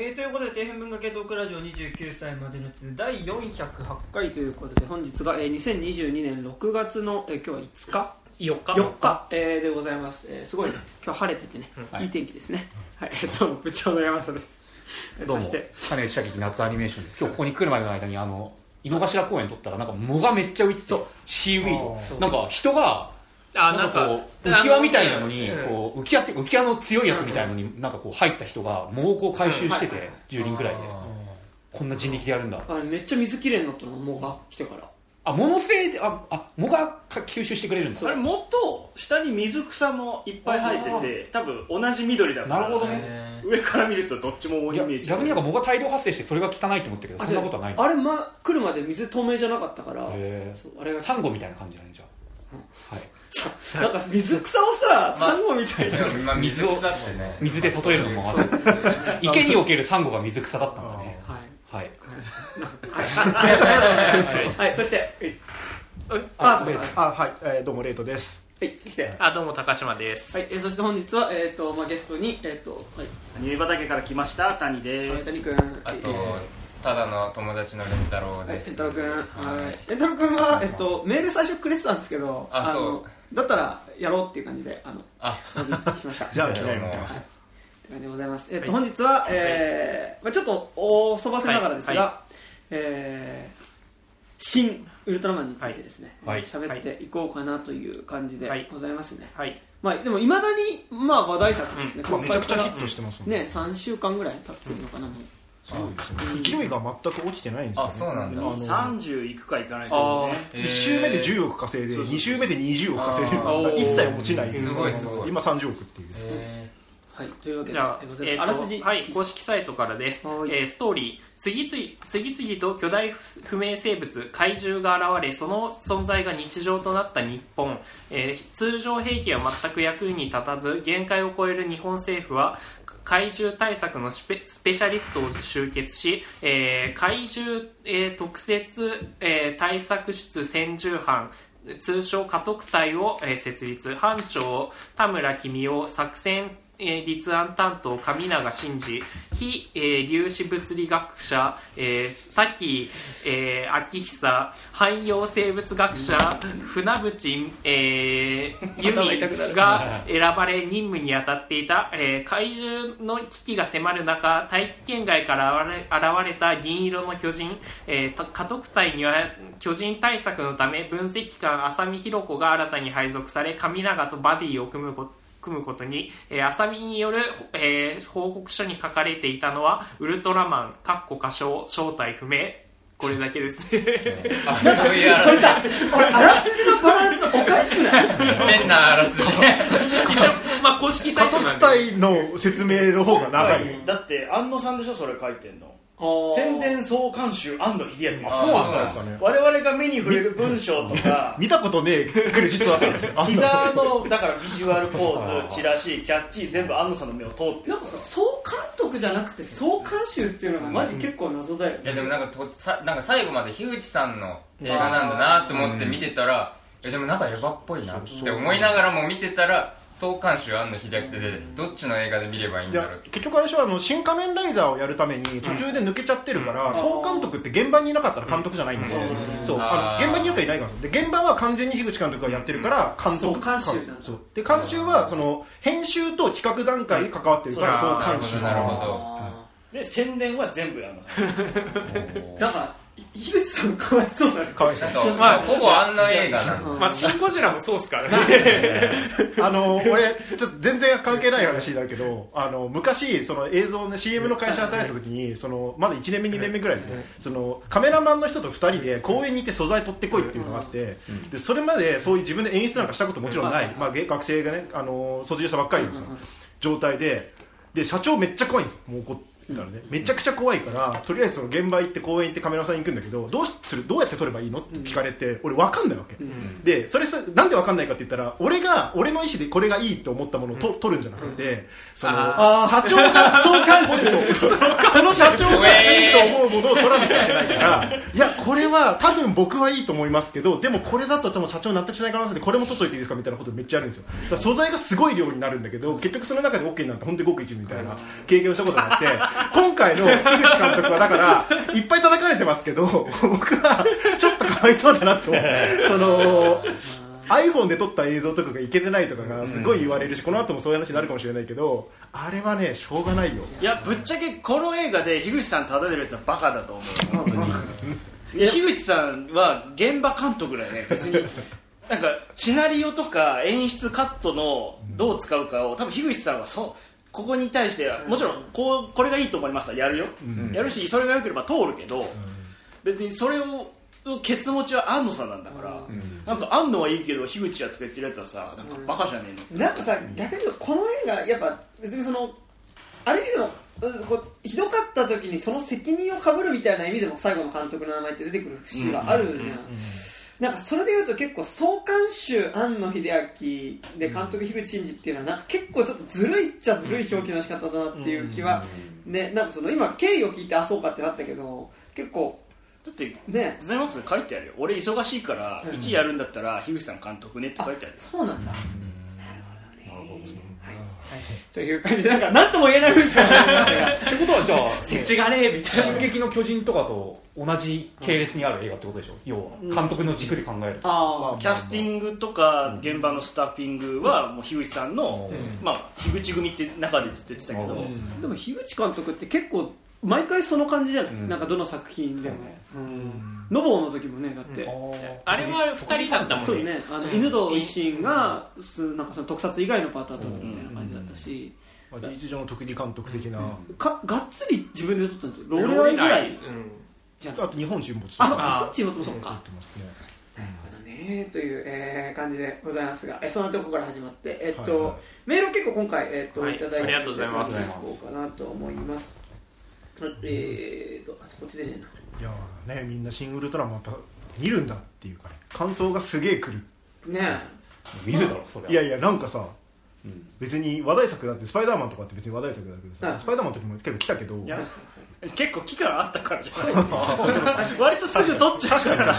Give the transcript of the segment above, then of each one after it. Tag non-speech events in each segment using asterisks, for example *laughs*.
えー、ということで底辺文化系トークラジオ29歳までのつ第408回ということで本日が、えー、2022年6月の、えー、今日は5日？4日。4日、えー、でございます、えー、すごいね。今日晴れててね、はい。いい天気ですね。はい、えっと部長の山田です。え *laughs* ーどうも。そして。金内射撃夏アニメーションです。今日ここに来るまでの間にあの井の頭公園撮ったらなんか藻がめっちゃ浮いててシーウィーそう。ドなんか人があなんかこう浮き輪みたいなのにこう浮き輪って浮き輪の強いやつみたいなのになんかこう入った人が藻をこう回収してて10人くらいで。こんな人力でやるんだ。あめっちゃ水きれいになったのもうが来てから。あ藻のせいでああ藻がか吸収してくれるんだ。あれもっと下に水草もいっぱい生えてて多分同じ緑だからなるほどね。上から見るとどっちもいやイメージ逆になんか藻が大量発生してそれが汚いと思ったけどそんなことはないあれ、ま、来るまで水透明じゃなかったから。あれがーサンゴみたいな感じだねじゃあはいさ *laughs* なんか水草をさサンゴみたいな、*laughs* まあ水草ってね。水で例えるのもまず池におけるサンゴが水草だったんだね。はい。はい。はい、はい、*laughs* そして、あ、そうあはい、えーどうもレイトです。はい、そして、あどうも高島です。はい、えーそして本日は、えっ、と、まあ、ゲストに、えっ、と、はい、アニメ畑から来ました谷です。はい谷君、あとえーただの友達のレンタロウはい、です健太郎君、はい。はい、健太郎君は、えっ、と、メール最初くれてたんですけど、あそう。の、だったら、やろうっていう感じで、あの、あ。しました。*laughs* じゃあどう。もって感じでございます。えっ、と、本日は、えーまあ、ちょっとおそばせながらですが、はえー新ウルトラマンについてですね、はい。喋っていこうかなという感じではい。ございますね。はい。まあ、でもいまだに、まあ、話題作ですね、まあ、めちゃくちゃヒットしてますからね。3週間ぐらい経ってるのかな、もうそうですね。勢いが全く落ちてないんですよ、ね、あそうなんだ。あの30いくかいかないとね。えー1周目で10億稼いでそうそう2周目で20億稼いで一切落ちないすごいすごい。今30億っていう。えはい、というわけでえーあらすじ、とはい公式サイトからです、はい。えーストーリー。次々次々と巨大不明生物怪獣が現れその存在が日常となった日本、えー通常兵器は全く役に立たず限界を超える日本政府は怪獣対策のスペスペシャリストを集結し、えー怪獣、えー特設、えー対策室専従班通称家督隊を、えー設立。班長田村公夫作戦えー立案担当上永真司非、えー粒子物理学者、えー滝、えー明久汎用生物学者船淵、えー、由美が選ばれ任務に当たっていた、えー怪獣の危機が迫る中大気圏外から現れた銀色の巨人、えー家督隊には巨人対策のため分析官浅見弘子が新たに配属され上永とバディを組むこと組むことに、えー、浅見による、えー報告書に書かれていたのはウルトラマン、かっこ仮称、正体不明。これだけです。ー、あそういうあらこれさ、これ、あらすじのバランスおかしくない？変なあらすじ *laughs* 一応、まあ、公式サ家イトなんで。督隊の説明の方が長い。だって安野さんでしょ？それ書いてんの宣宣伝総監修安野秀明あそうなんですよね我々が目に触れる文章とか *laughs* 見たことねえクレジットだったんですよティザーのだからビジュアルポーズチラシキャッチ全部安野さんの目を通ってる。なんかさ、総監督じゃなくて総監修っていうのがマジ結構謎だよね。いやでもなんかとさなんか最後まで樋口さんの映画なんだなと思って見てたらえでもなんかエヴァっぽいなって思いながらも見てたら総監修庵野秀明でどっちの映画で見ればいいんだろう？結局私はあの新仮面ライダーをやるために途中で抜けちゃってるから、総監督って現場にいなかったら監督じゃないんですよ、そう。あの現場にいるかいないかで現場は完全に樋口監督がやってるから監督総監修そう。で監修はその編集と企画段階に関わってるから総監修なるほど。あで宣伝は全部安野さんー。だから、樋口さんかわいそうだね。かわいそうまあ、ほぼあんな映画なまあ、シン・ゴジラもそうっすからね。*laughs* あの俺ちょっと全然関係ない話だけどあの昔その映像ね CM の会社働いた時にそのまだ1年目2年目ぐらいで、そのカメラマンの人と2人で公園に行って素材取ってこいっていうのがあって、でそれまでそういう自分で演出なんかしたこともちろんない、まあ、げ学生がねあの卒業したばっかりのさ状態でで社長めっちゃ怖いんです。よもう怒ったらね、めちゃくちゃ怖いからとりあえずその現場行って公園行ってカメラさんに行くんだけどどうするどうやって撮ればいいのって聞かれて、俺分かんないわけ、でそれさなんで分かんないかって言ったら俺が俺の意思でこれがいいと思ったものをと、撮るんじゃなくて、その社長が総監修この社長がいいと思うものを取らなきゃいけないからいやこれは多分僕はいいと思いますけどでもこれだと多分社長納得しない可能性でこれも取っといていいですかみたいなことめっちゃあるんですよ。素材がすごい量になるんだけど結局その中で OK になって本当にごく一部みたいな経験をしたことがあって今回の井口監督はだからいっぱい叩かれてますけど僕はちょっとかわいそうだなと。*laughs* その iPhone で撮った映像とかがいけてないとかがすごい言われるし、この後もそういう話になるかもしれないけどあれはねしょうがないよ。いやぶっちゃけこの映画で樋口さん叩いてるやつはバカだと思う。本当に。樋口さんは現場監督だよね。別になんかシナリオとか演出カットのどう使うかを多分樋口さんはそうここに対してはもちろんこうこれがいいと思いますはやるよ、やるしそれが良ければ通るけど、別にそれをケツ持ちは安野さんなんだから、なんか安野はいいけど樋口やとか言ってるやつはさなんかバカじゃねえの、なんかさ逆に言うとこの映画やっぱ別にそのある意味でもうんこうひどかった時にその責任をかぶるみたいな意味でも最後の監督の名前って出てくる節はあるじゃんなんかそれでいうと結構総監修庵野秀明で監督樋口真嗣っていうのはなんか結構ちょっとずるいっちゃずるい表記の仕方だなっていう気はねなんかその今経緯を聞いてあそうかってなったけど結構。だってねデザインワークスに書いてあるよ。俺忙しいから1やるんだったら樋口さん監督ねって書いてあるそうなんだ。なるほどね。はい。という感じでなんか何とも言えないみたいになりましたが。*laughs* ってことはじゃあ *laughs* せちがねえみたいな。進撃の巨人とかと同じ系列にある映画ってことでしょ？要は監督の軸で考えると、あキャスティングとか現場のスタッフィングはもう樋口さんの、まあ、樋口組って中でずっと言ってたけど、うん。でも樋口監督って結構毎回その感じじゃない、うん。なんかどの作品でも、うん、ノボーの時もねだって、あれは2人だったもんね。そうね。あの、犬堂維新がすなんかその特撮以外のパートだったみたいな感じだったし、まあ事実上の特技監督的な、かがっつり自分で撮ったんですよ。ローレライぐらい。うんじゃんあと日本沈没あそうあこっちもそうか。やってますね。なるほどね。という、えー感じでございますが、えそんなところから始まって、えっとはいはい。メールを結構今回、えっとはい。いただいてありがとうございます。いこうかなと思います。えーとあこっちでねえな。いやーねみんな「シン・ウルトラマン」やっぱ見るんだっていうかね。感想がすげえ来る。ね見るだろそれいやいやなんかさうん。別に話題作だってスパイダーマンとかって別に話題作だけどさ、はい。スパイダーマンの時も結構来たけどいや結構期間あったからじゃない？*laughs* 割とすぐ取っちゃうから。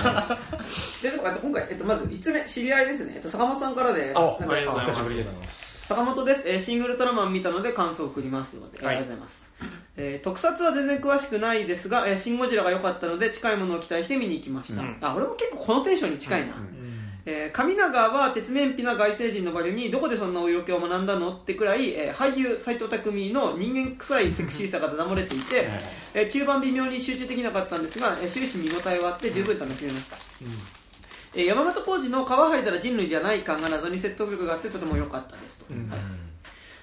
でそうか今回、えっと、まず5つ目知り合いですね、えっと、坂本さんからです。ありがとうございます。坂本です、えーシングルトラマン見たので感想を送りますということで、はい。ありがとうございます、えー特撮は全然詳しくないですが、えーシン・ゴジラが良かったので近いものを期待して見に行きました、うん。あ俺も結構このテンションに近いな、えー上永は鉄面皮な外星人のバリュにどこでそんなお色気を学んだのってくらい、えー俳優斎藤工の人間臭いセクシーさがだだ漏れていて、えー中盤微妙に集中できなかったんですが、えー終始見応えはあって十分楽しめました、えー山本浩二の皮剥いだら人類じゃない感が謎に説得力があってとても良かったですと、はい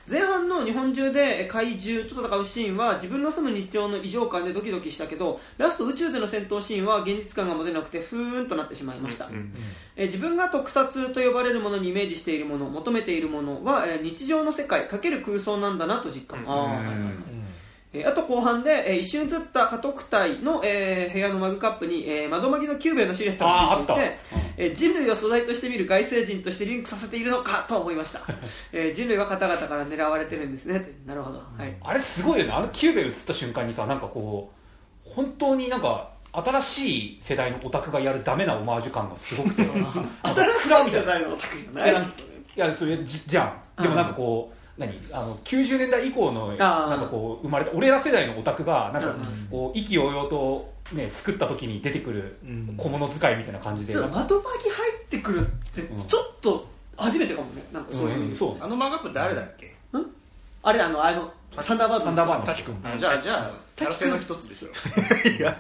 前半の日本中で怪獣と戦うシーンは自分の住む日常の異常感でドキドキしたけどラスト宇宙での戦闘シーンは現実感が持てなくてふーんとなってしまいました、えー自分が特撮と呼ばれるものにイメージしているもの求めているものは、えー日常の世界かける空想なんだなと実感、あーはいはいはいえーあと後半で、えー一瞬映った禍特対の、えー部屋のマグカップに、えー窓のキューベのシルエットがついていて、えー人類を素材として見る外星人としてリンクさせているのかと思いました、えー人類は方々から狙われてるんですね。なるほど、はい、あれすごいよね。あのキュゥべえ映った瞬間にさなんかこう本当になんか新しい世代のオタクがやるダメなオマージュ感がすごくて。*laughs* 新しい世代のオタクじゃないいやいやそれじじゃん。でもなんかこう、何？あの90年代以降のなんかこう生まれた俺ら世代のオタクがなんかうん。こう意気揚々と、ね、作った時に出てくるうん。小物使いみたいな感じで。ちょっなんかと窓巻き入ってくるってうん。ちょっと初めてかもね。なんかそういう、うんそうね。あのマグカップ誰だっけ？あれあのあのサンダーバードサンダーバード滝君。あじゃあじゃあキャラ性の一つでしょ。*laughs* いや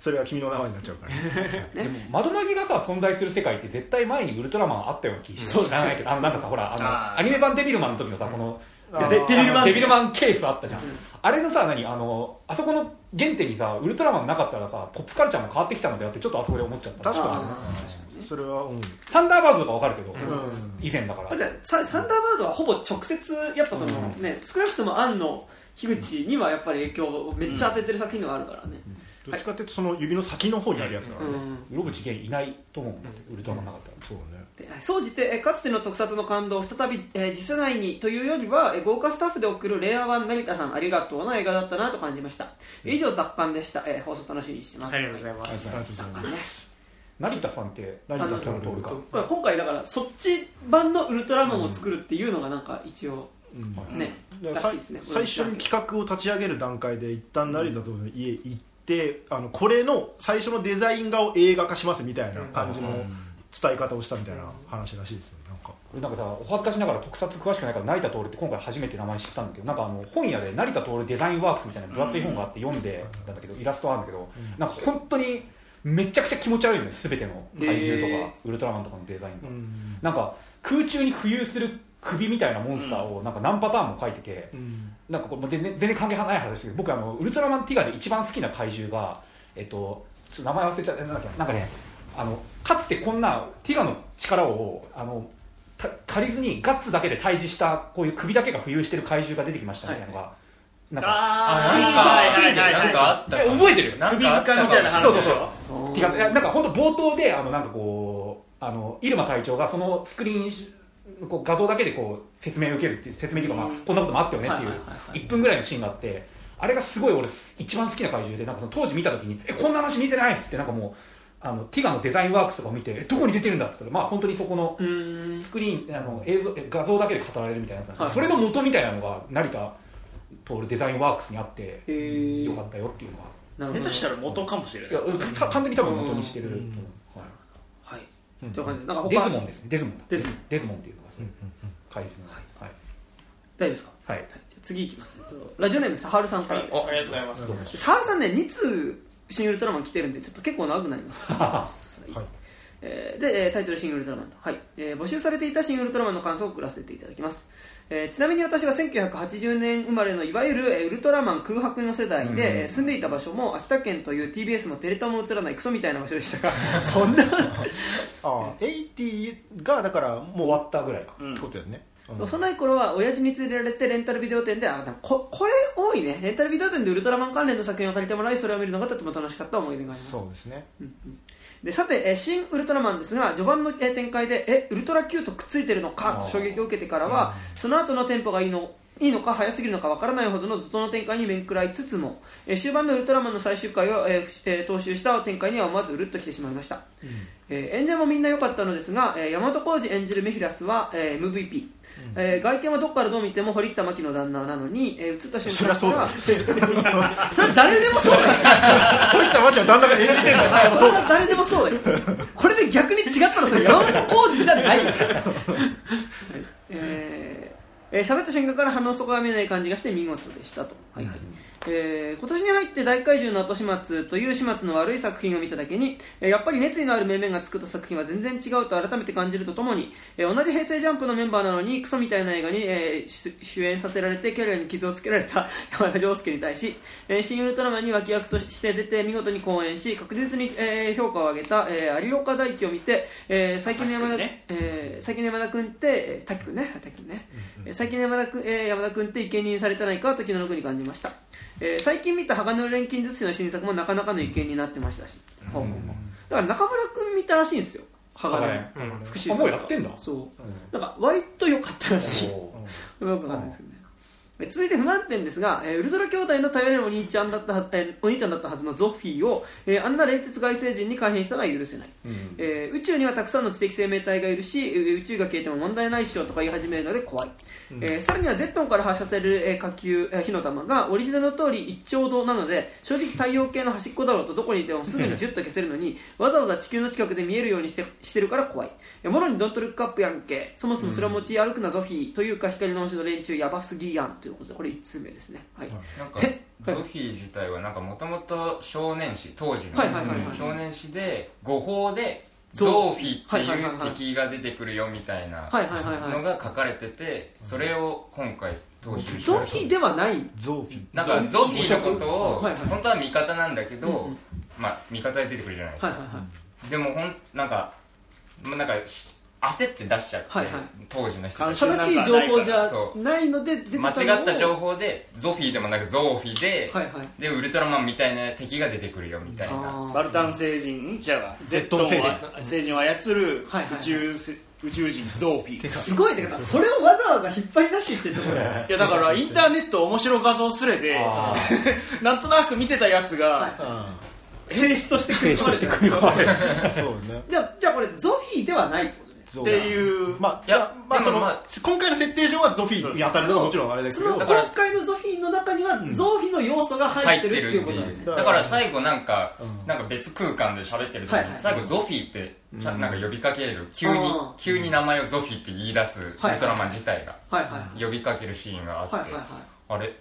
それは君の名前になっちゃうから、*laughs* ね、でも窓マギがさ存在する世界って絶対前にウルトラマンあったような気して知らない。け *laughs* どあのなんかさほらあのアニメ版デビルマンの時のさこのデデビルマンデビルマンケースあったじゃん、うん。あれのさ何？あのあそこの原点にさウルトラマンなかったらさポップカルチャーも変わってきたのではってちょっとあそこで思っちゃった。確かに。ね確かにねそれはう。ん、サンダーバードとかわかるけど、うん。以前だから。だササンダーバードはほぼ直接やっぱその、うん。ね少なくとも庵野樋口にはやっぱり影響をめっちゃ当ててる作品ではあるからね、どっちかっていうとその指の先の方にあるやつだからね、うん。室伏源いないと思うウルトラマンなかったらそうだね。で総じてえーかつての特撮の感動を再び、えー次世代にというよりは、えー豪華スタッフで送る令和版成田さんありがとうな映画だったなと感じました。以上雑感でした、えー放送楽しみにしてます、ありがとうございます。ありがとうございます。ね成田さんって成田徹徹か？これ今回だからそっち版のウルトラマンを作るっていうのがなんか一応うん。ね、最初に企画を立ち上げる段階で一旦成田との家行ってあのこれの最初のデザイン画を映画化しますみたいな感じの伝え方をしたみたいな話らしいですねなんか。俺なんかさお恥ずかしながら特撮詳しくないから成田徹って今回初めて名前知ったんだけどなんかあの本屋で成田徹デザインワークスみたいな分厚い本があって読ん。でたんだけどイラストあるんだけどなんか本当にめちゃくちゃ気持ち悪いよね全ての怪獣とかウルトラマンとかのデザインがうん。なんか空中に浮遊する首みたいなモンスターをなんか何パターンも描いてて、うんなんかこれ全然全然関係ない話ですけど僕あのウルトラマンティガで一番好きな怪獣がえっとちょっと名前忘れちゃったなんだっけなんかねあのかつてこんなティガの力をあのた借りずにガッツだけで対峙したこういう首だけが浮遊してる怪獣が出てきましたみたいなのが、なんかあなんかはいはいはいはいなんかあったえ覚えてる？よ首塚みたいな話そうそうそう。ティガいやなんか本当冒頭であのなんかこうあの入間隊長がそのスクリーンしこう画像だけでこう説明を受けるっていう説明というか、まあうん。こんなこともあったよねっていうはいはいはいはい。1分ぐらいのシーンがあってあれがすごい俺一番好きな怪獣でなんかその当時見た時に「えこんな話見てない!」っつってなんかもうあのティガのデザインワークスとかを見て「えどこに出てるんだ?」っつったらまあ本当にそこのスクリーンあの映像え画像だけで語られるみたいなやつなんではいそれの元みたいなのが成田徹デザインワークスにあってよかったよっていうのは下手したら元かもしれない。いやか完全に多分元にしてると思う、はいはい。うん。という感じでなんか他デズモンですね。デズモンだ。デズモン。デズモンっていうのがそれ怪獣のはい。大丈夫ですか？はい、はいじゃあ次いきます。えっとラジオネームサハルさんからです、おありがとうございます。サハルさんね2通新ウルトラマン来てるんでちょっと結構長くなります。はい。はい。えーで、えータイトル新ウルトラマンと、はい。えー募集されていた新ウルトラマンの感想を送らせていただきます、えーちなみに私は1980年生まれのいわゆる、えーウルトラマン空白の世代で、うん。えー住んでいた場所も秋田県という TBS のテレ東も映らないクソみたいな場所でした。が *laughs* そんな。ああ80がだからもう終わったぐらいか、うん。ってことだよね、うん。幼い頃は親父に連れられてレンタルビデオ店であでもここれ多いね。レンタルビデオ店でウルトラマン関連の作品を借りてもらいそれを見るのがとても楽しかった思い出があります。そうですねでさて、えー新ウルトラマンですが序盤の、えー展開でえウルトラ Q とくっついてるのかと衝撃を受けてからは、その後のテンポがいいのいいのか早すぎるのかわからないほどの怒涛の展開に面食らいつつも、えー終盤のウルトラマンの最終回を、えーふえー踏襲した展開には思わずうるっときてしまいました、えー演者もみんな良かったのですが、えー、大和浩二演じるメフィラスは、えー MVP、えー外見はどこからどう見ても堀北真希の旦那なのに、えー映った瞬間からそ *laughs* れは誰でもそうだ *laughs* よ堀田真希は旦那が演じてるんだよ。それは誰でもそうだよ。これで逆に違ったらそれ山本浩二じゃないよ、えーえー喋った瞬間から反応底が見えない感じがして見事でしたと、はい。はいえー今年に入って大怪獣の後始末という始末の悪い作品を見ただけに、えーやっぱり熱意のある面々が作った作品は全然違うと改めて感じるとともに、えー同じ平成ジャンプのメンバーなのにクソみたいな映画に、えー主主演させられてキャリアに傷をつけられた *laughs* 山田涼介に対し、えー新ウルトラマンに脇役として出て見事に公演し確実に、えー評価を上げた、えー有岡大輝を見て、えー最近の山田ね。えー最近の山田君って、えー、滝君ね？滝君ね、えー最近の山田君、えー山田君って生贄にされてないかと気の毒に感じました、えー最近見た鋼の錬金術師の新作もなかなかの生贄になってましたし、だから中村君見たらしいんですよ。鋼鋼復讐あもうやってんだ。そう。なんか割と良かったらしい。*laughs* よくわかんないですけど続いて不満点ですが、えーウルトラ兄弟の頼れるお兄ちゃんだったは、えーお兄ちゃんだったはずのゾフィーを、えーあんな冷徹外星人に改変したのは許せない、うん。えー宇宙にはたくさんの知的生命体がいるしえー宇宙が消えても問題ないっしょとか言い始めるので怖い、えーさらにはゼットンから発射される、えー火球、えー火の玉がオリジナルの通り一丁度なので正直太陽系の端っこだろうとどこにいてもすぐに *laughs* ジュッと消せるのにわざわざ地球の近くで見えるようにしてしてるから怖い。えーもろにドントルックアップやんけ。そもそもそれを持ち歩くなゾフィー。というか光の星の連中やばすぎやん。ということでこれ1通目ですね。はい、なんかでゾフィー自体はなんかもともと少年誌当時の少年誌で誤報でゾゾーフィっていう敵が出てくるよみたいなはいはいはいはいのが書かれててそれを今回踏襲ゾフィーではない。ゾーフィー。なんかゾフィー。のことをはいはい本当は味方なんだけど、まあ味方で出てくるじゃないですか、でもほんなんかまあなんかし焦って出しちゃって、はいはい。当時の人たち監正しい情報じゃないので出てたのを。間違った情報でゾフィーでもなくゾーフィーで、はいはい。でウルトラマンみたいな敵が出てくるよみたいな。あバルタン星人じゃあゼットン星人。星人を操るはいはい宇宙せ宇宙人ゾーフィー。ー *laughs* すごいねそれをわざわざ引っ張り出してきてちょっといやだからインターネット面白画像スレであ *laughs* なんとなく見てたやつが、はい。静止として組み込まれてる。*laughs* そうね。じゃあじゃあこれゾフィーではないってこと？っていう。まあいやまあそのまあ今回の設定上はゾフィーに当たるのはもちろんあれだけそのど今回のゾフィーの中にはゾフィーの要素が入っててるっていうことだ。ねだから最後なんか、うん。なんか別空間で喋ってる時に、はいはい。最後ゾフィーってちゃんなんか呼びかける。急に急に名前をゾフィーって言い出すウはい。ルトラマン自体がはいはい。呼びかけるシーンがあって、はいはいはい。あれ？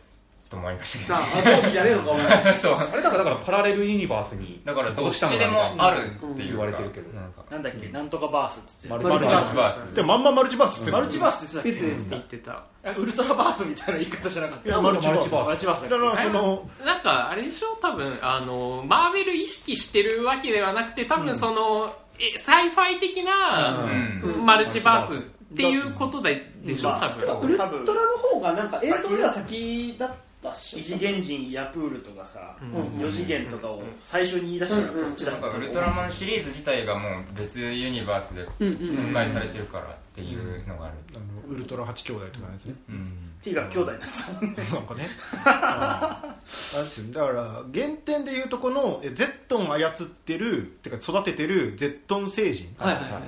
と思いましたなあゾフィーじゃねえのかお前。け *laughs* どそう。あれだからだからパラレルユニバースにだからどっちでもあるって言われてるけどなんか。なんだっけ、なんとかバースっつってマルマルチバース。バース。でもまんまマルチバースって。マルチバースって言ってたっ言って言ってた。けウルトラバースみたいな言い方じゃなかった。マルチバース。マルチバース。だからそのなんかあれでしょ？多分あのマーベル意識してるわけではなくて多分その、えサイファイ的な、うん。マルチバースっていうことででしょまあ多分、ウルトラの方がなん。か映像では先だった異次元人ヤプールとかさ、ん4次元とかを最初に言い出したのはこっちだったなんかウルトラマンシリーズ自体がもう別ユニバースで展開されてるからっていうのがある、あのウルトラ8兄弟とかのやつね。うん。ティガ兄弟なんです。よなんかね。ああれですよだから原点でいうとこのえゼットンを操ってるってか育ててるゼットン星人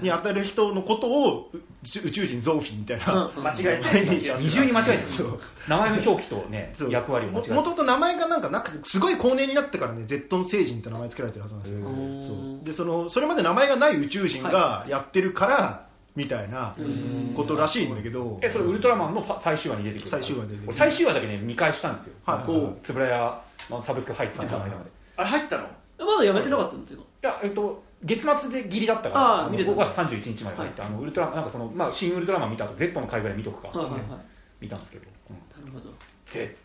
に当たる人のことをう宇宙人ゾーフィーみたいな、うん間違えて二重に間違えてる名前の表記とね役割を間違えてる。もともと名前がなんかなくてすごい高年になってからねゼットン星人って名前つけられてるはずなんですよ。そう。でそのそれまで名前がない宇宙人がやってるから、みたいなことらしいんだけど。えそれウルトラマンの最終話に出てくる。最終話で出てくる。俺最終話だけね見返したんですよ。はい。こうつぶらやまあサブスク入ってた間までい。あれ入ったの？まだやめてなかったんですよ。やえっと月末でギリだったからあ見れた。5月31日まで入って、あのウルトラなんかそのまあ新ウルトラマン見た後 Z の回ぐらい見とくかってはいはいはい。見たんですけど、うん、なるほど。Z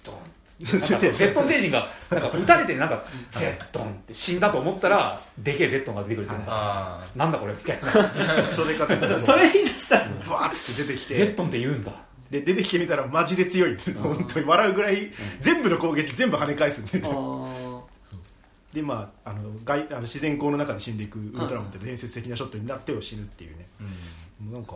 なんか Z 星人がなんか撃たれてなんか Z って死んだと思ったらでけえ Z が出てくるってなんだこれみたいな。それかバそれ言い出したんですーッて出てきて。Z って言うんだ。で出てきてみたらマジで強い本当に笑うぐらい全部の攻撃全部跳ね返すんででまああの外あの自然光の中で死んでいくウルトラマンって伝説的なショットになっては死ぬっていうね。ーうん。なんか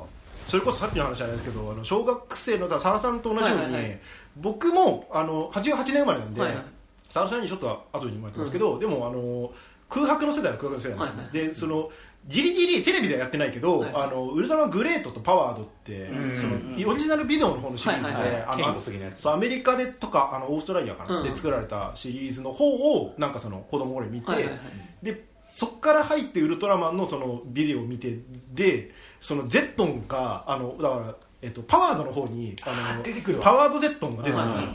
それこそさっきの話じゃないですけどあの小学生の澤さんと同じように、はいはいはい。僕もあの88年生まれなんではいはい。澤さんにちょっと後に生まれてますけど、でもあの空白の世代は空白の世代なんですよ、ねでそのギリギリテレビではやってないけど、はいはい。あのウルトラグレートとパワードって、うんそのオリジナルビデオの方のシリーズで、はいはいはい。アメリカでとかあのオーストラリアかな、うんで作られたシリーズの方をなんかその子供俺見て、はいはいはい。でそっから入ってウルトラマンのそのビデオを見てでそのゼットンがあのだから、えっと、パワードの方にあの出てくるわ。パワードゼットンが出てくるんですよ。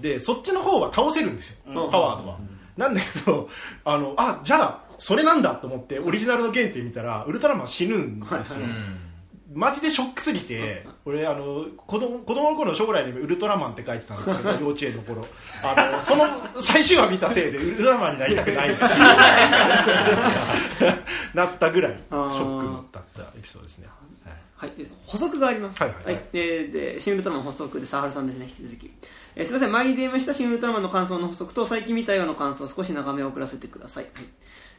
でそっちの方は倒せるんですよ、うん。パワードは、なんだけどあのあじゃあそれなんだと思ってオリジナルの原点見たらウルトラマン死ぬんですよ、うんマジでショックすぎて俺あの子供子供の頃の将来にウルトラマンって書いてたんですけど *laughs* 幼稚園の頃。あのその最終話見たせいでウルトラマンになりたくない。*laughs* なったぐらいショックだったエピソードですね。はい、で補足があります。はいはいはい。えーで、新ウルトラマン補足で、サハルさんですね、引き続き。えーすみません、前に DM した新ウルトラマンの感想の補足と、最近見た映画の感想を少し長めを送らせてください。はい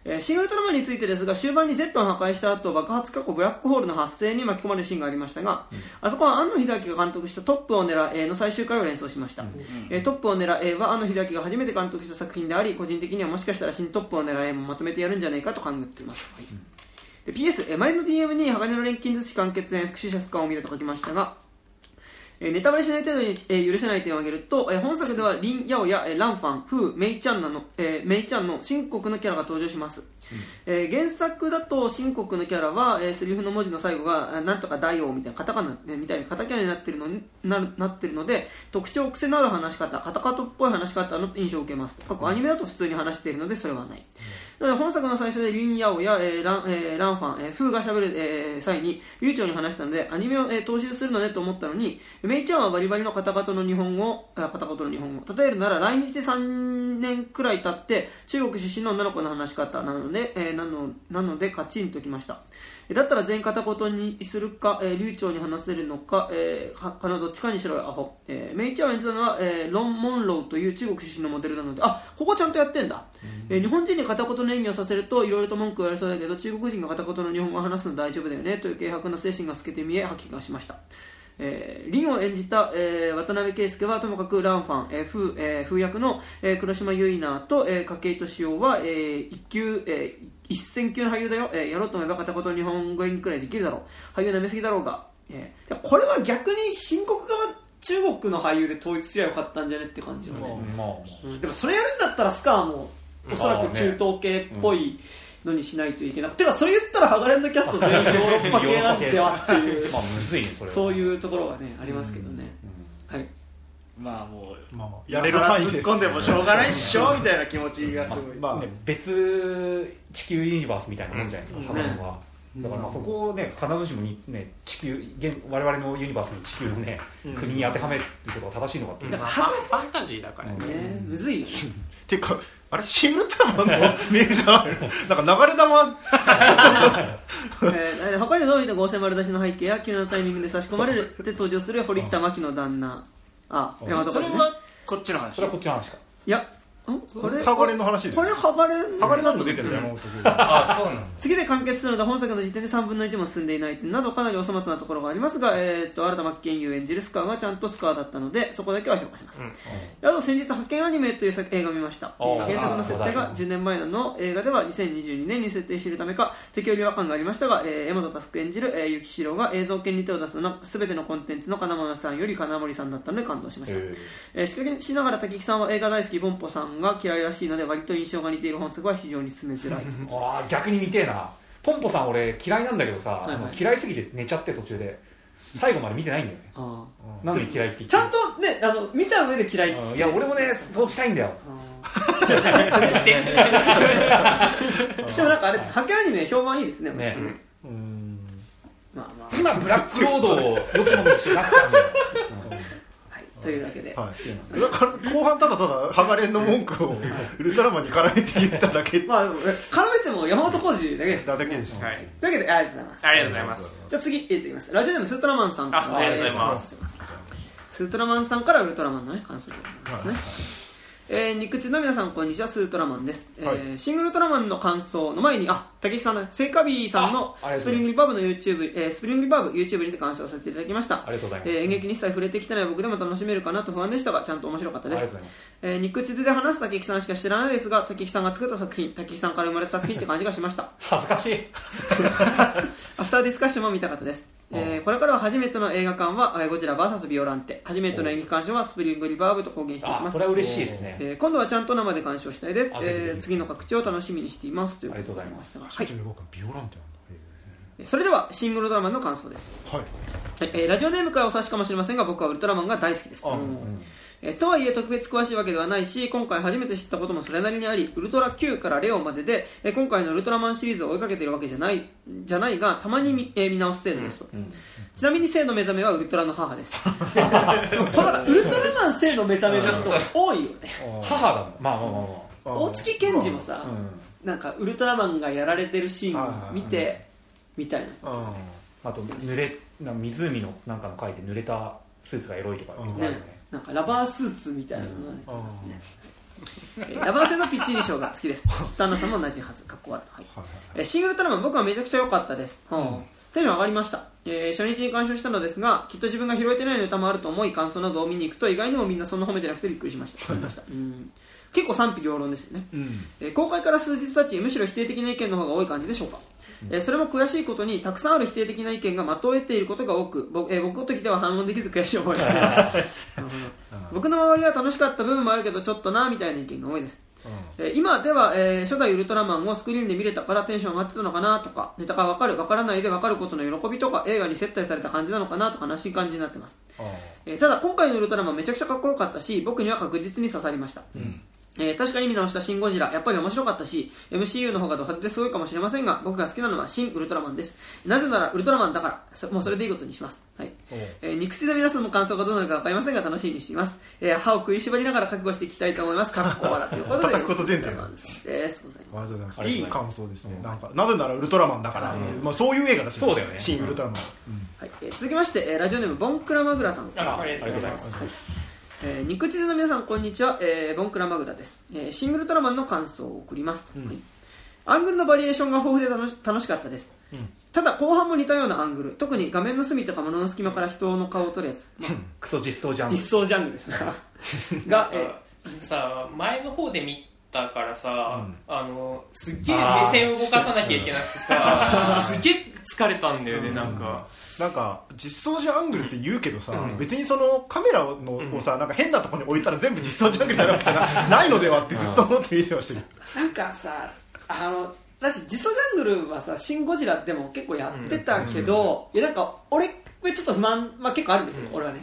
えー新ウルトラマンについてですが、終盤に Z を破壊した後、爆発過去ブラックホールの発生に巻き込まれるシーンがありましたが、あそこは庵野秀明が監督したトップを狙えの最終回を連想しました。えートップを狙えは庵野秀明が初めて監督した作品であり、個人的にはもしかしたら新トップを狙えもまとめてやるんじゃないかと考えています。はいで PS、え前の DM に鋼の錬金術師完結編復讐者スカを見たと書きましたが、えーネタバレしない程度に、えー許せない点を挙げると、えー本作ではリン・ヤオや、えーランファン、フー、メイちゃんなの、えーメイちゃんの新国のキャラが登場します。えー原作だと新国のキャラは、えーセリフの文字の最後が、えーなんとか大王みたいなカタカナ、ねみたいにカタキャラになってるのになるなってるので、特徴、癖のある話し方、カタカトっぽい話し方の印象を受けます。過去アニメだと普通に話しているので、それはない。なので本作の最初でリン・ヤオや、えーランえーランファン、えーフーが喋る、えー際に流暢に話したのでアニメを、えー踏襲するのねと思ったのにメイちゃんはバリバリの片言の日本語あ片言の日本語。例えるなら来日で3年くらい経って中国出身の女の子の話し方なので、えーなのなのでカチンときました。だったら全員片言にするか、えー流暢に話せるのか、えー、かかのどっちかにしろよアホ、えーメイちゃんを演じたのは、えーロン・モンローという中国出身のモデルなのであここちゃんとやってんだ、えー日本人に片言の演技をさせるといろいろと文句言われそうだけど中国人が片言の日本語を話すの大丈夫だよねという軽薄な精神が透けて見え吐き気がしましたえー、リンを演じた、えー渡辺圭介はともかくランファン、えー、風えー風役の、えー黒島結菜と、えー、筧敏夫は、えー一級、えー一線級の俳優だよ、えーやろうと思えば片言日本語演技くらいできるだろう。俳優なめすぎだろうが、えーでこれは逆に深刻側中国の俳優で統一しりゃよかったんじゃねって感じのね、まあうんでもそれやるんだったらスカーもおそらく中東系っぽいのにしないといけなくて、てかそれ言ったらハガレンドキャスト全員ヨーロッパ系なんではっていうまあむずいねそそういうところがねありますけどね、はいまあもうまあまあやれる範囲で突っ込んでもしょうがないっしょみたいな気持ちがすごい、まあね、別地球ユニバースみたいなもんじゃないですか、うん。ハガレンは、だからまあそこをね必ずしもにね地球現我々のユニバースに地球のね、国に当てはめることが正しいのかっていう。だからファンファンタジーだからね、ねむずいよね。*laughs* てかあれシン・ウルトラマンのメージャーなんか流れ玉えー他にどういった合成丸出しの背景や急なタイミングで差し込まれるで登場する堀北真希の旦那。あ大和ね。それはこっちの話。それはこっちの話か。いやんこれ？ハガレンの話でこれハガレン？ハガレンなんと出てる山本君あそうなんだ。次で完結するので本作の時点で3分の1も進んでいない点などかなりお粗末なところがありますが、えー、と新田真剣佑演じるスカーがちゃんとスカーだったのでそこだけは評価します、あと先日「発見アニメ」という作映画を見ました。原作の設定が10年前の映画では2022年に設定しているためか時折違和感がありましたが、えー、江本佑演じる、えー、雪城が映像権に手を出すのは全てのコンテンツの金森さんより金森さんだったので感動しました、えーしかしながら滝木さんは映画大好きボンポさんが嫌いらしいので割と印象が似ている本作は非常に進めづらい。*laughs* ああ逆に似てえな。ポンポさん俺嫌いなんだけどさ、いはい。あの嫌いすぎて寝ちゃって途中で。最後まで見てないんだよね。あー。なんで嫌いって言ってちゃんとねあの見た上で嫌い、うん。いや俺もねそうしたいんだよ。*laughs* でもなんかあれハケアニメ評判いいですねね。本当うん。まあまあ。今ブラックロードを良きものにしなくてもはいというわけで、はい、だから後半ただただハガレンの文句をウルトラマンに絡めて言っただけ。まあでも絡めても山本耕史だけ。ですだけでした、はい。というわけでありがとうございます。ありがとうございます。じゃあ次えっと言います。ラジオネームスートラマンさんから。あありがとうございます。スートラマンさんからウルトラマンのね感想でございますね、えー、肉地の皆さんこんにちは。スートラマンです、えーはいシン・ウルトラマンの感想の前にあ竹木さんのセイカビーさんのスプリングリバーブの YouTube、えー、スプリングリバーブ YouTube にて鑑賞させていただきました。ありがとうございます。えー演劇に一切触れてきてない僕でも楽しめるかなと不安でしたがちゃんと面白かったです。えー、肉地で話す竹木さんしか知らないですが竹木さんが作った作品竹木さんから生まれた作品って感じがしました。*laughs* 恥ずかしい。*laughs* アフターディスカッションも見たかったです、えーこれからは初めての映画館はえーゴジラ VS ビオランテ。初めての演劇鑑賞はスプリングリバーブと公言していきます。れは嬉しいですね。えー今度はちゃんと生で鑑賞したいです。えー次の拡張を楽しみにしていますというありがとうございます。したがはい。それではシン・ウルトラマンの感想です、はい。はいえーラジオネームからお察しかもしれませんが僕はウルトラマンが大好きです。あうんえーとはいえ特別詳しいわけではないし今回初めて知ったこともそれなりにありウルトラ Q からレオまでで、えー今回のウルトラマンシリーズを追いかけているわけじゃないじゃないがたまに見,、えー見直す程度です。と、ちなみに性の目覚めはウルトラの母です。でもこのウルトラマン性の目覚めの人多いよね。母だもん。まあまあまあまあ大月健二もさ、うん。なんかウルトラマンがやられてるシーンを見てみたいな。ああと濡れな湖のなんかの書いて濡れたスーツがエロいとかうん結構あるよねなんかラバースーツみたいなのがね、ありますね。えーラバー製のピッチリショーが好きです。きっとアンナさんも同じはずかっこ悪い。とはいえーシングルトラマン僕はめちゃくちゃ良かったです、テンション上がりました、えー初日に鑑賞したのですがきっと自分が拾えてないネタもあると思い感想などを見に行くと意外にもみんなそんな褒めてなくてびっくりしました。うん。結構賛否両論ですよね、えー公開から数日経ちむしろ否定的な意見の方が多い感じでしょうか、えーそれも悔しいことにたくさんある否定的な意見が的を得ていることが多く僕,、えー僕ごときでは反論できず悔しい思いをしています。*laughs* *laughs* 僕の周りは楽しかった部分もあるけどちょっとなみたいな意見が多いです。えー今では、えー初代ウルトラマンをスクリーンで見れたからテンション上がってたのかなとかネタが分かる分からないで分かることの喜びとか映画に接待された感じなのかなとか悲しい感じになってます、えーただ今回のウルトラマンめちゃくちゃかっこよかったし僕には確実に刺さりました、えー確かに見直したシン・ゴジラ、やっぱり面白かったし、MCU の方がド派手ですごいかもしれませんが、僕が好きなのはシン・ウルトラマンです。なぜなら、ウルトラマンだから、そもうそれでいいことにします。はい。えー肉質の皆さんの感想がどうなるかわかりませんが、楽しみにしています。えー歯を食いしばりながら覚悟していきたいと思います。かっこ笑ということで。と前提ウルトラマンさん。です。ございます。ありがとうございます。いい感想ですね。なんかなぜならウルトラマンだから。まあそういう映画だし。そうだよね。新ウルトラマン。はい。えー続きまして、えーラジオネームボンクラマグラさんから。あありがとうございます。はいえー、肉地図の皆さんこんにちは、えーボンクラマグラです、えーシングルトラマンの感想を送ります、はい。アングルのバリエーションが豊富で楽し楽しかったです、ただ後半も似たようなアングル。特に画面の隅とか物の隙間から人の顔を撮るやつ、まあクソ実装じゃん実装ジャンルです。ね *laughs* が、えさ前の方で見たからさ、あのすっげえ目線を動かさなきゃいけなくてさすっげえ疲れたんだよね、なんか。なんか実装時アングルって言うけどさ、別にそのカメラのをさ、なんか変なところに置いたら全部実装時アングルになるわけじゃな *laughs* ないのではってずっと思って見てましたけど、なんかさあのだし実装ジャングルはさ「シン・ゴジラ」でも結構やってたけど、いやなんか俺これちょっと不満、まあ、結構あるんですけど、俺はね、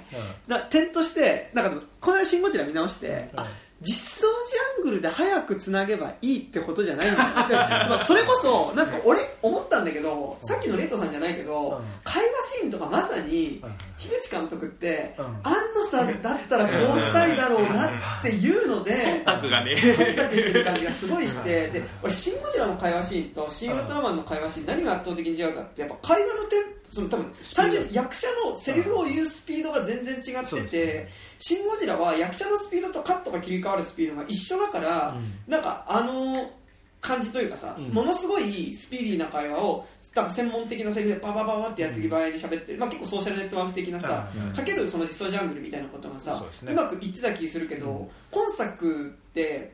点としてなんかこの間「シン・ゴジラ」見直して、あ実装時アングルで早くつなげばいいってことじゃないんだよ *laughs* でまあそれこそなんか俺思ったんだけどさっきのレッドさんじゃないけど、うん。会話シーンとかまさにうん。樋口監督って、うん。安野さんだったらこうしたいだろうなっていうので、忖度がね。忖度してる感じがすごいしてで俺「シン・ゴジラ」の会話シーンと「シン・ウルトラマン」の会話シーン何が圧倒的に違うかってやっぱ会話のテンその多分単純に役者のセリフを言うスピードが全然違っててね「シン・ゴジラ」は役者のスピードとカットが切り替わるスピードが一緒だから、なんかあの感じというかさ、うん。ものすごいスピーディーな会話をなんか専門的なセリフでババババってやつぎ早に喋ってる、まあ、結構ソーシャルネットワーク的なさ、うん。かけるその実装ジャングルみたいなことがさうまくいってた気するけど、今作って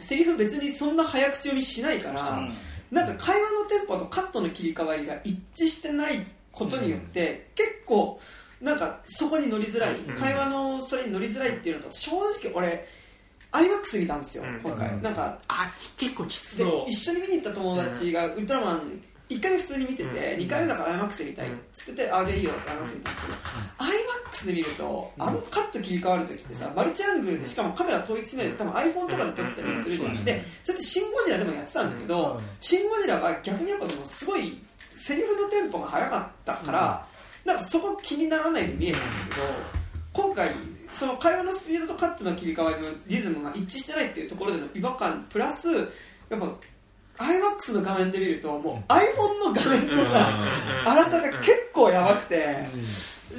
セリフ別にそんな早口読みしないから、なんか会話のテンポとカットの切り替わりが一致してないことによって、結構なんかそこに乗りづらい、うん。会話のそれに乗りづらいっていうのと正直俺 iMAX 見たんですよ、うん。今回、うん。なんかあき結構きつでそう。一緒に見に行った友達がウルトラマン1回目普通に見てて、うん。2回目だから iMAX で見たい。っつってて、あじゃあいいよって iMAX で見たんですけど、iMAX で見るとあのカット切り替わる時ってさマルチアングルでしかもカメラ統一しないで多分 iPhone とかで撮ったりするじゃん、でそれって「シン・ゴジラ」でもやってたんだけどうん「シン・ゴジラ」は逆にやっぱそのすごいセリフのテンポが速かったから、なんかそこ気にならないで見えたんだけど今回その会話のスピードとカットの切り替わりのリズムが一致してないっていうところでの違和感プラスやっぱ iMAX の画面で見るともう iPhone の画面のさ粗さが結構やばくて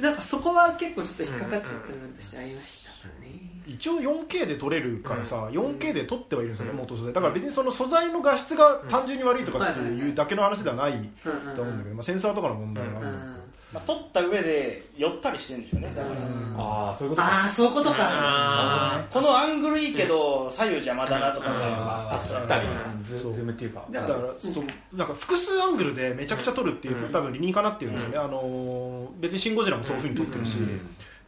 なんかそこは結構ちょっと引っかかっちゃった部分としてありましたね。一応 4K で撮れるからさ、4K で撮ってはいるんですよね、元素材だから別にその素材の画質が単純に悪いとかっていうだけの話ではないうんうんと思うんだけど、まあ、センサーとかの問題があるだうんんまあ、撮った上で寄ったりしてるんでしょうね。だから。ああそういうことああそういうことか。あこのアングルいいけど左右邪魔だなとかね。あったりズームっていうか。だからそう。なんか複数アングルでめちゃくちゃ撮るっていうのが多分理にかなっているんですよね、あのー別に「シン・ゴジラ」もそういうふうに撮ってるし、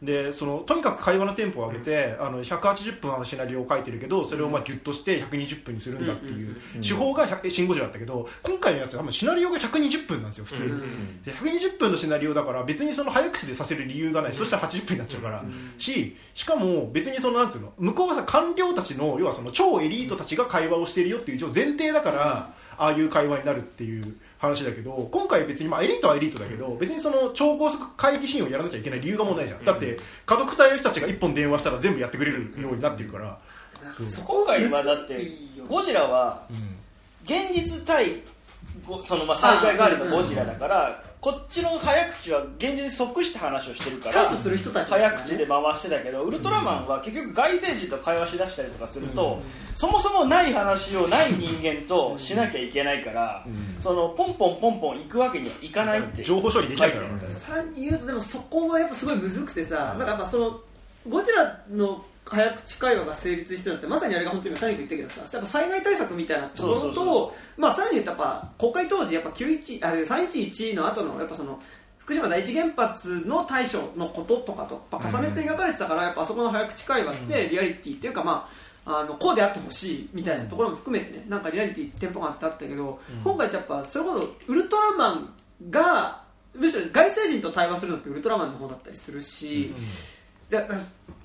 でそのとにかく会話のテンポを上げてあの180分あのシナリオを書いてるけどそれをまあギュッとして120分にするんだっていう手法が100シン・ゴジラだったけど今回のやつはシナリオが120分なんですよ普通に、で120分のシナリオだから別にその早口でさせる理由がない、そしたら80分になっちゃうから、ししかも別にそのなんていうの向こうはさ官僚たちの要はその超エリートたちが会話をしているよっていう一応前提だから、ああいう会話になるっていう話だけど今回別にまあエリートはエリートだけど別にその超高速会議シーンをやらなきゃいけない理由がもうないじゃん、だって家族隊の人たちが一本電話したら全部やってくれるようになってる。から、そ今回はだってゴジラは現実対ごそのまあ災害代わりのゴジラだからこっちの早口は現実に即した話をしてるから対処する人たちだからね。早口で回してたけどウルトラマンは結局外星人と会話しだしたりとかするとそもそもない話をない人間としなきゃいけないからそのポンポンポンポン行くわけにはいかないって情報処理できないから、さらに言うとでもそこはやっぱすごいむずくてさ、なんかやっぱそのゴジラの早口会話が成立してるのってまさにあれが本当に谷君言ったけどさやっぱ災害対策みたいなところそうそうそとまあさらに言ったらやっぱ公開当時やっぱ91あ311の後のやっぱその福島第一原発の対処のこととかとやっぱ重ねて描かれてたからやっぱあそこの早口会話ってリアリティっていうかまああのこうであってほしいみたいなところも含めてねなんかリアリティテンポがあってあったけど、今回ってやっぱそれこそウルトラマンがむしろ外星人と対話するのってウルトラマンの方だったりするし、だだ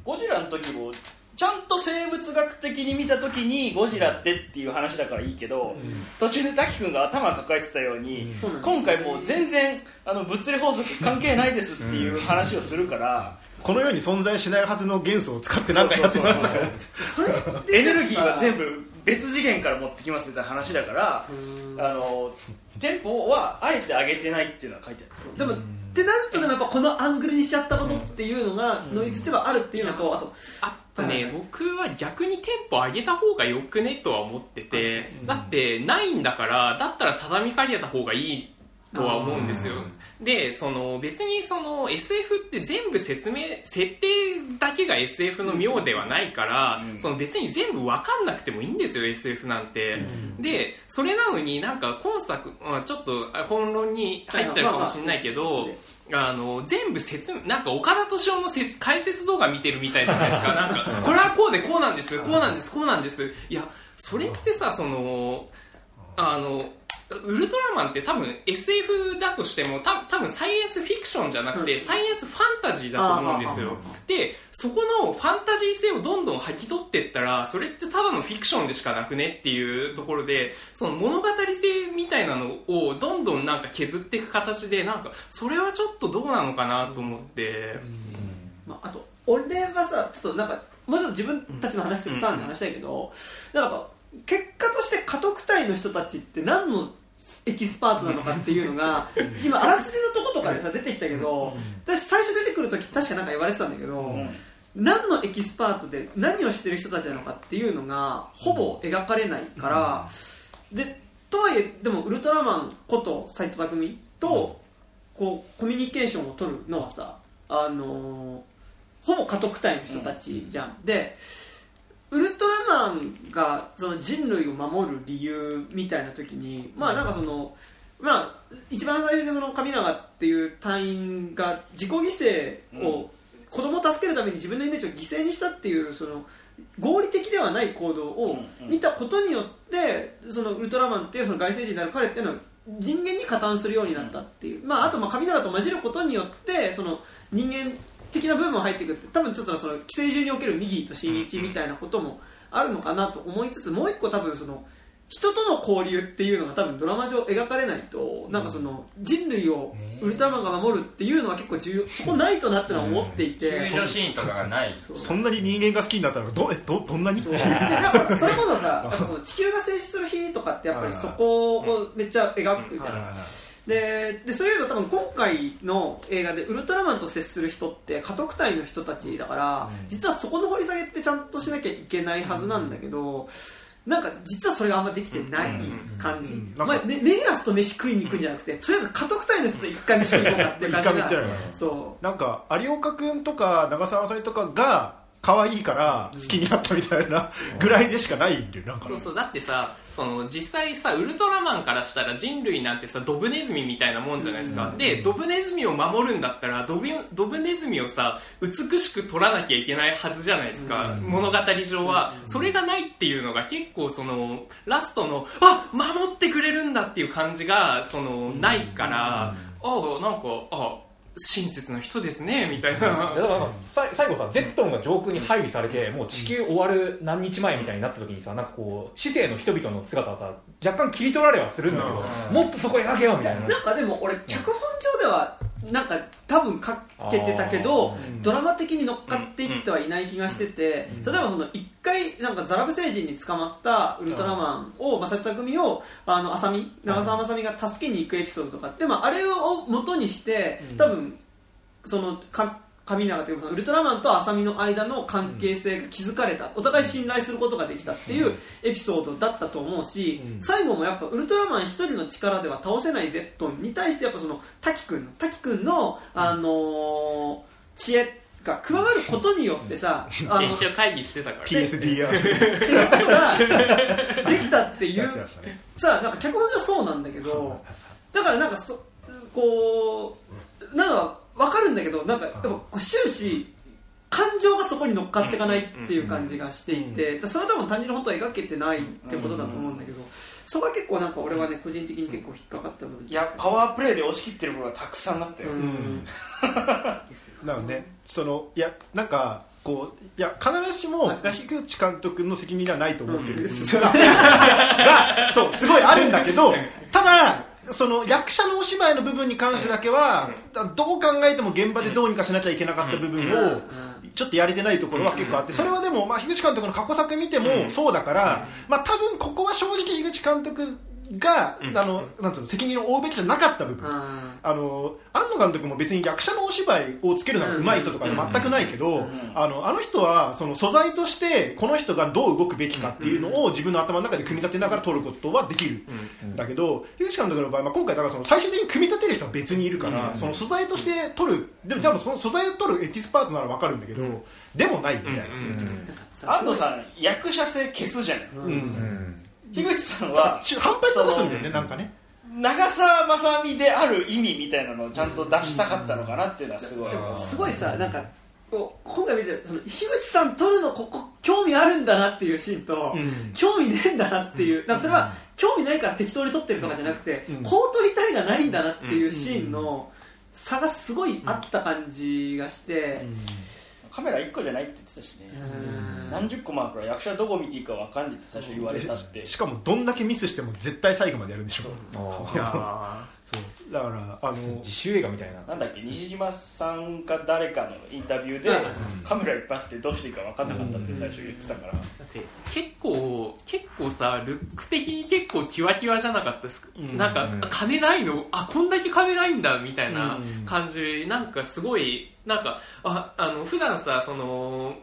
ゴジラの時もちゃんと生物学的に見た時にゴジラってっていう話だからいいけど、途中で滝君が頭抱えてたように、そうなんだ今回もう全然あの物理法則関係ないですっていう話をするから、この世に存在しないはずの元素を使って何かやってましたか。らそれってエネルギーは全部別次元から持ってきますみたいな話だから、あのテンポはあえて上げてないっていうのは書いてあるんですよ。でもってなるとでもやっぱこのアングルにしちゃったことっていうのがノイズではあるっていうのとあとあとね、はい。僕は逆にテンポ上げた方がよくねとは思ってて、だってないんだからだったら畳みかけた方がいいとは思うんですよ、でその別にその SF って全部説明設定だけが SF の妙ではないから、その別に全部分かんなくてもいいんですよ SF なんて、でそれなのになんか今作、まあ、ちょっとあ本論に入っちゃうかもしれないけど、まあの全部説明なんか岡田敏夫の説解説動画見てるみたいじゃないですか。*laughs* なんかこれはこうでこうなんですこうなんですこうなんです。いやそれってさそのあのウルトラマンって多分 SF だとしてもた多分サイエンスフィクションじゃなくて、サイエンスファンタジーだと思うんですよ。でそこのファンタジー性をどんどん吐き取っていったらそれってただのフィクションでしかなくねっていうところでその物語性みたいなのをどんどんなんか削っていく形でなんかそれはちょっとどうなのかなと思って、まあ、あと俺はさちょっとなんかもうちょっと自分たちの話するターンで話したいけど、なんか結果として禍特対の人たちって何のエキスパートなのかっていうのが今あらすじのとことかでさ出てきたけど私最初出てくる時確かなんか言われてたんだけど、何のエキスパートで何をしてる人たちなのかっていうのがほぼ描かれないから、でとはいえでもウルトラマンこと斎藤工とこうコミュニケーションを取るのはさあのーほぼ家督隊の人たちじゃん、でウルトラマンがその人類を守る理由みたいな時にまあなんかその、まあ一番最初にその神永っていう隊員が自己犠牲を、子供を助けるために自分の命を犠牲にしたっていうその合理的ではない行動を見たことによってそのウルトラマンっていうその外星人である彼っていうのは人間に加担するようになったっていう、まあ、あとまあ神永と混じることによってその人間的な部分も入ってくるって多分ちょっとその寄生獣における右と新一みたいなこともあるのかなと思いつつもう一個多分その人との交流っていうのが多分ドラマ上描かれないとなんかその人類をウルトラマンが守るっていうのは結構重要そこないとなってのは思っていて、救助シーンとかがないそんなに人間が好きになったのど *laughs* えどどんなに？そう。でなんかそれこそさ地球が静止する日とかってやっぱりそこをめっちゃ描くじゃん、ででそういうの多分今回の映画でウルトラマンと接する人って家督隊の人たちだから、実はそこの掘り下げってちゃんとしなきゃいけないはずなんだけど、なんか実はそれがあんまできてない感じ、まあ、メメギラスと飯食いに行くんじゃなくてとりあえず家督隊の人と一回飯食いに行こうかっていう感じがそなんか有岡君とか長澤まさみとかが可愛いから好きになったみたいなぐらいでしかないんでなんか。そうそう。だってさその実際さウルトラマンからしたら人類なんてさドブネズミみたいなもんじゃないですか、でドブネズミを守るんだったらドブドブネズミをさ美しく撮らなきゃいけないはずじゃないですか、物語上は、それがないっていうのが結構そのラストのあ守ってくれるんだっていう感じがそのないから、ああなんかあ親切な人ですねみたいな、最後さゼットンが上空に配備されてもう地球終わる何日前みたいになった時にさなんかこう市政の人々の姿はさ若干切り取られはするんだけど、もっとそこ描けよみたいな。なんかでも俺脚本上ではなんか多分書けてたけどドラマ的に乗っかっていってはいない気がしてて例えばその一回なんかザラブ星人に捕まったウルトラマンを正人匠をあの浅見長澤まさみが助けに行くエピソードとかって、まあ、あれを元にして多分そのか神永というかウルトラマンと浅見の間の関係性が築かれたお互い信頼することができたっていうエピソードだったと思うし、最後もやっぱウルトラマン一人の力では倒せないゼットンに対してやっぱその滝君の滝君の、あのー知恵が加わることによってさあの一応会議してたから PSDR っていうことができたっていう。さあなんか脚本上そうなんだけどだからなんかそこうなんか分かるんだけどなんかやっぱこう終始感情がそこに乗っかっていかないっていう感じがしていて、それは多分単純に本当は描けてないってことだと思うんだけど、そこは結構なんか俺はね個人的に結構引っかかった部分いやパワープレイで押し切ってる部分がたくさんあったよ、うん。なの *laughs* でそのいやなんかこういや必ずしも樋口監督の責任ではないと思ってる、うん。*laughs* ががそうすごいあるんだけど *laughs* ただその役者のお芝居の部分に関してだけは、どう考えても現場でどうにかしなきゃいけなかった部分を、ちょっとやれてないところは結構あって、それはでも、まあ、樋口監督の過去作見てもそうだから、まあ、多分ここは正直樋口監督が、あのなんつうの責任を負うべきじゃなかった部分、あの庵野監督も別に役者のお芝居をつけるのが上手い人とかで全くないけど、あのあの人はその素材としてこの人がどう動くべきかっていうのを自分の頭の中で組み立てながら撮ることはできる、ん、だけど樋口監督の場合、まあ、今回だからその最終的に組み立てる人は別にいるから、その素材として撮る。でもじゃあその素材を撮るエキスパートなら分かるんだけど、でもないみたいな、安藤さん役者性消すじゃない、うん樋口さんは反発とかするんだよねなんかね。長澤まさみである意味みたいなのをちゃんと出したかったのかなっていうのはすごい、すごいさなんかこう今回見てその樋口さん撮るのここ興味あるんだなっていうシーンと、うん。興味ねえんだなっていう、なんかそれは興味ないから適当に撮ってるとかじゃなくて、うん。こう撮りたいがないんだなっていうシーンの差がすごいあった感じがして、カメラ1個じゃないって言ってたしね、うん。何十個もあるから役者どこ見ていいか分かんないって最初言われたって。しかもどんだけミスしても絶対最後までやるんでしょ。いやそう。だからあの自主映画みたいな。なんだっけ西島さんか誰かのインタビューで、カメラいっぱいあってどうしていいか分かんなかったって最初言ってたから、だって結構結構さルック的に結構キワキワじゃなかったですか、うん。なんか、うん。金ないの？あこんだけ金ないんだみたいなうん。感じ、なんかすごいなんかああの普段さその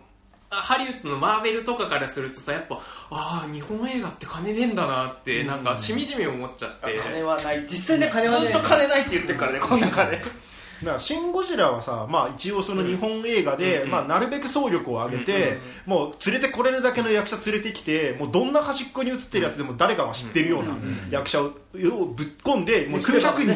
あハリウッドのマーベルとかからするとさやっぱああ日本映画って金ねえんだなって、なんかしみじみ思っちゃって。金はない。実際ね金はねずっと金ないって言ってるからねこの中でだからシン・ゴジラはさ、まあ、一応その日本映画で、まあ、なるべく総力を上げて、もう連れてこれるだけの役者連れてきてもうどんな端っこに映ってるやつでも誰かが知ってるような役者をぶっ込んでもう数百人。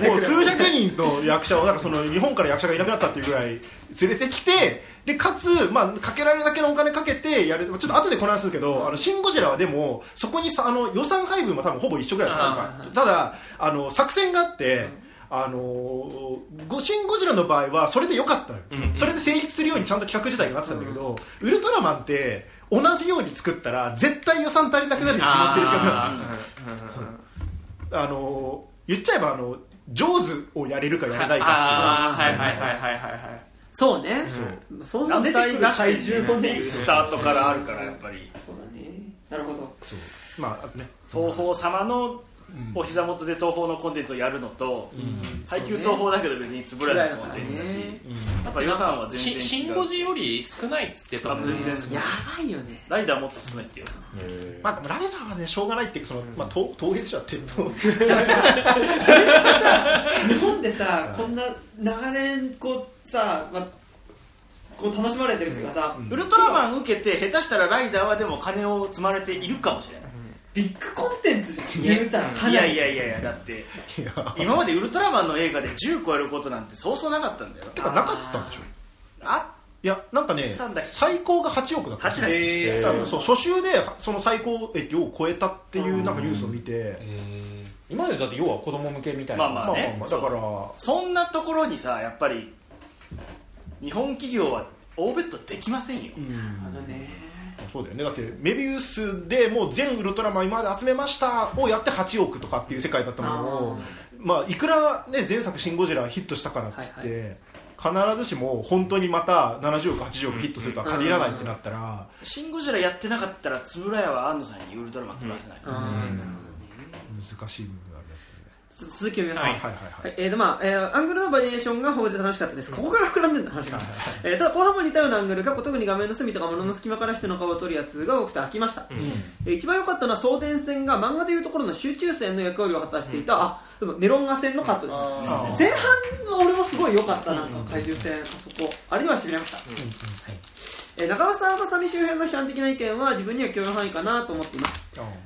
ねもう数百人の役者をなんかその日本から役者がいなくなったっていうぐらい連れてきてでかつ、まあ、かけられるだけのお金かけてやるちょっと後でこの話するけど「あのシン・ゴジラ」はでもそこにさあの予算配分も多分ほぼ一緒ぐらいだったただあの作戦があって、あのーゴシン・ゴジラの場合はそれでよかったのよ、うんそれで成立するようにちゃんと企画自体がなってたんだけど、ウルトラマンって同じように作ったら絶対予算足りなくなるに決まってる企画なんですよ。あのー言っちゃえばあのジョーズをやれるかやれないかああはいはいはいはいはいはい。そうね、そう。そう出てくる怪獣もねスタートからあるからやっぱり。そうだね。なるほど。まああとね。東宝様のお膝元で東宝のコンテンツをやるのと、配給東宝だけど別につぶらないコンテンツだし、やっぱ予算は全然違う。しシン・ゴジより少ないっつってたもん。あ全然やばいよね。ライダーもっと少ないっていう。まあ、ライダーはねしょうがないっていうかその、まあ、陶陶芸でしょって。いうと日本でさこんな長年こうさ、まあ、こう楽しまれてるっていうかさ、ウルトラマン受けて下手したらライダーはでも金を積まれているかもしれないビッグコンテンツじゃん。言うたらかいなりやいやいやいやだって今までウルトラマンの映画で10超えることなんてそうそうなかったんだよ。てかなかったんでしょ？あいやなんかねたん最高が8億だったんですよ。8億。えーそう初週でその最高益を超えたっていうなんかニュースを見て、今までだって要は子供向けみたいな。まあまあねだから。そんなところにさやっぱり日本企業は大ベットできませんよ。あのねそうだよね。だってメビウスでもう全ウルトラマン今まで集めましたをやって8億とかっていう世界だったものをまあいくらね前作「シン・ゴジラ」ヒットしたからっつって、必ずしも本当にまた70億80億ヒットするとは限らないってなったら、シン・ゴジラやってなかったら円谷は安野さんにウルトラマン取らせない、難しい部分ちょっと続きを見ます。はいはいはいはい。えーとまあえーアングルのバリエーションが豊富で楽しかったです、ここから膨らんでるんだ話が、えーただ後半も似たようなアングルが特に画面の隅とか物の隙間から人の顔を撮るやつが多くて飽きました、えー一番良かったのは送電線が漫画でいうところの集中線の役割を果たしていた、あでもネロンガ線のカットです。ー。前半の俺もすごい良かったなんか怪獣線あそこ。あれにはしびれました、えー中澤まさみ周辺の批判的な意見は自分には許容範囲かなと思っています。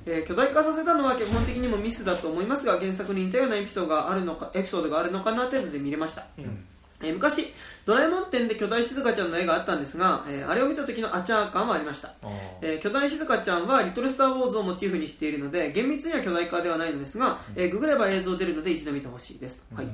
えー巨大化させたのは基本的にもミスだと思いますが原作に似たようなエピソードがあるのかエピソードがあるのかな程度で見れました、えー昔ドラえもん展で巨大静香ちゃんの絵があったんですが、えーあれを見た時のアチャー感はありました、えー巨大静香ちゃんはリトルスター・ウォーズをモチーフにしているので厳密には巨大化ではないのですが、えーググれば映像出るので一度見てほしいですと、はい。えー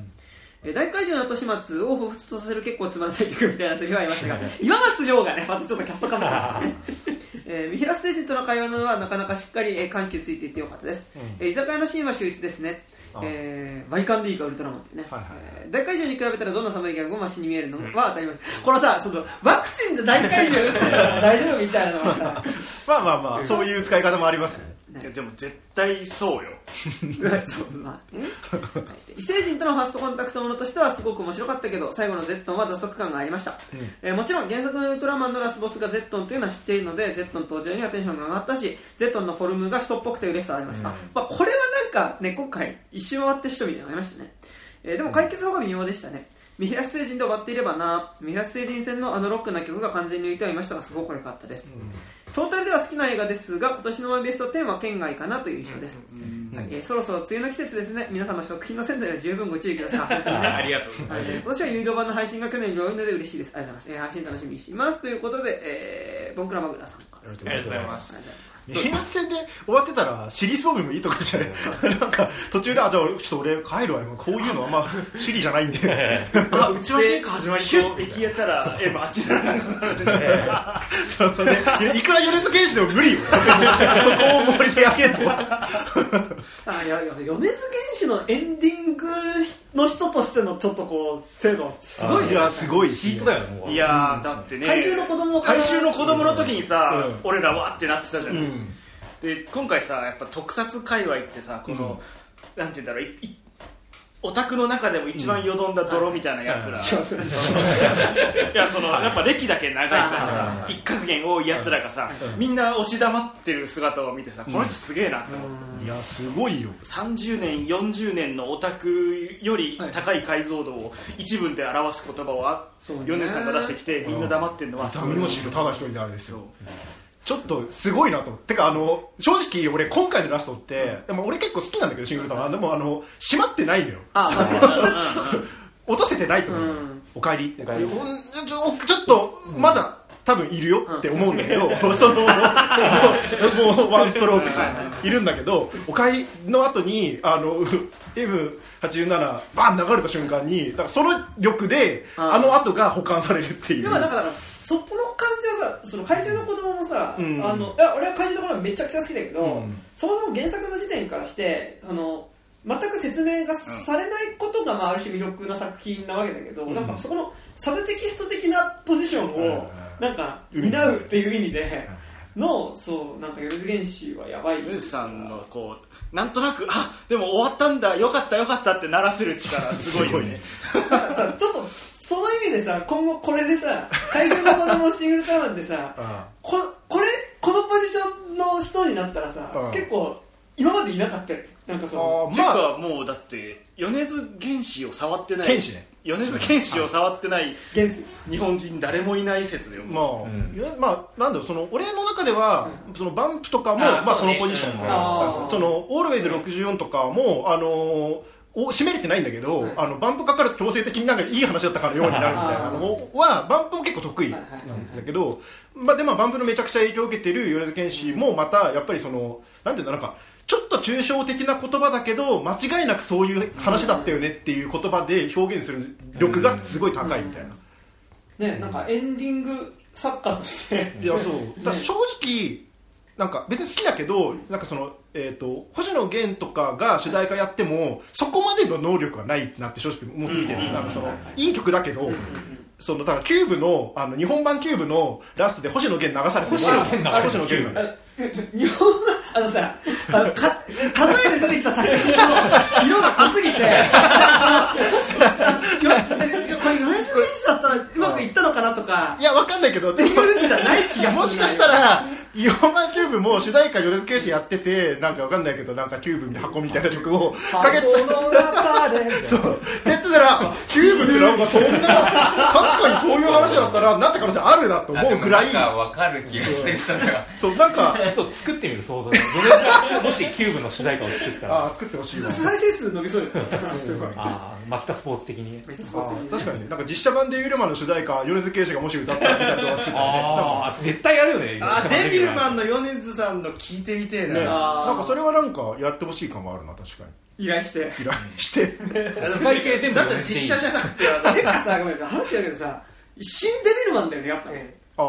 大怪獣の後始末を彷彿とさせる結構つまらない曲みたいなセリフはありましたが岩松亮がねまたちょっとキャストかもですよね。えー、三平星人との会話などはなかなかしっかり、えー緩急ついていてよかったです、えー居酒屋のシーンは秀逸ですね。えー、バイカンディーかウルトラマンっていうね、はいはいえー大怪獣に比べたらどんな寒いギャグもマシに見えるのは当たります、このさそのワクチンで大怪獣打ってたら大丈夫みたいなのはさ。*laughs* まあまあまあそういう使い方もありますねいやでも絶対そうよ。*laughs* そうまあね。はい。異星人とのファーストコンタクトものとしてはすごく面白かったけど最後のゼットンは脱足感がありました、えーもちろん原作のウルトラマンのラスボスがゼットンというのは知っているのでゼットン登場にはテンションが上がったしゼットンのフォルムが人っぽくて嬉しさありました、まあ、これはなんかね今回一周回って人みたいなのありましたね、えーでも解決法が微妙でしたね。見開星人で終わっていればな。見開星人戦のあのロックな曲が完全に浮いてはいましたがすごく良かったです、トータルでは好きな映画ですが今年のマイベスト10は県外かなという印象です、はいえーそろそろ梅雨の季節ですね。皆様食品の鮮度には十分ご注意ください。本当にねありがとうはい、えー今年は有料版の配信が去年より多いので嬉しいです。ありがとうございます、えー配信楽しみにします。ということで、えーボンクラマグラさんありがとうございますありがとう。ございます日本戦で終わってたらシリーズボムもいいとこじゃね *laughs* なんか途中であじゃあちょっと俺帰るわこういうのはまあシリじゃないんで。*laughs* あうちは結構始まりそうって消えたらえバッチリなそのねいくら米津玄師でも無理よそこを盛り上げるのは。あいやいや米津玄師のエンディングの人としてのちょっとこう精度はすごいいやすごいシートだよねもう。いやーだってね。怪獣の子供から怪獣の子供の時にさ、うん。俺らわーってなってたじゃん、うんで今回さやっぱ特撮界隈ってさこの、なんて言うんだろういいオタクの中でも一番よどんだ泥みたいなやつら、いやそのやっぱ歴だけ長いからさ一攫元多いやつらがさ、みんな押し黙ってる姿を見てさこの人すげえなって思って、いやすごいよ。30年40年のオタクより高い解像度を一文で表す言葉をあそうね。米津さんが出してきてみんな黙ってるのは痛みのしろただ一人であれですよちょっとすごいなと。思っててかあの正直俺今回のラストって、でも俺結構好きなんだけどシングルタマンでもあの閉まってないのよ。あ *laughs* 落とせてないと思う、うん。おかえり。ちょっとまだ、多分いるよって思うんだけど、*laughs* そのもうもうワンストロークいるんだけどおかえりの後にあの M87 バン流れた瞬間にだからその力であの後が保管されるっていう。でもなんかだからそこの感じはさその怪獣の子供もさ、うん。あのいや俺は怪獣の子供めちゃくちゃ好きだけど、うん。そもそも原作の時点からしてその全く説明がされないことが、まあ、ある種魅力な作品なわけだけど、なんかそこのサブテキスト的なポジションをなんか担うっていう意味でのそうなんか米津玄師はやばい米津さんのこうなんとなくあでも終わったんだよかったよかったってならせる力 *laughs* すごいよね。*laughs* さちょっとその意味でさ今後これでさ怪獣の子供シングルタワーってさあ *laughs* ここれこのポジションの人になったらさ、うん。結構今までいなかったよね。なんかそのあーまあ。かもうだって米津玄師を触ってない。剣士ね米津玄師を触ってない日本人誰もいない説だよまあ、うん。まあ、なんだろうその俺の中では、そのバンプとかもまあ、そのポジション。うん。そのオールウェイズ64とかも、あのーお締めれてないんだけど、あのバンプかかると強制的になんかいい話だったからようになるみたいなのはバンプも結構得意なんだけど、まあ、でまあバンプのめちゃくちゃ影響を受けてる米津玄師もまたやっぱりそのなんていうんだなんかちょっと抽象的な言葉だけど間違いなくそういう話だったよねっていう言葉で表現する力がすごい高いみたいな。ねなんかエンディング作家として。いやそう。だ正直なんか別に好きだけどなんかその、えー、と星野源とかが主題歌やってもそこまでの能力がないなって正直思って見てる、なんかそのいい曲だけど、そのだからキューブのあの日本版キューブのラストで星野源流されてる星野源流れてる。あ星野源あ日本のあのさあのか例えで出てきた作品の色が濃すぎてこれ米津玄師だったらうまくいったのかなとかいやわかんないけどっていうんじゃない気がするもしかしたら日本版キューブも主題歌米津玄師やっててなんかわかんないけどなんかキューブみたいな箱みたいな曲をかけてた。箱の中で。そう。でやってたらキューブってなんかそんな確かにそういう話だったらなった可能性あるなと思うぐらい。なんかわかる気がするそれは。そうなんかちょっと作ってみる想像で米津がもしキューブの主題歌を作ったら。ああ作ってほしいわ。再生数伸びそうですか。*laughs* ああマキタスポーツ的に。確かに。ねなんか実写版でデビルマンの主題歌米津玄師がもし歌ったらみたいな動画作ったらね。ああ絶対やるよね。あデビルマンの米津さんの聞いてみてえな、ねなんかそれはなんかやってほしい感はあるな確かに。依頼して。依頼して。世界系全部だって実写じゃなくてて *laughs* かさごめん話だけどさ新デビルマンだよねやっぱね。あ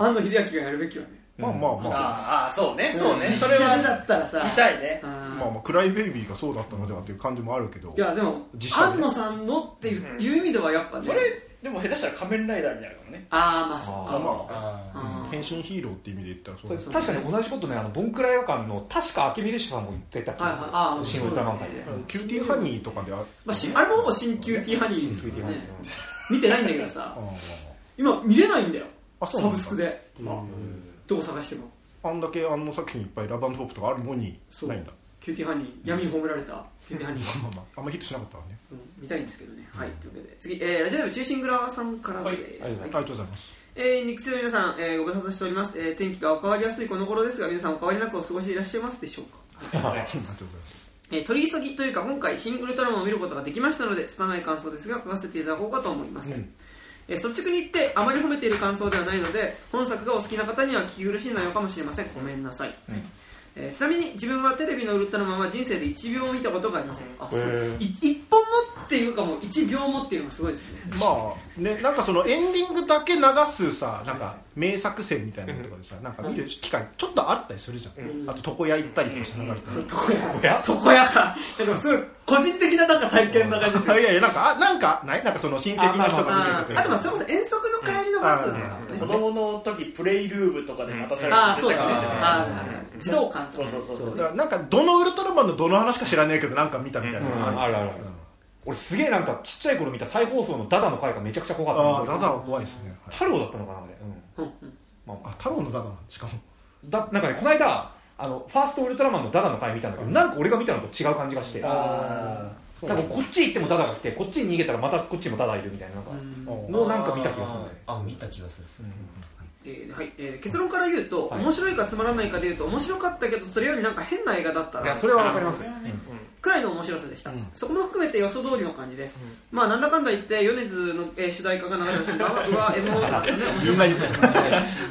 あ庵野秀明がやるべきはねまあまあまあ。ああそうねそうね。実それは。写でだったらさ。見たいね。あーまあまあクライベイビーがそうだったのではっていう感じもあるけど。いやでも実写で。庵野さんのっていういう意味ではやっぱね。それでも下手したら仮面ライダーになるかもね。ああまあそっか。あまあ。ああ変身ヒーローっていう意味で言ったらそうだそう確かに同じことねあのボンクラ映画館の確か明美列車さんも言ってた気はいはいあーがする新ウルトラマン会で。うん。キューティーハニーとかであまあ、しあれもほぼ新キューティーハニーですけどね見てないんだけどさ。あ今見れないんだよ。サあそうなんだ。ブスクで。ーあどこ探しても。あんだけあの作品いっぱいラブホープとかあるのにそう。ないんだ。キューティーハニー闇に葬られたキューティーハニー、まあまああんまヒットしなかったわね。うん見たいんですけどね。はいというわけで。次、えーラジオネーム中心蔵さんからです、ありがとうございます。えー、肉強の皆さん、えーご無沙汰しております、えー天気がお変わりやすいこの頃ですが皆さんお変わりなくお過ごしでいらっしゃいますでしょうか？ありがとうございます。えー取り急ぎというか今回新ウルトラマンを見ることができましたので拙い感想ですが書かせていただこうかと思います、えー率直に言ってあまり褒めている感想ではないので本作がお好きな方には聞き苦しい内容かもしれません。ごめんなさい、えーちなみに自分はテレビのウルトラマンは人生で1秒も見たことがありません。あすごいへー。い1本もっていうかもう1秒もっていうのがすごいですね。まあねなんかそのエンディングだけ流すさなんか名作戦みたいなのとかでさなんか見る機会ちょっとあったりするじゃん、あと床屋行ったりとかして流れてたり床屋。床屋？か。すごい個人的ななんか体験な感じでいやいやなんかあなんかない？なんかその親戚の人があ見てくれるーあとまあそれこそ遠足の帰りのバスとかもね、子供の時プレイルームとかで待たされてああそうだね。あるあ児童館とそうかそうそう。そう。だからなんかどのウルトラマンのどの話か知らねえけどなんか見たみたいな。あるあるある。俺すげえなんかちっちゃい頃見た再放送のダダの回がめちゃくちゃ怖かった。ああダダは怖いですね、はい。タロウだったのかなあれ。うん。まあまあタロウのダダしかも。あだなんかねこの間あのファーストウルトラマンのダダの回見たんだけどなんか俺が見たのと違う感じがして。なんかこっち行ってもダダが来てこっちに逃げたらまたこっちもダダいるみたいななんかうん。のなんか見た気がするねあ見た気がする。えーはい。えー結論から言うと、はい。面白いかつまらないかで言うと面白かったけどそれよりなんか変な映画だったないやそれはわかります。よくらいの面白さでした、そこも含めて予想通りの感じです、まあなんだかんだ言って米津の、えー主題歌が流れた瞬間はうわ MO だったね。面白 *laughs* みんな言ってるはい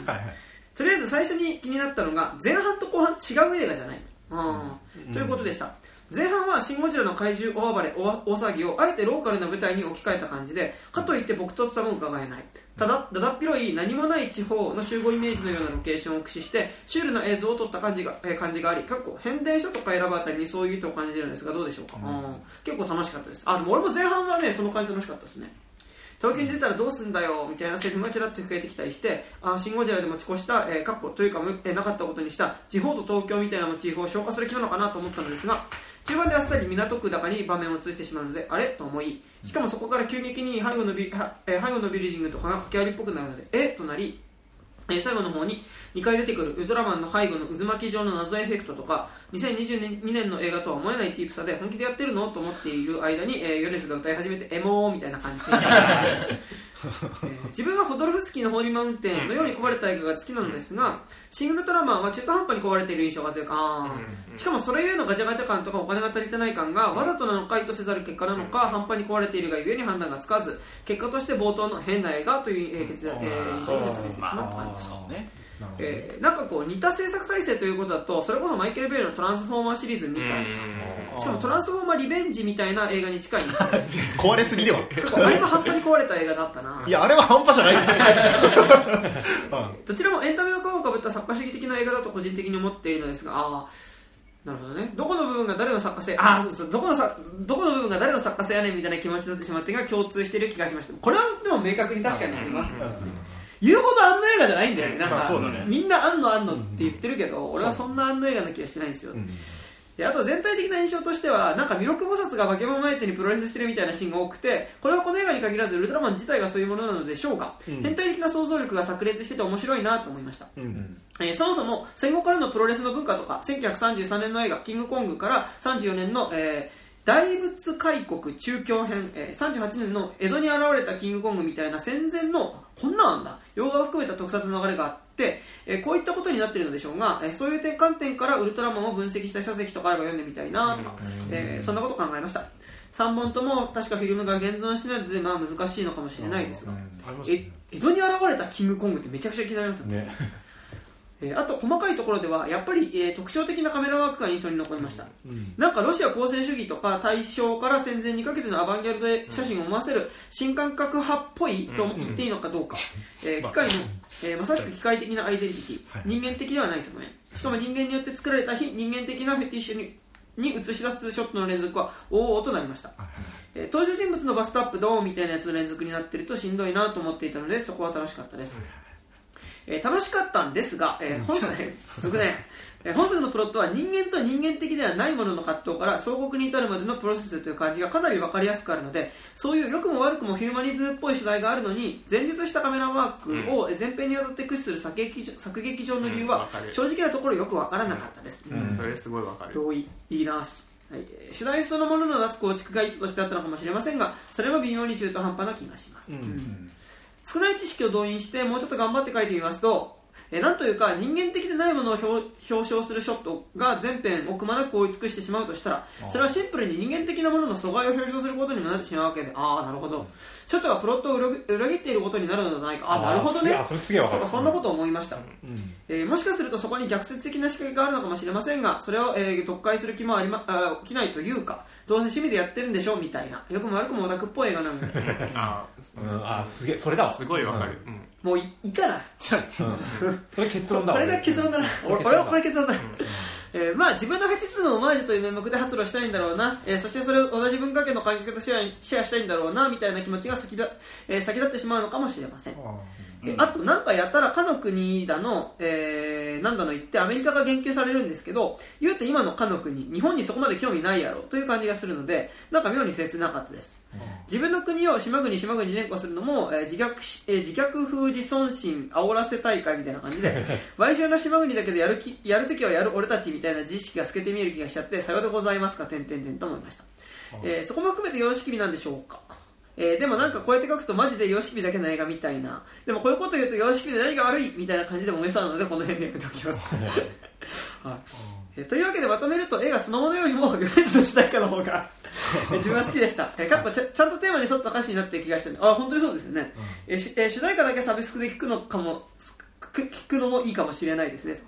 はいとりあえず最初に気になったのが前半と後半違う映画じゃない、うん。ということでした。前半は「シン・ゴジラ」の怪獣大暴れ大騒ぎをあえてローカルな舞台に置き換えた感じでかといって僕とつさも伺えない。ただだだっ広い何もない地方の集合イメージのようなロケーションを駆使してシュールな映像を撮った感じが,、えー感じがありかっこ変電所とか選ぶあたりにそういう意図を感じてるんですがどうでしょうか、うん。結構楽しかったです。あでも俺も前半はねその感じ楽しかったですね。東京に出たらどうすんだよみたいなセリフがちらっと増えてきたりしてあシン・ゴジラで持ち越した、えー、かっこというか、えーなかったことにした地方と東京みたいなモチーフを消化する気なのかなと思ったのですが中盤であっさり港区高に場面を移してしまうのであれ？と思いしかもそこから急激に背後のビ,えー背後のビルディングとかが掛け合いっぽくなるのでえ？となりえ最後の方に2回出てくるウルトラマンの背後の渦巻き状の謎エフェクトとか2022年の映画とは思えないティープさで本気でやってるの？と思っている間に、えー、米津が歌い始めてエモーみたいな感じ。で、えー自分はホドルフスキーのホーリーマウンテンのように壊れた映画が好きなのですが、シン・ウルトラマンは中途半端に壊れている印象が強くあーしかもそれゆえのガチャガチャ感とかお金が足りてない感がわざとなのか意図せざる結果なのか半端に壊れているがゆえに判断がつかず結果として冒頭の変な映画という、えー決断えー印象に結びついてしまった感じですねえーなんかこう似た制作体制ということだとそれこそマイケル・ベイのトランスフォーマーシリーズみたいな。しかもトランスフォーマーリベンジみたいな映画に近いんですよ。*laughs* 壊れすぎでは。あれも半端に壊れた映画だったな。いやあれは半端じゃないですよ。*laughs* どちらもエンタメの皮をかぶった作家主義的な映画だと個人的に思っているのですがああなるほどね。どこの部分が誰の作家性ああそうどこのさどこの部分が誰の作家性やねんみたいな気持ちになってしまってが共通している気がしました。これはでも明確に確かにあります。ね言うほどあんの映画じゃないんだよね。なんか、まあそうだね。みんなあんのあんのって言ってるけど、俺はそんなあんの映画な気がしてないんですよ、であと全体的な印象としてはなんか弥勒菩薩が化け物相手にプロレスしてるみたいなシーンが多くてこれはこの映画に限らずウルトラマン自体がそういうものなのでしょうが、変態的な想像力が炸裂してて面白いなと思いました、えーそもそも戦後からのプロレスの文化とか1933年の映画「キングコング」から34年の、えー大仏開国中京編、えー、38年の江戸に現れたキングコングみたいな戦前のこんなんあんだ。洋画を含めた特撮の流れがあって、えーこういったことになっているのでしょうが、えーそういう観点からウルトラマンを分析した書籍とかあれば読んでみたいなとか、えーそんなことを考えました。3本とも確かフィルムが現存しないのでまあ難しいのかもしれないですが、え江戸に現れたキングコングってめちゃくちゃ気になりますよね。ねえーあと細かいところではやっぱり、えー特徴的なカメラワークが印象に残りました、なんかロシア公正主義とか大正から戦前にかけてのアバンギャルド写真を思わせる新感覚派っぽいと言っていいのかどうか、えー機械の、えーまさしく機械的なアイデンティティ、人間的ではないですよね。しかも人間によって作られた非人間的なフェティッシュにに映し出すショットの連続は大々となりました、えー登場人物のバストアップドーンみたいなやつの連続になってるとしんどいなと思っていたのでそこは楽しかったです、えー楽しかったんですが、えー本作 *laughs* すぐね、えー本作のプロットは人間と人間的ではないものの葛藤から総国に至るまでのプロセスという感じがかなり分かりやすくあるのでそういう良くも悪くもヒューマニズムっぽい主題があるのに前述したカメラワークをえー前編にわたって駆使する作劇作劇上の理由は正直なところよく分からなかったです、うん。それすごいわかる。同意いいなし、はい、えー主題そのものの脱構築が意図としてあったのかもしれませんがそれも微妙に中途半端な気がします、少ない知識を動員してもうちょっと頑張って書いてみますと、えーなんというか人間的でないものを表表彰するショットが全編をくまなく追い尽くしてしまうとしたらそれはシンプルに人間的なものの阻害を表彰することにもなってしまうわけでああなるほど。ショットがプロットを裏切裏切っていることになるのではないか。あーなるほどね。とかそんなことを思いました、えーもしかするとそこに逆説的な仕掛けがあるのかもしれませんがそれを、えー読解する気もあり、ま、あー起きないというかどうせ趣味でやってるんでしょうみたいなよくも悪くもオタクっぽい映画なので。*laughs* あうん。あすげえそれだわ。すごいわかる、うんもういいいかな。う。ん。それ結論だわ。これが結論だな。俺俺はこれ結論だ、えーまあ自分のフェティスのオマージュという名目で発露したいんだろうな、えーそしてそれを同じ文化圏の観客とシェアシェアしたいんだろうなみたいな気持ちが先だ、えー先立ってしまうのかもしれませんえあとなんかやったらかの国だの、えーなんだの言ってアメリカが言及されるんですけど言うて今のかの国日本にそこまで興味ないやろという感じがするのでなんか妙に切なかったです。自分の国を島国島国に連呼するのも、えー自虐しえー自虐風自尊心煽らせ大会みたいな感じで売春な島国だけどやるきやるときはやる俺たちみたいな自意識が透けて見える気がしちゃってさようでございますか点々点と思いました、えーそこも含めて様式美なんでしょうかえーでもなんかこうやって書くとマジで様式美だけの映画みたいな。でもこういうこと言うと様式美で何が悪いみたいな感じでもめそうなのでこの辺でやめておきます、はい。えーというわけでまとめると映画そのものよりも米津の主題歌の方がえー *laughs* 自分は好きでした、えー、かっこちゃちゃんとテーマに沿った歌詞になってる気がしたんであ本当にそうですよね、えーしえー主題歌だけサブスクで聞くのかもく聞くのもいいかもしれないですね。と、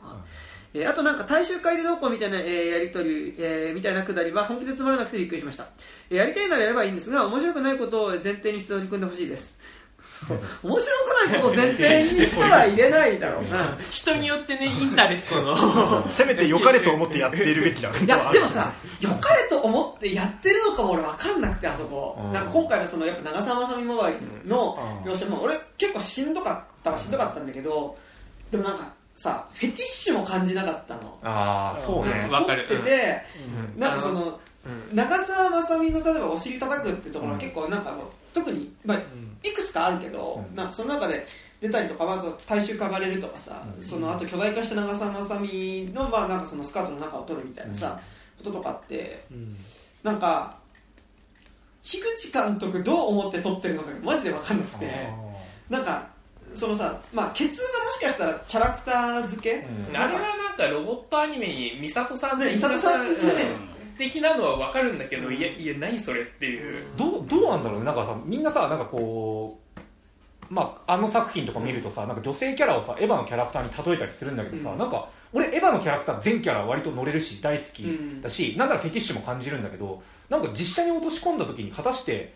えーあとなんか大衆会でどうこうみたいな、えーやりとり、えーみたいなくだりは本気でつまらなくてびっくりしました、えーやりたいならやればいいんですが面白くないことを前提にして取り組んでほしいです。*laughs* 面白くないことを前提にしたら入れないだろうな。人によってねインタレストの *laughs* せめて良かれと思ってやっているべきだい。やでもさ良かれと思ってやってるのかも俺分かんなくてあそこ、うん。なんか今回のそのやっぱ長澤まさみモバイルのうん。描写も俺結構しんどかったはしんどかったんだけどでもなんかさフェティッシュも感じなかったの。ああそうね。なんかる。撮ってて、うん。なんかその、長澤まさみの例えばお尻叩くってところは結構なんか特に、まあ、いくつかあるけど、うん。なんかその中で出たりとか、まあ、大衆かがれるとかさ、そのあと巨大化した長澤まさみの,、まあ、なんかそのスカートの中を取るみたいなさ、こととかってなんか樋口監督どう思って撮ってるのかがマジで分かんなくてなんかそのさ、まあ、ケツがもしかしたらキャラクター付け、うん。あれはなんかロボットアニメにミサトさんねでミサトさんね。的なのは分かるんだけど、いやいや何それっていう、どうどうなんだろうね。なんかさみんなさなんかこうまああの作品とか見るとさなんか女性キャラをさエヴァのキャラクターに例えたりするんだけどさ、うん。なんか俺エヴァのキャラクター全キャラ割と乗れるし大好きうん。だし、なんならフェティッシュも感じるんだけどなんか実写に落とし込んだ時に果たして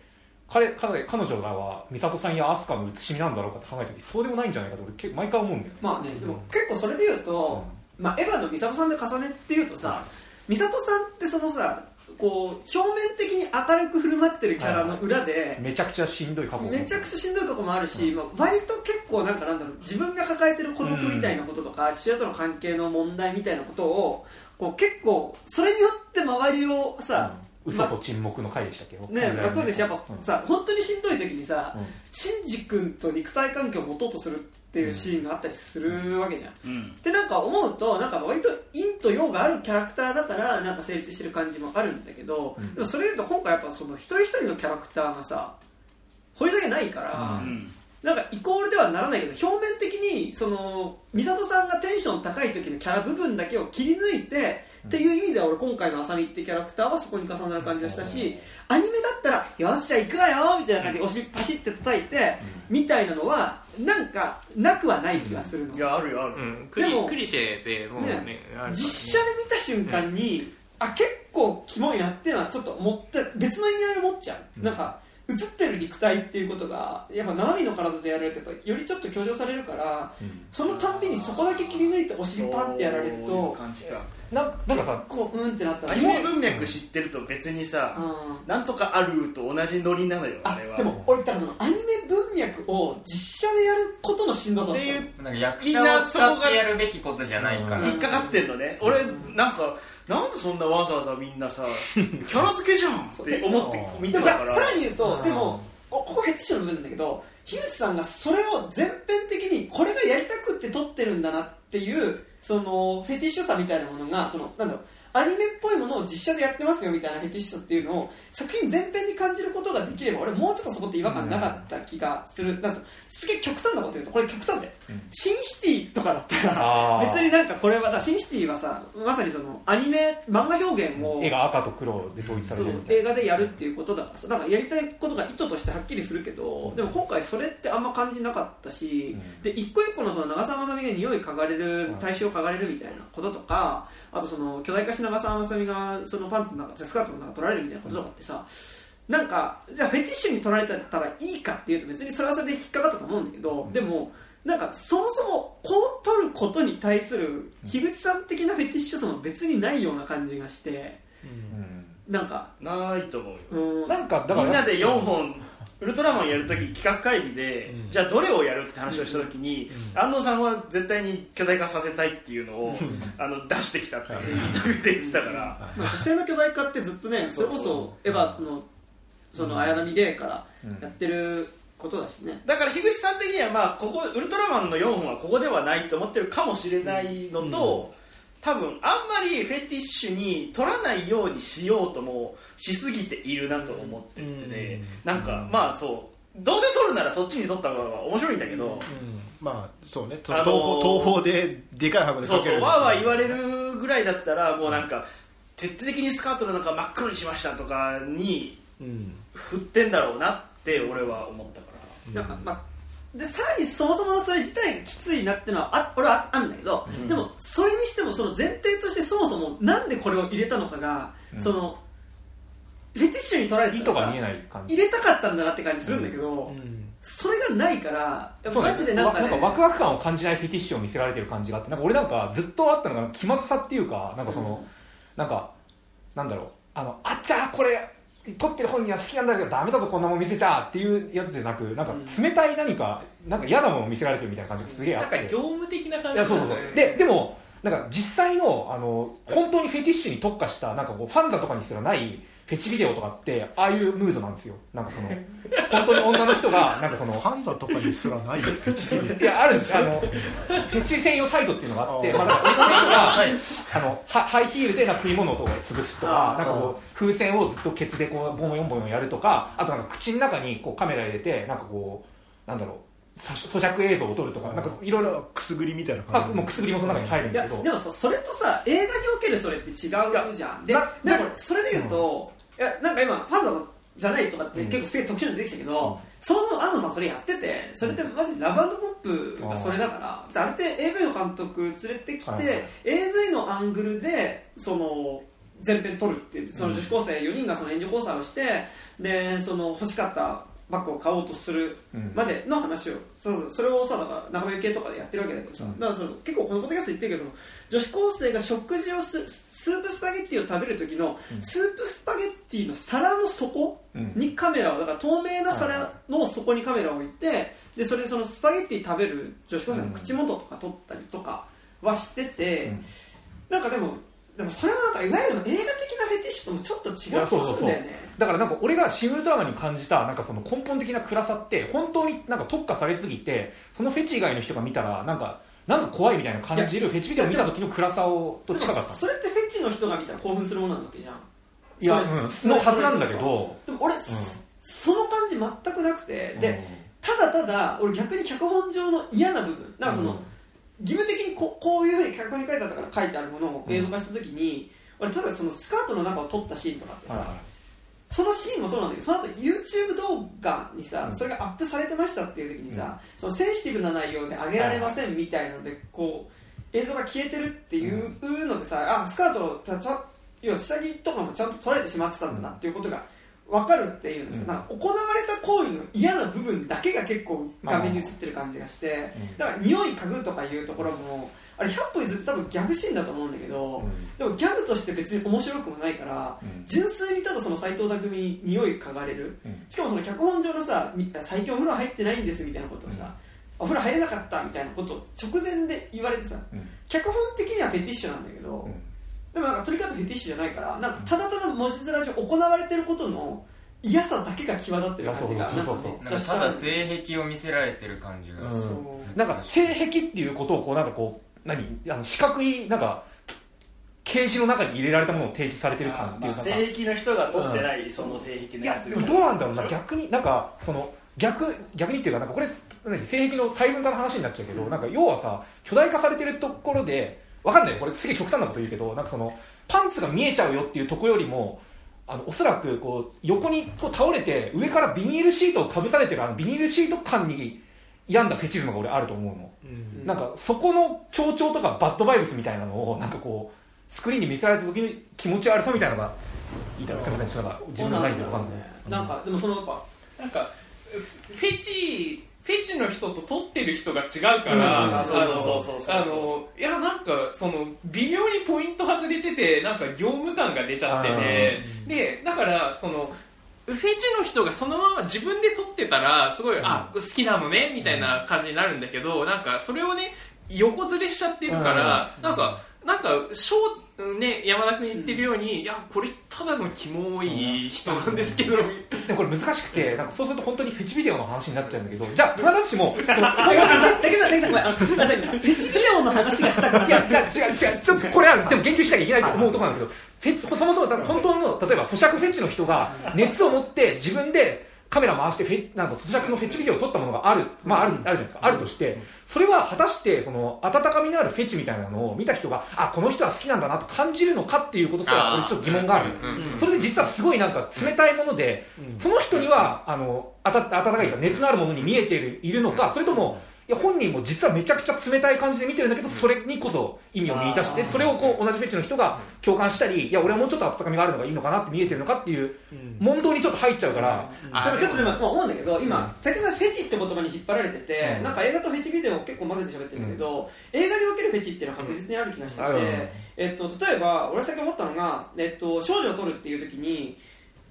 彼彼彼女らは美里さんや飛鳥の写しみなんだろうかって考えた時そうでもないんじゃないかと俺け毎回思うんだよね。まあねでも結構それで言うと、まあ、エヴァの美里さんで重ねっていうとさ美里さんってそのさこう表面的に明るく振る舞ってるキャラの裏で、めちゃくちゃしんどい過去めちゃくちゃしんどいとこもあるし、まあ、割と結構なんかなんだろう自分が抱えてる孤独みたいなこととか、父親との関係の問題みたいなことをこう結構それによって周りをさ、嘘と沈黙の回でしたっけ？ね、楽でしやっぱうん。さ本当にしんどい時にさ、うん。シンジ君と肉体関係を持とうとするっていうシーンがあったりするわけじゃん、うん。ってなんか思うとなんか割と陰と陽があるキャラクターだからなんか成立してる感じもあるんだけど、でもそれで言うと今回やっぱその一人一人のキャラクターがさ掘り下げないから、うん。なんかイコールではならないけど表面的にその美里さんがテンション高い時のキャラ部分だけを切り抜いて、っていう意味では俺今回のあさみってキャラクターはそこに重なる感じがしたし、アニメだったら「よっしゃ行くわよ」みたいな感じでお尻パシって叩いて、みたいなのはなんかなくはない気がするの、いやあるよある、でもリクリシェでもうねね実写で見た瞬間に、あ結構キモいなっていうのはちょっと思って別の意味合いを持っちゃう、なんか映ってる肉体っていうことがやっぱ生身の体でやられるとやっぱよりちょっと強調されるから、そのたんびにそこだけ切り抜いてお尻パンってやられるそういうと感じかななんかさこううんってなったらアニメ文脈知ってると別にさ、うん。なんとかあると同じノリなのよああれは。でも俺だからそのアニメ文脈を実写でやることのしんどさっていうなんか役みんな者をそこが使ってやるべきことじゃないかな引っかかってんのね。俺なんかなんでそんなわざわざみんなさ *laughs* キャラ付けじゃんって思って見てたから。さらに言うとでもこここフェティッシュの部分なんだけど樋口さんがそれを全編的にこれがやりたくって撮ってるんだなってていうそのフェティッシュさみたいなものがそのなんだろうアニメっぽいものを実写でやってますよみたいなフェティッシュさっていうのを作品全編に感じることができれば俺もうちょっとそこって違和感なかった気がする、なんすげえ極端なこと言うとこれ極端で、シンシティとかだったら別になんかこれはシンシティはさまさにそのアニメ漫画表現を絵が赤と黒で統一されるみたいな。映画でやるっていうことだからさだからやりたいことが意図としてはっきりするけどでも今回それってあんま感じなかったし、で一個一個のその長澤まさみが匂い嗅がれる体臭を嗅がれるみたいなこととかあとその巨大化し長澤まさみがそのパンツの中スカートの中取られるみたいなこととかってさ、なんかじゃあフェティッシュに取られたらいいかっていうと別にそれはそれで引っかかったと思うんだけど、でもなんかそもそもこう取ることに対する樋口さん的なフェティッシュさも別にないような感じがしてうんなんかないと思うようんなんかみんなで4本 *laughs* ウルトラマンやるとき企画会議で、じゃあどれをやるって話をしたときに、安藤さんは絶対に巨大化させたいっていうのを、あの出してきたっていうインタビューで言ってたから、まあ、女性の巨大化ってずっとねそれこそう。そそエヴァのその綾波レイからやってることだしね、だから樋口さん的には、まあ、ここウルトラマンの4本はここではないと思ってるかもしれないのと、多分あんまりフェティッシュに取らないようにしようともしすぎているなと思っててね、なんかまあそうどうせ取るならそっちに取った方が面白いんだけど、まあそうね、あのー東宝東宝ででかい箱でそうそうわーわー言われるぐらいだったらもうなんか徹底的にスカートの中真っ黒にしましたとかにうん。振ってんだろうなって俺は思ったから。なんかまあでさらにそもそものそれ自体がきついなっていうのはあ俺はあるんだけど、でもそれにしてもその前提としてそもそもなんでこれを入れたのかが、そのフェティッシュに取られて意図が見えない感じ。入れたかったんだなって感じするんだけど、それがないからマジでなんか,、ね、わなんかワクワク感を感じないフェティッシュを見せられてる感じがあってなんか俺なんかずっとあったのが気まずさっていうかなんかその、なんかなんだろう。あのあっちゃーこれ撮ってる本人は好きなんだけどダメだぞこんなもん見せちゃっていうやつじゃなくなんか冷たい何かなんか嫌なものを見せられてるみたいな感じがすげえあって。なんか業務的な感いじやそうそうそう。ででもなんか実際のあの本当にフェティッシュに特化したなんかこうファンザとかにすらないフェチビデオとかってああいうムードなんですよ。なんかその本当に女の人がなんかそのパンザとかにすらないよいやあるんですあのフェチ専用サイトっていうのがあってまあ、なんか実際にはあのはハイヒールでなんか食い物を潰すとかなんかこう風船をずっとケツでこうボンヨンボンヨンやるとかあとなんか口の中にこうカメラ入れてなんかこうなんだろうさ咀嚼映像を撮るとかなんかいろいろくすぐりみたいなまあ感じもうくすぐりもその中に入るんいだけど。やでもさそれとさ映画におけるそれって違うじゃん。でななでも俺それで言うと、いやなんか今ファンザのじゃないとかって結構すげえ特殊なの出てきたけど、そもそも安野さんそれやっててそれってマジでラブポップがそれだから、あれって AV の監督連れてきて、はいはい AV のアングルでその全編撮るっていうその女子高生4人がその援助交際をしてでその欲しかったバッグを買おうとするまでの話を、そうそうそれをさだから仲間由紀恵とかでやってるわけだけどさ、だからその結構このポッドキャスト言ってるけどその女子高生が食事をすスープスパゲッティを食べる時の、スープスパゲッティの皿の底にカメラをだから透明な皿の底にカメラを置いてでそれでそのスパゲッティ食べる女子高生の口元とか撮ったりとかはしてて、なんかでもでもそれはなんかいわゆる映画的なフェティッシュともちょっと違う気がするんだよね。だからなんか俺がシン・ウルトラマンに感じたなんかその根本的な暗さって本当になんか特化されすぎてそのフェチ以外の人が見たらなんかなんか怖いみたいな感じるフェチビデオを見た時の暗さをとで近かったもそれってフェチの人が見たら興奮するものなわけじゃん。いや、うん、のはずなんだけど。でも俺、その感じ全くなくて。で、ただただ俺逆に脚本上の嫌な部分。なんかその、義務的にここういうふうに脚本に書いてあったから書いてあるものを映像化した時に、俺例えばそのスカートの中を撮ったシーンとかってさ、はいはい。そのシーンもそうなんだけどその後 YouTube 動画にさ、うん。それがアップされてましたっていう時にさ、そのセンシティブな内容で上げられませんみたいのでこう映像が消えてるっていうのでさ、あスカートをたちゃ要は下着とかもちゃんと取られてしまってたんだなっていうことが分かるっていうん。ですか行われた行為の嫌な部分だけが結構画面に映ってる感じがして、だから匂い嗅ぐとかいうところもあれ100歩譲って多分ギャグシーンだと思うんだけど、でもギャグとして別に面白くもないから、うん。純粋にただその斎藤匠に匂い嗅がれる、うん。しかもその脚本上のさみ最近お風呂入ってないんですみたいなことをさ、お風呂入れなかったみたいなことを直前で言われてさ、うん。脚本的にはフェティッシュなんだけど、んでもなんか取り方フェティッシュじゃないからなんかただただ文字面上行われてることの嫌さだけが際立ってる感じが。うそうそうそう。なんかめっちゃしただ性癖を見せられてる感じが、うんそうなんか性癖っていうことをこうなんかこう何あの四角いなんかケージの中に入れられたものを提示されてる感っていうか、性癖の人が取ってない、その性癖のいややつでもどうなんだろうな逆になんかその逆逆にっていうかなんかこれ何性癖の細分化の話になっちゃうけど、なんか要はさ巨大化されてるところでわかんない。よこれすげえ極端なこと言うけどなんかそのパンツが見えちゃうよっていうところよりもあのおそらくこう横にこう倒れて上からビニールシートをかぶされてるあのビニールシート感に病んだフェチズムが俺あると思うの、なんかそこの強調とかバッドバイブスみたいなのをなんかこうスクリーンに見せられた時に気持ち悪さみたいなのがいいだろうすみません。ちょっとなんか自分の何でわかんない。なんかでもそのやっぱなんかフェチフェチの人と撮ってる人が違うから、うんあのいやなんかその微妙にポイント外れててなんか業務感が出ちゃっててでだからそのフェチの人がそのまま自分で撮ってたらすごい、あ好きなのねみたいな感じになるんだけどなんかそれをね横ずれしちゃってるから、なんかなんかショーね山田君言ってるように、いやこれただのキモい人なんですけど、でもこれ難しくて *laughs* なんかそうすると本当にフェチビデオの話になっちゃうんだけど *laughs* じゃあ必ずしもんフェチビデオの話がしたからいやいや違う違うちょっとこれはでも言及しなきゃいけないと思うところなんだけどフェチそもそも本当の例えば咀嚼フェチの人が熱を持って自分でカメラ回してフェなんか咀嚼のフェチビデオを撮ったものがある、まあ、あるあるじゃないですか。あるとしてそれは果たしてその温かみのあるフェチみたいなのを見た人があこの人は好きなんだなと感じるのかっていうことすら俺ちょっと疑問がある。それで実はすごいなんか冷たいもので、その人にはあのあた温かい熱のあるものに見えているいるのかそれともいや本人も実はめちゃくちゃ冷たい感じで見てるんだけどそれにこそ意味を見出してそれをこう同じフェチの人が共感したりいや俺はもうちょっと温かみがあるのがいいのかなって見えてるのかっていう問答にちょっと入っちゃうから、でもちょっとでもまあ思うんだけど今先さんフェチって言葉に引っ張られてて、うん。なんか映画とフェチビデオを結構混ぜて喋ってるんだけど、映画におけるフェチっていうのは確実にある気がしてて、うん。えっと、例えば俺最近思ったのが、えっと、少女を撮るっていう時に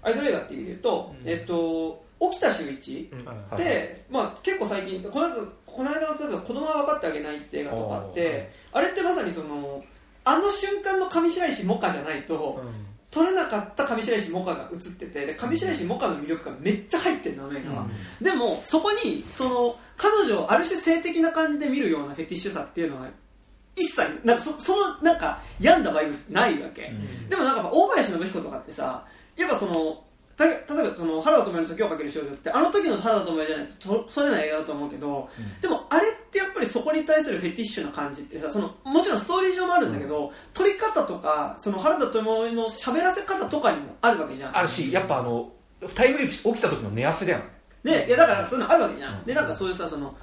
アイドル映画っていうと、えっと、沖田修一はいで、まあ、結構最近この間この間の例えば「子供は分かってあげない」って映画とかあってあれってまさにそのあの瞬間の上白石萌歌じゃないと、撮れなかった上白石萌歌が映っててで上白石萌歌の魅力がめっちゃ入ってるのアメリカは、でもそこにその彼女をある種性的な感じで見るようなフェティッシュさっていうのは一切なんかそそのなんか病んだバイブスないわけ、でもなんか大林信彦とかってさやっぱそのた例えばその原田知世の時をかける少女ってあの時の原田知世じゃないとと撮れない映画だと思うけど、でもあれってやっぱりそこに対するフェティッシュな感じってさそのもちろんストーリー上もあるんだけど、撮り方とかその原田知世の喋らせ方とかにもあるわけじゃん。あるしやっぱあのタイムリープ起きた時の寝汗だよね。でいやだからそういうのあるわけじゃん、でなんかそういうさその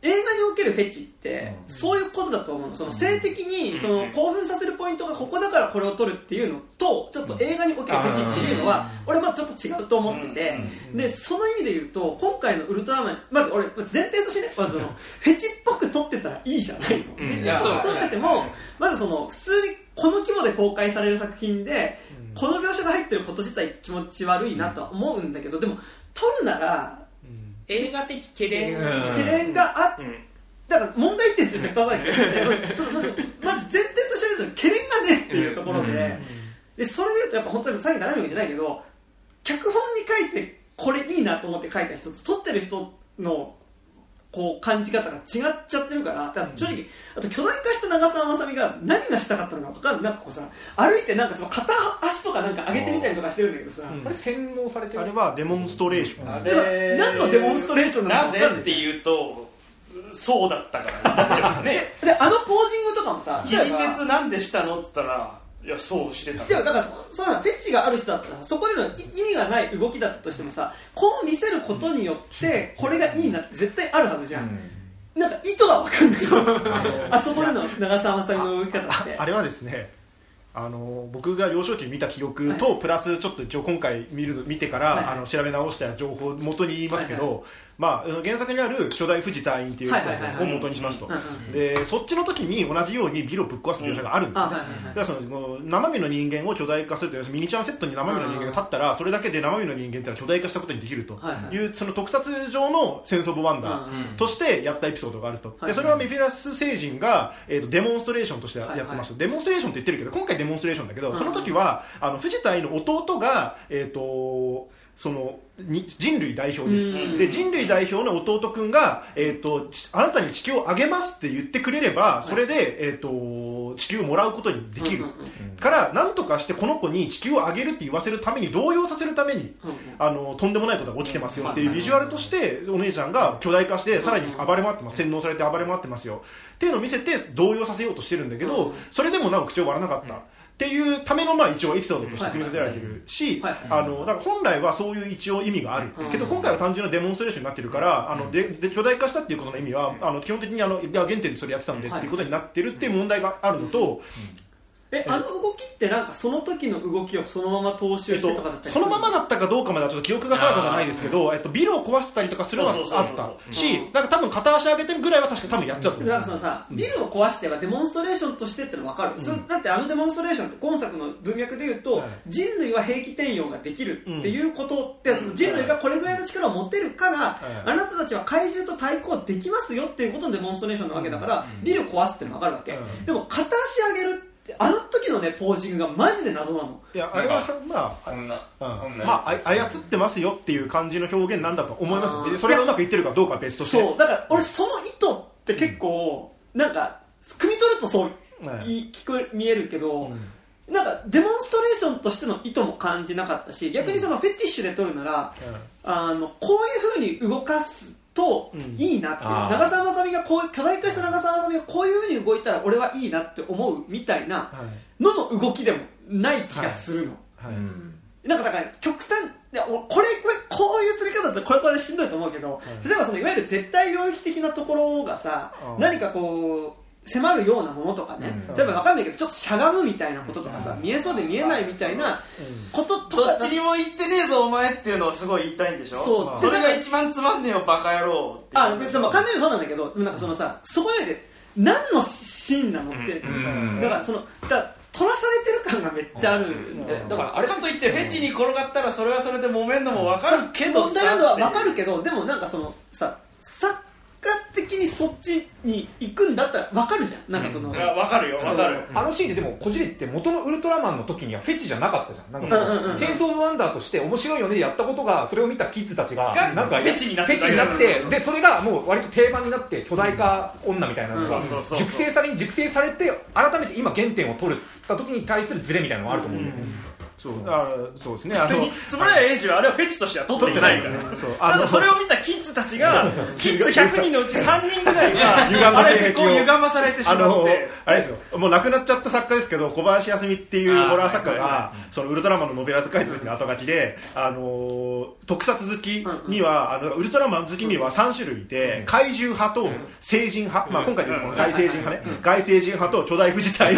映画におけるフェチって、そういうことだと思うの。その性的にその興奮させるポイントがここだからこれを撮るっていうのとちょっと映画におけるフェチっていうのは、俺はちょっと違うと思ってて、でその意味で言うと今回のウルトラマンまず俺前提としてねまずそのフェチっぽく撮ってたらいいじゃないの、ん。フェチっぽく撮ってても、まずその普通にこの規模で公開される作品で、この描写が入ってること自体気持ち悪いなとは思うんだけどでも撮るなら映画的懸念、うん。懸念があっうん。だから問題点として2つあるんですよまずまず前提としては懸念がねっていうところで、でそれで言うとやっぱ本当にさっき長見じゃないけど脚本に書いてこれいいなと思って書いた人と撮ってる人のこう感じ方が違っちゃってるからだから正直あと巨大化した長澤まさみが何がしたかったのか分かんないなんかこうさ歩いてなんかその片足とかなんか上げてみたりとかしてるんだけどさ、これ洗脳されてる？あれはデモンストレーション。あだから何のデモンストレーションなのなか分かんない。ぜっていうとそうだったから。*laughs* ねであのポージングとかもさ肘鉄なんでしたの？っつったらいやそうしてたでもだからそそうだフェチがある人だったらさそこでのい意味がない動きだったとしてもさこう見せることによってこれがいいなって絶対あるはずじゃん、なんか意図が分かんない。*laughs* よあそこでの長澤まさみの動き方って。あれはですねあの僕が幼少期に見た記憶と、プラスちょっと一応今回見る見てから、はい。はいあの調べ直した情報を元に言いますけど、はいまあ、原作にある巨大富士隊員っていうエピソードを元にしますと、でそっちの時に同じようにビルをぶっ壊す描写があるんですよ、その生身の人間を巨大化するというミニチュアセットに生身の人間が立ったらそれだけで生身の人間っていうのは巨大化したことにできるとはいはい。いうその特撮上のセンス・オブ・ワンダーとしてやったエピソードがあると。はいでそれはメフィラス星人が、えー、とデモンストレーションとしてやってます。デモンストレーションって言ってるけど今回デモンストレーションだけどその時はあの藤田の弟がえっ、とそのに人類代表です。うんで人類代表の弟くんが、えー、とちあなたに地球をあげますって言ってくれればそれで、えー、と地球をもらうことにできる。から何とかしてこの子に地球をあげるって言わせるために動揺させるためにあのとんでもないことが起きてますよっていうビジュアルとしてお姉ちゃんが巨大化してさらに暴れ回ってます。洗脳されて暴れ回ってますよ。っていうのを見せて動揺させようとしてるんだけどうんそれでもなお口を割らなかったっていうためのまあ一応エピソードとして組み立てられてるしはい。あのだから本来はそういう一応意味がある。うん。けど今回は単純なデモンストレーションになってるからあのでで巨大化したっていうことの意味はあの基本的にあのいや原点でそれやってたんでっていうことになってるっていう問題があるのとえあの動きってなんかその時の動きをそのまま踏襲してとかだったりするそのままだったかどうかまではちょっと記憶が定かじゃないですけど、えっと、ビルを壊してたりとかするのはあった。し、なんか多分片足上げてぐらいは確か多分やってたと思う。だからそのさビルを壊してはデモンストレーションとしてっての分かる、それだってあのデモンストレーションって今作の文脈で言うと、はい。人類は兵器転用ができるっていうことって、その人類がこれぐらいの力を持てるから、あなたたちは怪獣と対抗できますよっていうことのデモンストレーションなわけだから、ビル壊すっての分かるわけ、うん。でも片足上げるってあの時のねポージングがマジで謎なの。いや、あれは、まあ、こんな、うん。こんなまあ、あ操ってますよっていう感じの表現なんだと思います。よでそれがうまくいってるかどうかは別として。そう。だから俺その意図って結構、なんか汲み取るとそうはい。い聞こえ見えるけど、なんかデモンストレーションとしての意図も感じなかったし逆にそのフェティッシュで撮るなら、あのこういうふうに動かすとうん。いいなっていう、あー。長澤まさみがこう巨大化した長澤まさみがこういうふうに動いたら俺はいいなって思うみたいなはい。のの動きでもない気がするの、はい。なんかだから極端いやおこれこれこういう釣り方だったらこれこれでしんどいと思うけど、例えばそのいわゆる絶対領域的なところがさ、うん何かこう迫るようなものとかね、うん。例えばわかんないけどちょっとしゃがむみたいなこととかさ、見えそうで見えないみたいなこととかどっちにも行ってねえぞお前っていうのをすごい言いたいんでしょ？そう。それが一番つまんねえよバカ野郎ってあ別にまあ完全にそうなんだけどなんかそのさそこで何のシーンなのって、うん。だからそのだ取らされてる感がめっちゃあるんだからあれかといってフェチに転がったらそれはそれで揉めんのも分かるけど問題なのは分かるるけどでもなんかそのさ作家的にそっちに行くんだったら分かるじゃん。なんかその、いや分かるよ分かる。あのシーンででもこじれって元のウルトラマンの時にはフェチじゃなかったじゃん。なんかそうんうんうんのセンス・オブ・ワンダーとして面白いよねでやったことがそれを見たキッズたちががなんかフェチになってフェチになってでそれがもう割と定番になって巨大化女みたいなのが熟成されに熟成されて改めて今原点を取った時に対するズレみたいなのがあると思うんだよねそうあそうですね。あの *laughs* つぶらやエイジはあれはフェチとしては取っていないから。そうあのそれを見たキッズたちがキッズ100人のうち3人ぐらいがあせれでこう歪まされてしまって。あれですよ。もう亡くなっちゃった作家ですけど小林康美っていうホラー作家がそのウルトラマンのノベラズ解説の後書きであの特撮好きにはあのウルトラマン好きには3種類いて怪獣派と成人派。まあ今回でいうとこの外星人派ね。外星人派と巨大富士隊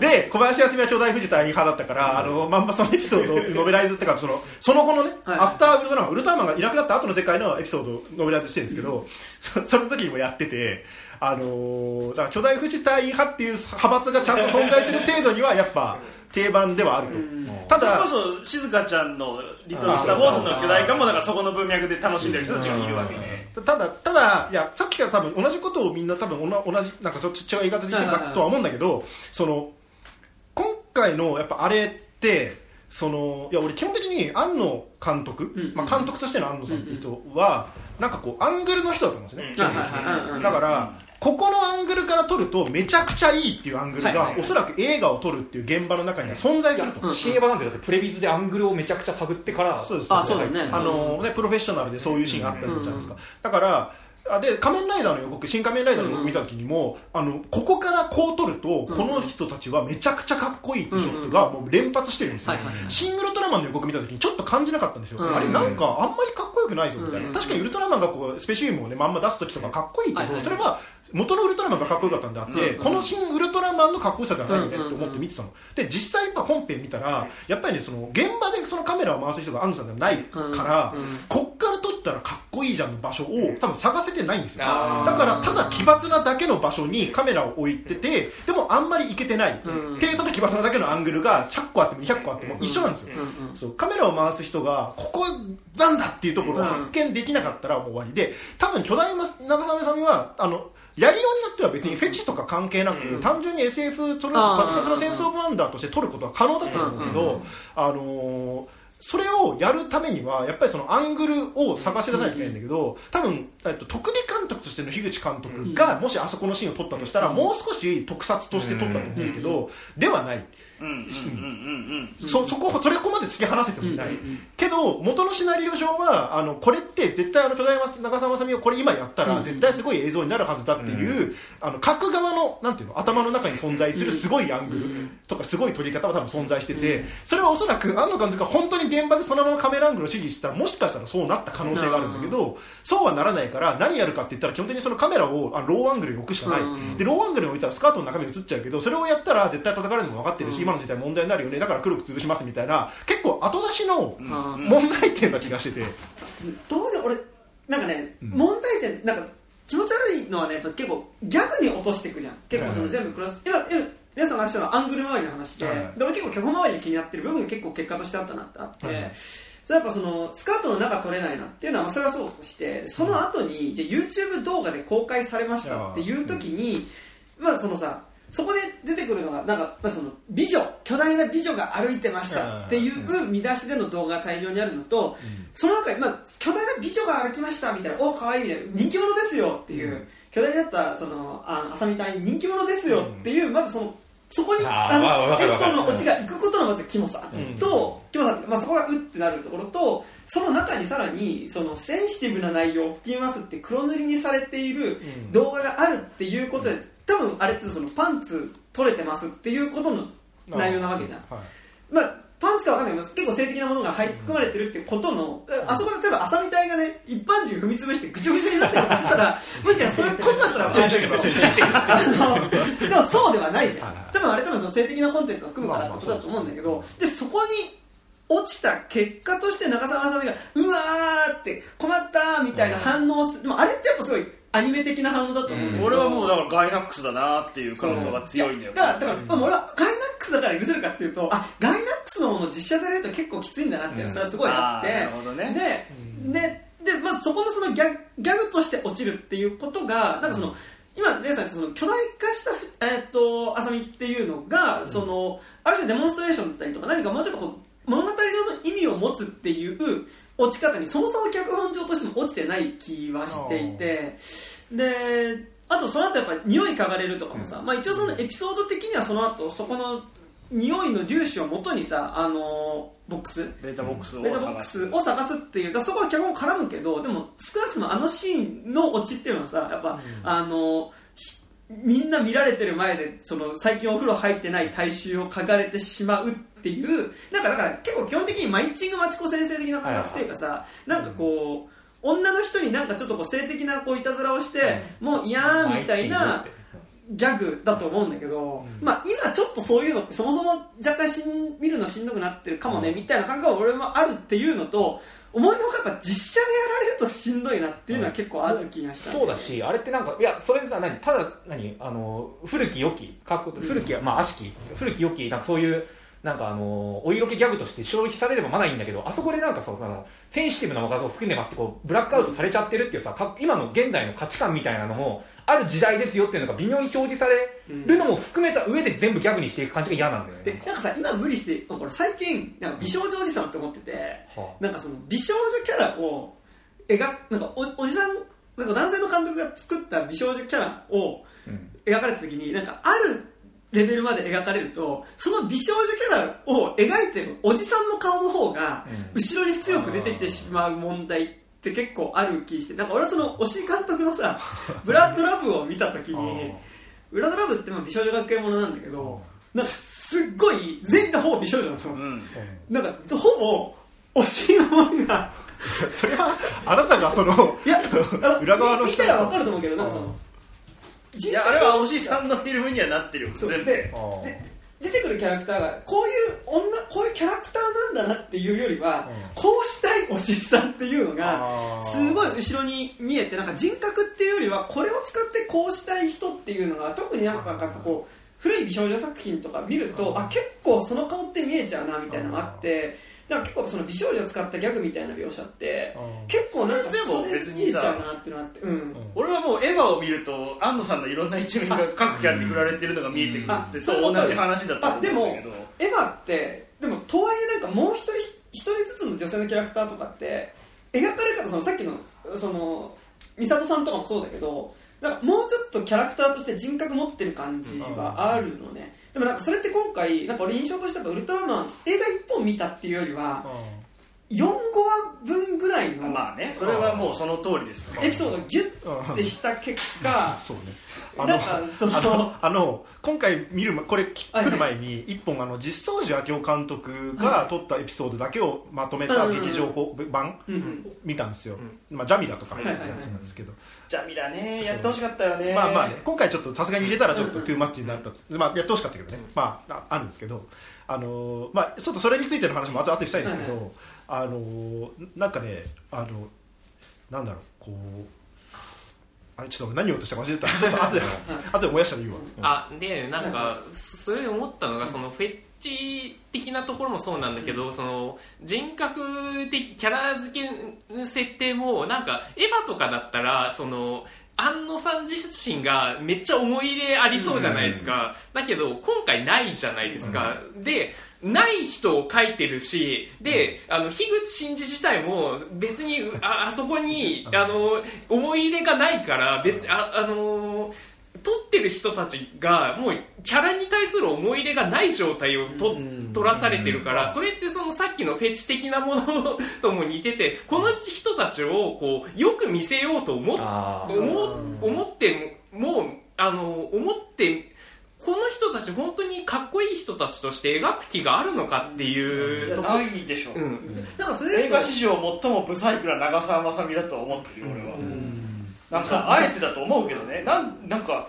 で *laughs* 小林康美は巨大富士隊員派だったからあのまんまそのエピソードをノベライズっていうかそのその後のねはいアフターウルトラマンウルトラマンがいなくなった後の世界のエピソードをノベライズしてるんですけど、そその時にもやってて、あのーだから巨大富士隊員派っていう派閥がちゃんと存在する程度にはやっぱ定番ではあると。ただそれこそ静香ちゃんの「リトル・スター・ウォーズ」の巨大化もだからそこの文脈で楽しんでる人たちがいるわけね。ただ、ただ、いや、さっきから多分同じことをみんな多分同じ、なんかちょっと違う言い方で言ってるんだとは思うんだけど、その、今回のやっぱあれってそのいや俺基本的に庵野監督、うんまあ、監督としての庵野さんって人は、なんかこうアングルの人だと思うんですよね、基本的にはいはいはいうんだから、ここのアングルから撮るとめちゃくちゃいいっていうアングルが、はいはいはい。おそらく映画を撮るっていう現場の中には存在すると、うん。新エヴァなんてだってプレビズでアングルをめちゃくちゃ探ってからそうですあそうね。あのねプロフェッショナルでそういうシーンがあったりじゃないですか、だからあで仮面ライダーの予告新仮面ライダーの予告見た時にも、あのここからこう撮ると、この人たちはめちゃくちゃかっこいいってショットがもう連発してるんですよ、シン・ウルトラマンの予告見た時にちょっと感じなかったんですよ、うんあれなんかあんまりかっこよくないぞみたいな、うん確かにウルトラマンがこうスペシウムをねまんま出す時とかかっこいいけど、それは元のウルトラマンがかっこよかったんであって、うん。この新ウルトラマンのかっこよさじゃないよねうん。って思って見てたの。で実際やっぱ本編見たらやっぱりねその現場でそのカメラを回す人が安藤さんではないから、こっから撮ったらかっこいいじゃんの場所を多分探せてないんですよ。だからただ奇抜なだけの場所にカメラを置いててでもあんまり行けてない、うん。程度と奇抜なだけのアングルが100個あっても200個あっても一緒なんですよ、そうカメラを回す人がここなんだっていうところを発見できなかったらもう終わりで多分巨大な長澤さんはあのやりようによっては別にフェチとか関係なく、単純に SF そのあー特撮の戦争ワンダーとして撮ることは可能だと思うけど、あのーそれをやるためにはやっぱりそのアングルを探し出さなきゃいけないんだけど多分、えっと、特技監督としての樋口監督がもしあそこのシーンを撮ったとしたらもう少し特撮として撮ったと思うけどではない。うんうんうんうんうんそそこそれこまで突き放せてもいない、うんうんうん。けど元のシナリオ上はあのこれって絶対あの巨大な長澤まさみをこれ今やったら絶対すごい映像になるはずだっていう、あの書く側のなんていうの頭の中に存在するすごいアングルとかすごい撮り方は多分存在してて、それはおそらく庵野監督が本当に現場でそのままカメラアングルを指示したらもしかしたらそうなった可能性があるんだけど、そうはならないから何やるかって言ったら基本的にそのカメラをあのローアングルに置くしかない、うん。でローアングルに置いたらスカートの中身映っちゃうけどそれをやったら絶対叩かれるのも分かってるし、今の時代問題になるよね。だから黒く潰しますみたいな結構後出しの問題点な気がしてて、どうじゃ俺なんかね、問題点なんか気持ち悪いのはねやっぱ結構ギャグに落ととしていくじゃん。結構その全部クラス、今今皆さんが話したのはアングル周りの話で、はい。で俺結構脚本周りで気になってる部分が結構結果としてあったなってあって、はい。それやっぱそのスカートの中取れないなっていうのはまあそれはそうとして。その後にじゃあ YouTube 動画で公開されましたっていう時に、まあそのさそこで出てくるのがなんか、まあ、その美女巨大な美女が歩いてましたっていう見出しでの動画が大量にあるのと、その中に、まあ、巨大な美女が歩きましたみたいなお可愛いみたいな人気者ですよっていう、巨大になったそのあの浅見隊人気者ですよっていう、まずそのそこにあのエピソードのオチが行くことのまずキモさ。うん。と、キモさってまあ、そこがうってなるところとその中にさらにそのセンシティブな内容を含みますって黒塗りにされているうん。動画があるっていうことで多分あれってそのパンツ取れてますっていうことの内容なわけじゃん、はい。まあ、パンツかわかんないけど結構性的なものが入含まれてるっていうことの、あそこで例えば浅見隊がね一般人踏み潰してぐちょぐちょになってることしたら *laughs* もしかしたらそういうことだったらセンシティブセンシティブあの *laughs* でもそうではないじゃん。はいはい。多分あれ多分その性的なコンテンツを含むからってことだと思うんだけどでそこに落ちた結果として長澤まさみがうわーって困ったーみたいな反応をすでもあれってやっぱすごいアニメ的な反応だと思うんだけど、俺はもうだからガイナックスだなっていう感想が強いんだよ。だからだから、でも俺はガイナックスだから許せるかっていうとあガイナックスのものを実写でやると結構きついんだなっていうのはそれはすごいあって、なるほどね。でででまずそこのそのギャグギャグとして落ちるっていうことがなんかその、今レイさんってその巨大化した、えー、と浅見っていうのが、そのある種デモンストレーションだったりとか何かもうちょっとこう物語上の意味を持つっていう落ち方にそもそも脚本上としても落ちてない気はしていてであとその後やっぱ匂い嗅がれるとかもさ、まあ、一応そのエピソード的にはその後そこの匂いの粒子を元にさあのボックス？ベータボックスをベータボックスを探すっていうそこは脚本絡むけどでも少なくともあのシーンのオチっていうのはさやっぱ、あのひみんな見られてる前でその最近お風呂入ってない大衆を嗅がれてしまうっていうなんかだから結構基本的にマイチングマチコ先生的な感覚っていうかさ、なんかこう女の人になんかちょっとこう性的なこういたずらをして、もう嫌ーみたいなギャグだと思うんだけど、まあ、今ちょっとそういうのってそもそも若干しん見るのしんどくなってるかもね、みたいな感覚は俺もあるっていうのと思いのほか実写でやられるとしんどいなっていうのは結構ある気がした、そうだしあれってなんかいやそれでさ何？ただ何あの古き良きかっこ古きはまあ悪しき古き良きなんかそういうなんかあのお色気ギャグとして消費されればまだいいんだけどあそこでなんかそうなんかセンシティブな画像を含んでますってこうブラックアウトされちゃってるっていうさか今の現代の価値観みたいなのもある時代ですよっていうのが微妙に表示されるのも含めた上で全部ギャグにしていく感じが嫌なんだよね、でなんかさ今無理してこれ最近なんか美少女おじさんって思ってて、はなんかその美少女キャラを描くなんかおおじさんなんか男性の監督が作った美少女キャラをうん。描かれた時になんかあるレベルまで描かれるとその美少女キャラを描いてるおじさんの顔の方がうん。後ろに強く出てきてしまう問題って結構ある気してなんか俺はその推し監督のさ「*laughs* ブラッドラブ」を見た時にブラッドラブってまあ美少女学園ものなんだけどなんかすっごい全員がほぼ美少女なの、うん。なんかほぼ推しのものが *laughs* それはあなたがそのいや裏側の人見たら分かると思うけどなんかそのい人あれはおじさんのフィルムにはなってるよ全部で出てくるキャラクターがこういう女こういうキャラクターなんだなっていうよりは、うん。こうしたいおしさんっていうのがすごい後ろに見えてなんか人格っていうよりはこれを使ってこうしたい人っていうのが特になんかやっぱこう古い美少女作品とか見ると、あ結構その顔って見えちゃうなみたいなのがあって、なんか結構その美少女を使ったギャグみたいな描写って、結構なんかそれでもそれ別にさ見えちゃうなっていうのがあって、うん。俺はもうエヴァを見ると安野さんのいろんな一面が各キャラに振られてるのが見えてくるってと同じ話だと思うんだけど。あでもエヴァってでもとはいえなんかもう一人一人ずつの女性のキャラクターとかって描かれ方そのさっきのその美里さんとかもそうだけどなんかもうちょっとキャラクターとして人格持ってる感じはあるのね、でもなんかそれって今回なんか俺印象としてはウルトラマン映画一本見たっていうよりは4語話分ぐらいのまあねそれはもうその通りです。ねエピソードをギュッてした結果そうね。あのあのあの今回見るまこれ来る前に一本あの実相寺明夫監督が撮ったエピソードだけをまとめた劇場版うんうん見たんですよ、まあ、ジャミラとかやつなんですけど、ジャミラねやってほしかったよね。まあまあね今回ちょっとさすがに入れたらちょっとトゥーマッチになった、まあ、やってほしかったけどね、まあ、ああるんですけど。あのーまあちょっとそれについての話も後でしたいんですけど、はいはあのーなんかねあのなんだろうこうあれちょっと何言おうとしたか忘れてた。ちょっと後で *laughs* 後で思い出したら言うわ、あでなんかそれで思ったのがそのフェッチ的なところもそうなんだけどその人格的キャラ付けの設定もなんかエヴァとかだったらその安野さん自身がめっちゃ思い入れありそうじゃないですか、だけど今回ないじゃないですか、でない人を書いてるしで、あの樋口真嗣自体も別にああそこにあの思い入れがないから別ああの撮ってる人たちがもうキャラに対する思い入れがない状態をと撮らされてるからそれってそのさっきのフェチ的なものとも似ててこの人たちをこうよく見せようと思思思ってももあの思ってこの人たち本当にかっこいい人たちとして描く気があるのかっていいうとこやないでしょ。うん。なんかそれで映画史上最もブサイクな長澤まさみだとは思ってるよ俺は。なんかあえてだと思うけどね。なんなんかと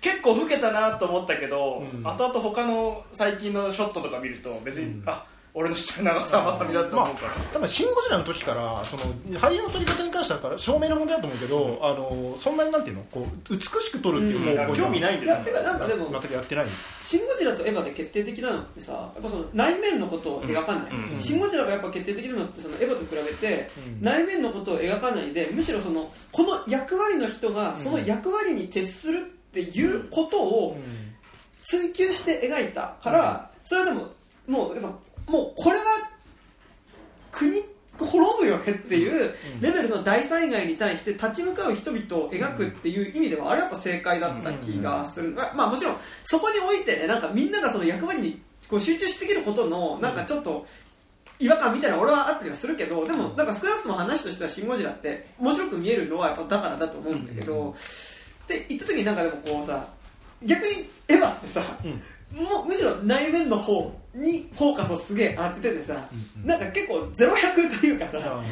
結構老けたなと思ったけど、うん。後々他の最近のショットとか見ると別に、あ俺の知ってる長澤まさみだと思うから、多分シン・ゴジラの時からその俳優の撮り方に関しては証明の問題だと思うけど、あのそんなになんていうの？こう美しく撮るっていう方向に興味ないんいだよ。やてかなんかでも全くやってない。シン・ゴジラとエヴァで決定的なのってさやっぱその内面のことを描かない、うん。シン・ゴジラがやっぱ決定的なのってそのエヴァと比べて、うん。内面のことを描かないでむしろそのこの役割の人がその役割に徹するっていうことを追求して描いたから、それはでももうやっぱもうこれは国滅ぶよねっていうレベルの大災害に対して立ち向かう人々を描くっていう意味ではあれはやっぱ正解だった気がする、まあまあもちろんそこにおいてねなんかみんながその役割にこう集中しすぎることのなんかちょっと違和感みたいなの俺はあったりはするけどでもなんか少なくとも話としては「シン・ゴジラ」って面白く見えるのはやっぱだからだと思うんだけど、って言った時になんかでもこうさ逆にエヴァってさ、もうむしろ内面の方にフォーカスをすげえ当てててさ、なんか結構ゼロ百というかさ、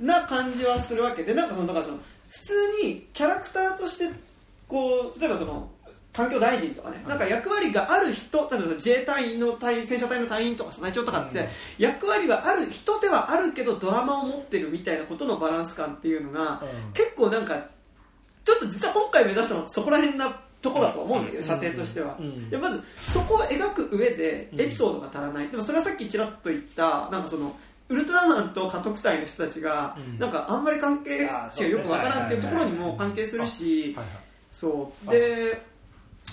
な感じはするわけでなんかそのだからその普通にキャラクターとしてこう例えばその環境大臣とかね、なんか役割がある人例えばその自衛隊の隊員戦車隊の隊員とかさ内調とかって、役割はある人ではあるけどドラマを持ってるみたいなことのバランス感っていうのが、結構なんかちょっと実は今回目指したのはそこら辺なところだと思うんだけど、射程としては、うん。でまずそこを描く上でエピソードが足らない、でもそれはさっきちらっと言ったなんかそのウルトラマンと家督隊の人たちが、なんかあんまり関係値がよくわからんっていうところにも関係するし、そう。で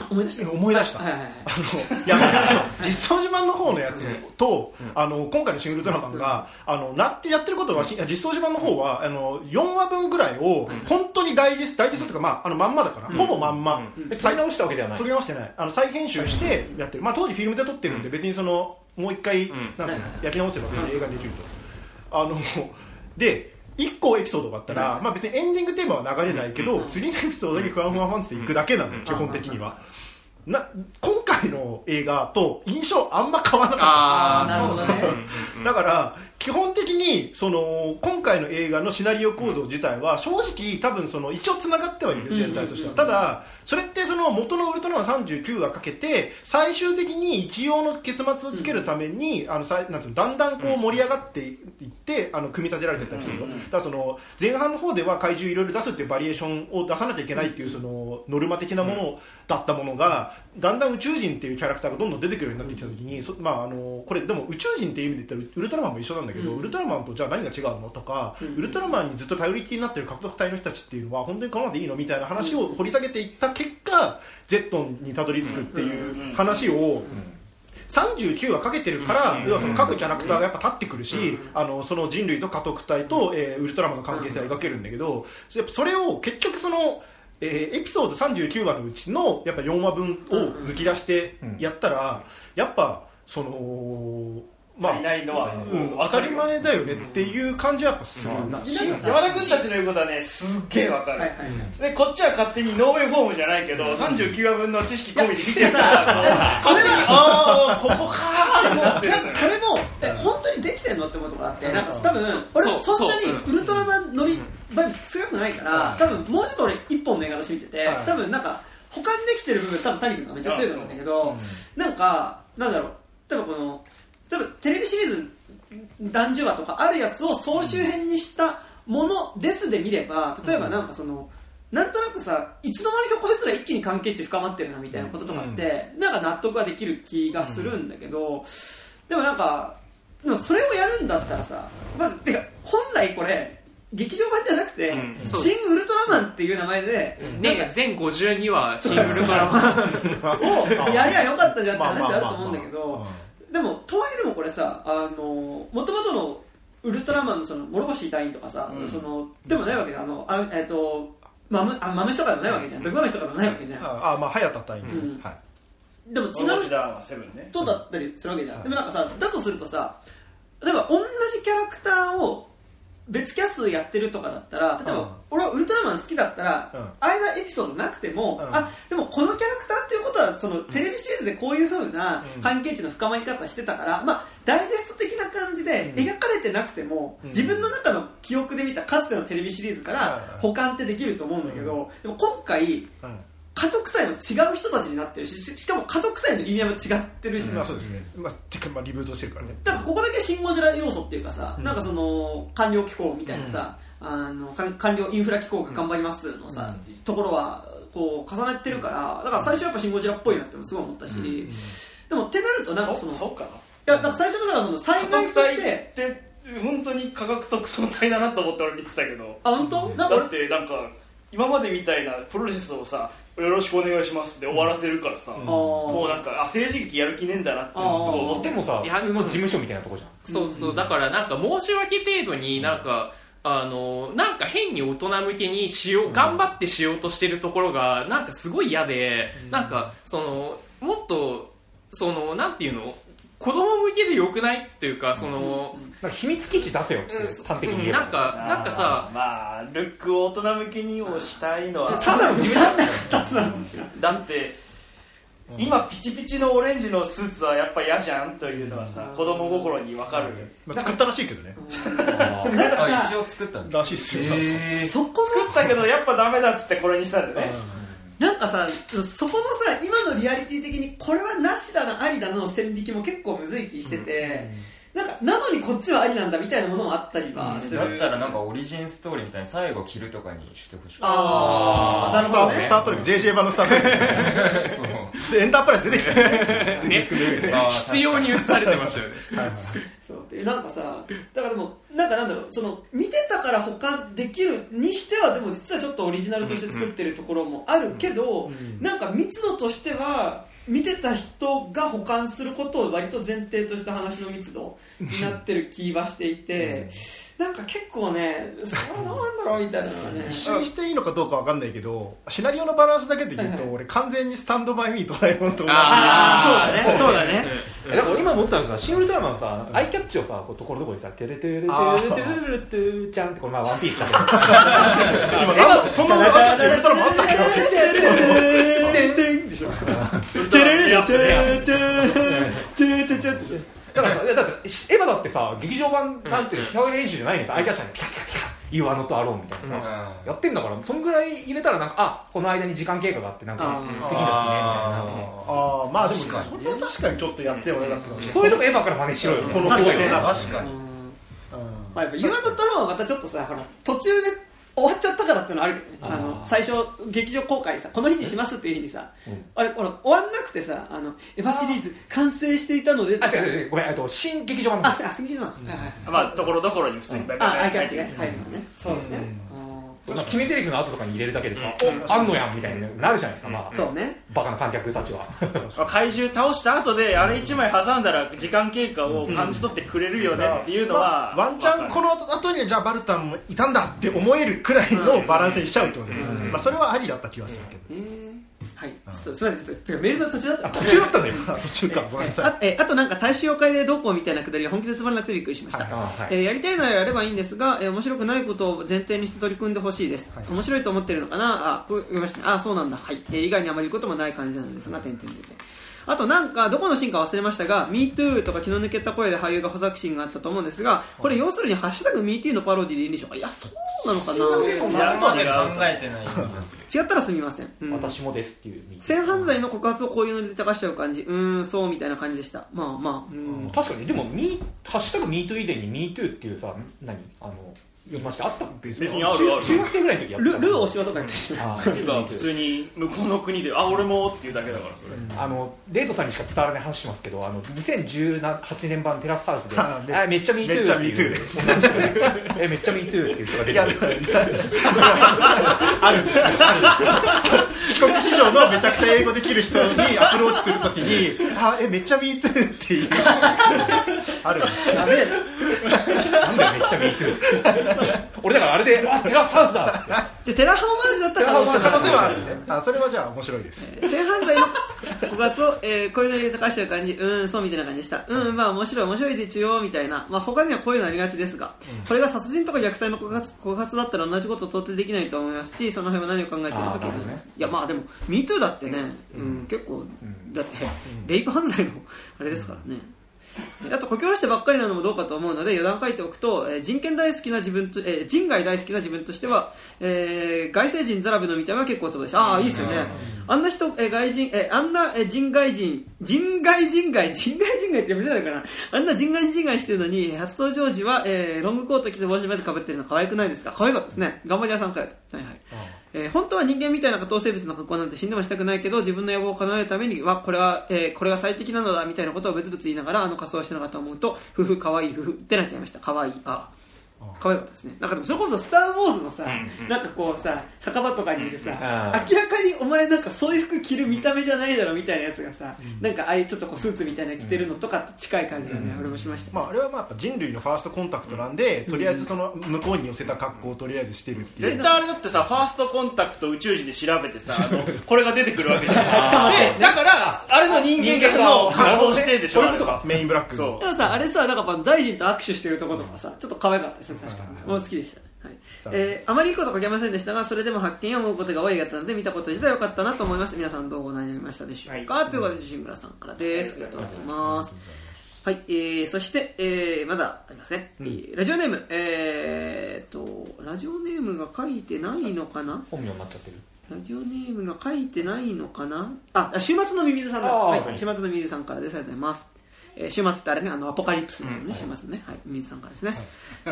思い出した。思い出した。はいはいはい。あの実装自慢の方のやつと、あの今回の「シン・ウルトラマンが」あのなってやってることはし実装自慢の方はあの4話分ぐらいを本当にダイジェストダイジェストというか、まあ、あのまんまだから、ほぼまんま、え撮り直したわけではない。撮り直してない。あの再編集してやってる、まあ、当時フィルムで撮ってるんで別にそのもう一回、なんていうの焼き直せば別に映画にできると。あので1個エピソードがあったら、まあ、別にエンディングテーマは流れないけど、次のエピソードだけふわふわファンっていくだけなの、基本的には。な今回の映画と印象あんま変わらなかった。ああなるほどね。*laughs* だから基本的にその今回の映画のシナリオ構造自体は正直多分その一応つながってはいる全体としては。ただそれってその元のウルトラマン39話かけて最終的に一応の結末をつけるためにあのさなんつうのだんだんこう盛り上がっていってあの組み立てられてたりするの。だからその前半の方では怪獣いろいろ出すっていうバリエーションを出さなきゃいけないっていうそのノルマ的なものだったものがだんだん宇宙人っていうキャラクターがどんどん出てくるようになってきた時にそまああのこれでも宇宙人っていう意味で言ったらウルトラマンも一緒なんだけど、ウルトラマンとじゃあ何が違うのとか、ウルトラマンにずっと頼りきりになってる獲得隊の人たちっていうのは本当にこのままでいいのみたいな話を掘り下げていった結果、ゼットンにたどり着くっていう話を。39話かけてるから、要はその各キャラクターがやっぱ立ってくるし、あのその人類と家督隊と、えーウルトラマンの関係性を描けるんだけど、やっぱそれを結局その、えーエピソード39話のうちのやっぱ4話分を抜き出してやったら、やっぱそのまあ足りないのは。うん、当たり前だよねっていう感じはやっぱするな、山田君たちの言うことはねすっげえわかる、はいはいはい。でこっちは勝手にノーウェイフォームじゃないけど、39話分の知識込みで見てるからそれはああここかーって思ってる。なんかそれもえ本当にできてんのって思うところあってなんか多分俺そんなにウルトラマン乗りバイブス強くないから多分もうちょっと俺一本の映画として見ててはい多分なんか保管できてる部分多分谷君とかめっちゃ強いと思うんだけどなんかなんだろう。例えばこの例えばテレビシリーズ何十話とかあるやつを総集編にしたものですで見れば例えばなんかその、なんとなくさいつの間にかこいつら一気に関係値深まってるなみたいなこととかって、なんか納得ができる気がするんだけど、でもなんかでもそれをやるんだったらさまずてか本来これ劇場版じゃなくて「うん。シン・ウルトラマン」っていう名前で、なんかね全52話シン・ウルトラマン。をやりゃよかったじゃんって話であると思うんだけどまあでもとはいえでもこれさあのもともとのウルトラマンのその諸星隊員とかさ、うん。そのでもないわけじゃん。あのあえっ、とマムあマムシとかでもないわけじゃん。毒マムシとかでもないわけじゃん、ああまあ早田隊員ですね、うん。はい。でも違う人だったりするわけじゃん、はいでもなんかさだとするとさ例えば同じキャラクターを別キャストでやってるとかだったら例えば、うん。俺はウルトラマン好きだったら、うん。間エピソードなくても、うん。あでもこのキャラクターっていうことはそのテレビシリーズでこういう風な関係値の深まり方してたから、まあ、ダイジェスト的な感じで描かれてなくても、うん。自分の中の記憶で見たかつてのテレビシリーズからうん保管ってできると思うんだけど、でも今回うん家督隊も違う人たちになってるしししかも家督隊の意味合いも違ってるし、まあそうですね、まあ、てかまあリブートしてるからね。だからここだけシン・ゴジラ要素っていうかさ、うん。なんかその官僚機構みたいなさ、あの官官僚インフラ機構が頑張りますのさ、ところはこう重なってるからだから最初はやっぱシン・ゴジラっぽいなってすごい思ったし、でもってなるとなんかそのそう？かいやだから最初のなんかその災害としてって本当に科学特捜隊だなと思って俺見てたけど。あ本当？なんかだ俺ってなんか今までみたいなプロレスをさよろしくお願いしますで終わらせるからさ、あー。もうなんかあ政治劇やる気ねえんだなっていうのをすごい思ってでもさ普通の事務所みたいなとこじゃん。そうそうだからなんか申し訳程度になんか、あのなんか変に大人向けにしよう頑張ってしようとしてるところがなんかすごい嫌で、なんかそのもっとそのなんていうの子供向けでよくないっていうかその、なんか秘密基地出せよって端的に言えば、なんかなんかさまあルックを大人向けにをしたいのはただの無産な2つなんですよ。だって今ピチピチのオレンジのスーツはやっぱ嫌じゃんというのはさ子供心に分かる。まあ、作ったらしいけどね。*laughs* 一さ応作ったんです。からしいっすよ、えそこの作ったけどやっぱダメだっつってこれにしたんだよねなんかさそこのさ今のリアリティ的にこれはなしだなありだなの線引きも結構むずい気してて、なんかなのにこっちはありなんだみたいなものもあったりはする、だったらなんかオリジンストーリーみたいに最後切るとかにしてほしい。ああなるほどね。スタートレック JJ 版のスタート。レ *laughs* ッそう。クエンタープライズ出てきた。*laughs* ね。必要に映されてましたよねそうでなんかさだからでもなんかなんだろうその見てたから保管できるにしてはでも実はちょっとオリジナルとして作ってるところもあるけど、なんか密度としては見てた人が保管することを割と前提とした話の密度になってる気はしていて、なんか結構ねそれどうなんだろうみたいなのがね。一緒にしていいのかどうかわかんないけどシナリオのバランスだけで言うと、はいはい。俺完全にスタンドバイミードラえもんと同じああそうだね。そうだね。今思ったんですがシン・ウルトラマンさアイキャッチをさこうところどころにさ「テレテレテレテレテレテレちゃん」ってこれまあワンピースだけど今なんだそんな赤ちゃん言ったのもあったっけでしょチェレレチェチェチェチェチェチェだからさいやだってエヴァだってさ劇場版なんていうの再編集じゃないんですアイキャッチャーにピカピカピカ「You are not alone」みたいなさ、やってんだからそんぐらい入れたらなんかあこの間に時間経過があってなんかあー次の日ねみたいなああまあでもそれは確かにちょっとやってもよかったかもしれないそういうとこエヴァから真似しろよこの構成だ確かにまあ、やっぱ Alone はまたちょっとさほら途中で終わっちゃったからっていうのはあるけどねあの最初劇場公開さこの日にしますっていう日にさ、あれほら終わんなくてさあのエヴァシリーズ完成していたのであ違う違うごめんえっと新劇場版のあ、あ、すぎるな。はいはいはい。まあところどころに普通にバイバイあ、バイバイ相手が違う。入るのね。そうだね。まあ決め台詞の後とかに入れるだけでさ、おあんのやんみたいになるじゃないですか、まあ、そうね。バカな観客たちは。まあ怪獣倒した後であれ1枚挟んだら時間経過を感じ取ってくれるよねっていうのは、まあワンチャンこの後にじゃあバルタンもいたんだって思えるくらいのバランスにしちゃうってことで、まあ、それはありだった気がするけど、えーはい。ちょっとすみません。てかメールの途中だった。途中だったんだよ。*laughs* 途中か。ごめんなさい。あえあとなんか大衆会でどうこうみたいなくだりが本気でつまらなくてびっくりしました、えーやりたいならやればいいんですが、えー面白くないことを前提にして取り組んでほしいです、面白いと思ってるのかな？あこれ読みましたね。あそうなんだ。はい、えー以外にあまり言うこともない感じなのですが点々出てあとなんかどこのシーンか忘れましたが「MeToo」とか気の抜けた声で俳優が補佐シーンがあったと思うんですがこれ要するに「ハッシュタグ MeToo」のパロディでいいんでしょうか。いやそうなのかな。そんなことで考えてない気がす。る違ったらすみません、うん。私もですっていう。性犯罪の告発をこういうので茶化しちゃう感じうーんそうみたいな感じでした。まあまあ。うん。確かに、でも、ミーハッシュタグ MeToo 以前に MeToo っていうさ、何？あの、読みましたあった別別にあるある。中学生ぐらいの時やった。ルルーお仕事とかやってしまう普通に向こうの国であ俺もっていうだけだからそれ。あのレイトさんにしか伝わらない話しますけどあの2018年版テラスハウスであめっちゃ MeToo めっちゃっていう。MeToo えめっちゃ MeToo っていう人が出てくるある。んです帰国子女のめちゃくちゃ英語できる人にアプローチするときにあえめっちゃ MeToo っていう。ある。んですよなんだよめっちゃ MeToo *laughs* 俺だからあれであテラスハウスだって。じゃあテラハオマージュだったら可能性可能性はあるるね。あそれはじゃあ面白いです。性犯罪の告発を、えー、こういうので高橋は感じうーんそうみたいな感じでした。うんまあ面白い面白いでちゅよみたいな。まあ他にはこういうのありがちですが、これが殺人とか虐待の告発告発だったら同じこと到底できないと思いますしその辺は何を考えているのか気になります、いやまあでも MeToo だってね、うん。結構だって、レイプ犯罪のあれですからね、*laughs* あとこき下ろしてばっかりなのもどうかと思うので余談書いておくと、えー人権大好きな自分と、えー人外大好きな自分としては、えー外星人ザラブの見た目は結構そうでしたああいいですよね。あんな人、えー外人、えーあんな、えー人外人人外人外 *laughs* 人外人外って読みづらいかな。あんな人外人外してるのに初登場時は、えーロングコート着て帽子までかぶってるの可愛くないですか？可愛かったですね。頑張り屋さんかよと。はいはいえー本当は人間みたいな下等生物の格好なんて死んでもしたくないけど自分の野望を叶えるためにはこれは、えーこれが最適なのだみたいなことをブツブツ言いながらあの仮装をしたのかと思うとふふかわいいふふってなっちゃいました。可愛いあ。可愛かったですね。なんかでもそれこそ「スター・ウォーズ」のさ、なんかこうさ酒場とかにいるさ、明らかにお前なんかそういう服着る見た目じゃないだろみたいなやつがさ、なんかああいうちょっとこうスーツみたいなの着てるのとかと近い感じがね、俺もしました、まあ、あれはまあやっぱ人類のファーストコンタクトなんで、とりあえずその向こうに寄せた格好をとりあえずしてるっていう。絶対あれだってさファーストコンタクト宇宙人で調べてさあのこれが出てくるわけじゃない *laughs* でだからあれの人間の格好してでしょメインブラック。そう。でもさあれさなんかやっぱ大臣と握手してるとことかさちょっと可愛かったですね確かにもう好きでしたね。はい。えーあまりいいこと書けませんでしたがそれでも発見や思うことが多い方なので見たこと自体良かったなと思います。皆さんどうご覧になりましたでしょうか、ということで吉村さんからです。ありがとうございます。はい、えー、そして、えー、まだありますね、えーラジオネーム。えー、っとラジオネームが書いてないのかな？本名になっちゃってる。ラジオネームが書いてないのかな？あ、あ週末のミミズさんだ。はい、週末のミミズさんからです。ありがとうございます。えー週末ってあれねあのアポカリプスのね、週末のね、はい、水さんからですね、え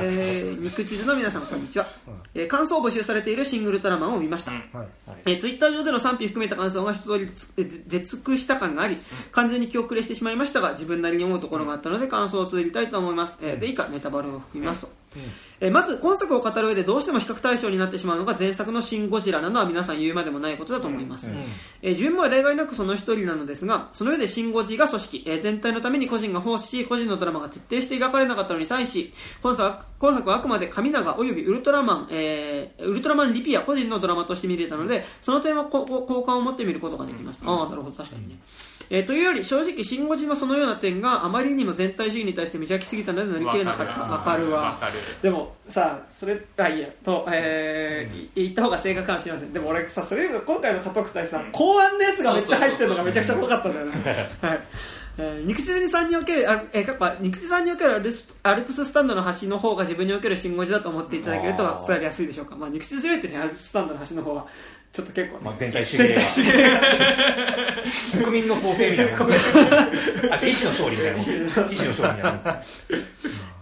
ー肉地図の皆さんこんにちは、えー感想を募集されているシングルトラマンを見ました、はい。えーツイッター上での賛否含めた感想が一通り出尽くした感があり、完全に気遅れしてしまいましたが自分なりに思うところがあったので感想を綴りたいと思います、えーで以下ネタバレを含みますと、えーまず今作を語る上でどうしても比較対象になってしまうのが前作の「シン・ゴジラ」なのは皆さん言うまでもないことだと思います、えー自分も例外なくその一人なのですがその上でシン・ゴジが組織、えー全体のために個人が奉仕し個人のドラマが徹底して描かれなかったのに対し今作は今作はあくまで神長およびウルトラマン、えーウルトラマンリピア個人のドラマとして見れたのでその点は好感を持って見ることができました、ああなるほど。確かにね、えーというより正直シン・ゴジのそのような点があまりにも全体主義に対して無邪気すぎたので乗り切れなかった。わかるわ *laughs* でもさそれあいいやと、えーい言った方が正確かもしれません。でも俺さそれ今回の家督隊さ公安のやつがめっちゃ入ってるのがめちゃくちゃ怖かったんだよね。はい。えー肉地さんにおけるあ、えー、やっぱ肉地さんにおけるアルスアルプススタンドの端の方が自分における信号時だと思っていただけると伝わりやすいでしょうか、まあ、肉地攻めてねアルプススタンドの端の方はちょっと結構ね、まあ、全体主義で国民の創生みたいな。あ違う意志の勝利みたいなの勝利みたいな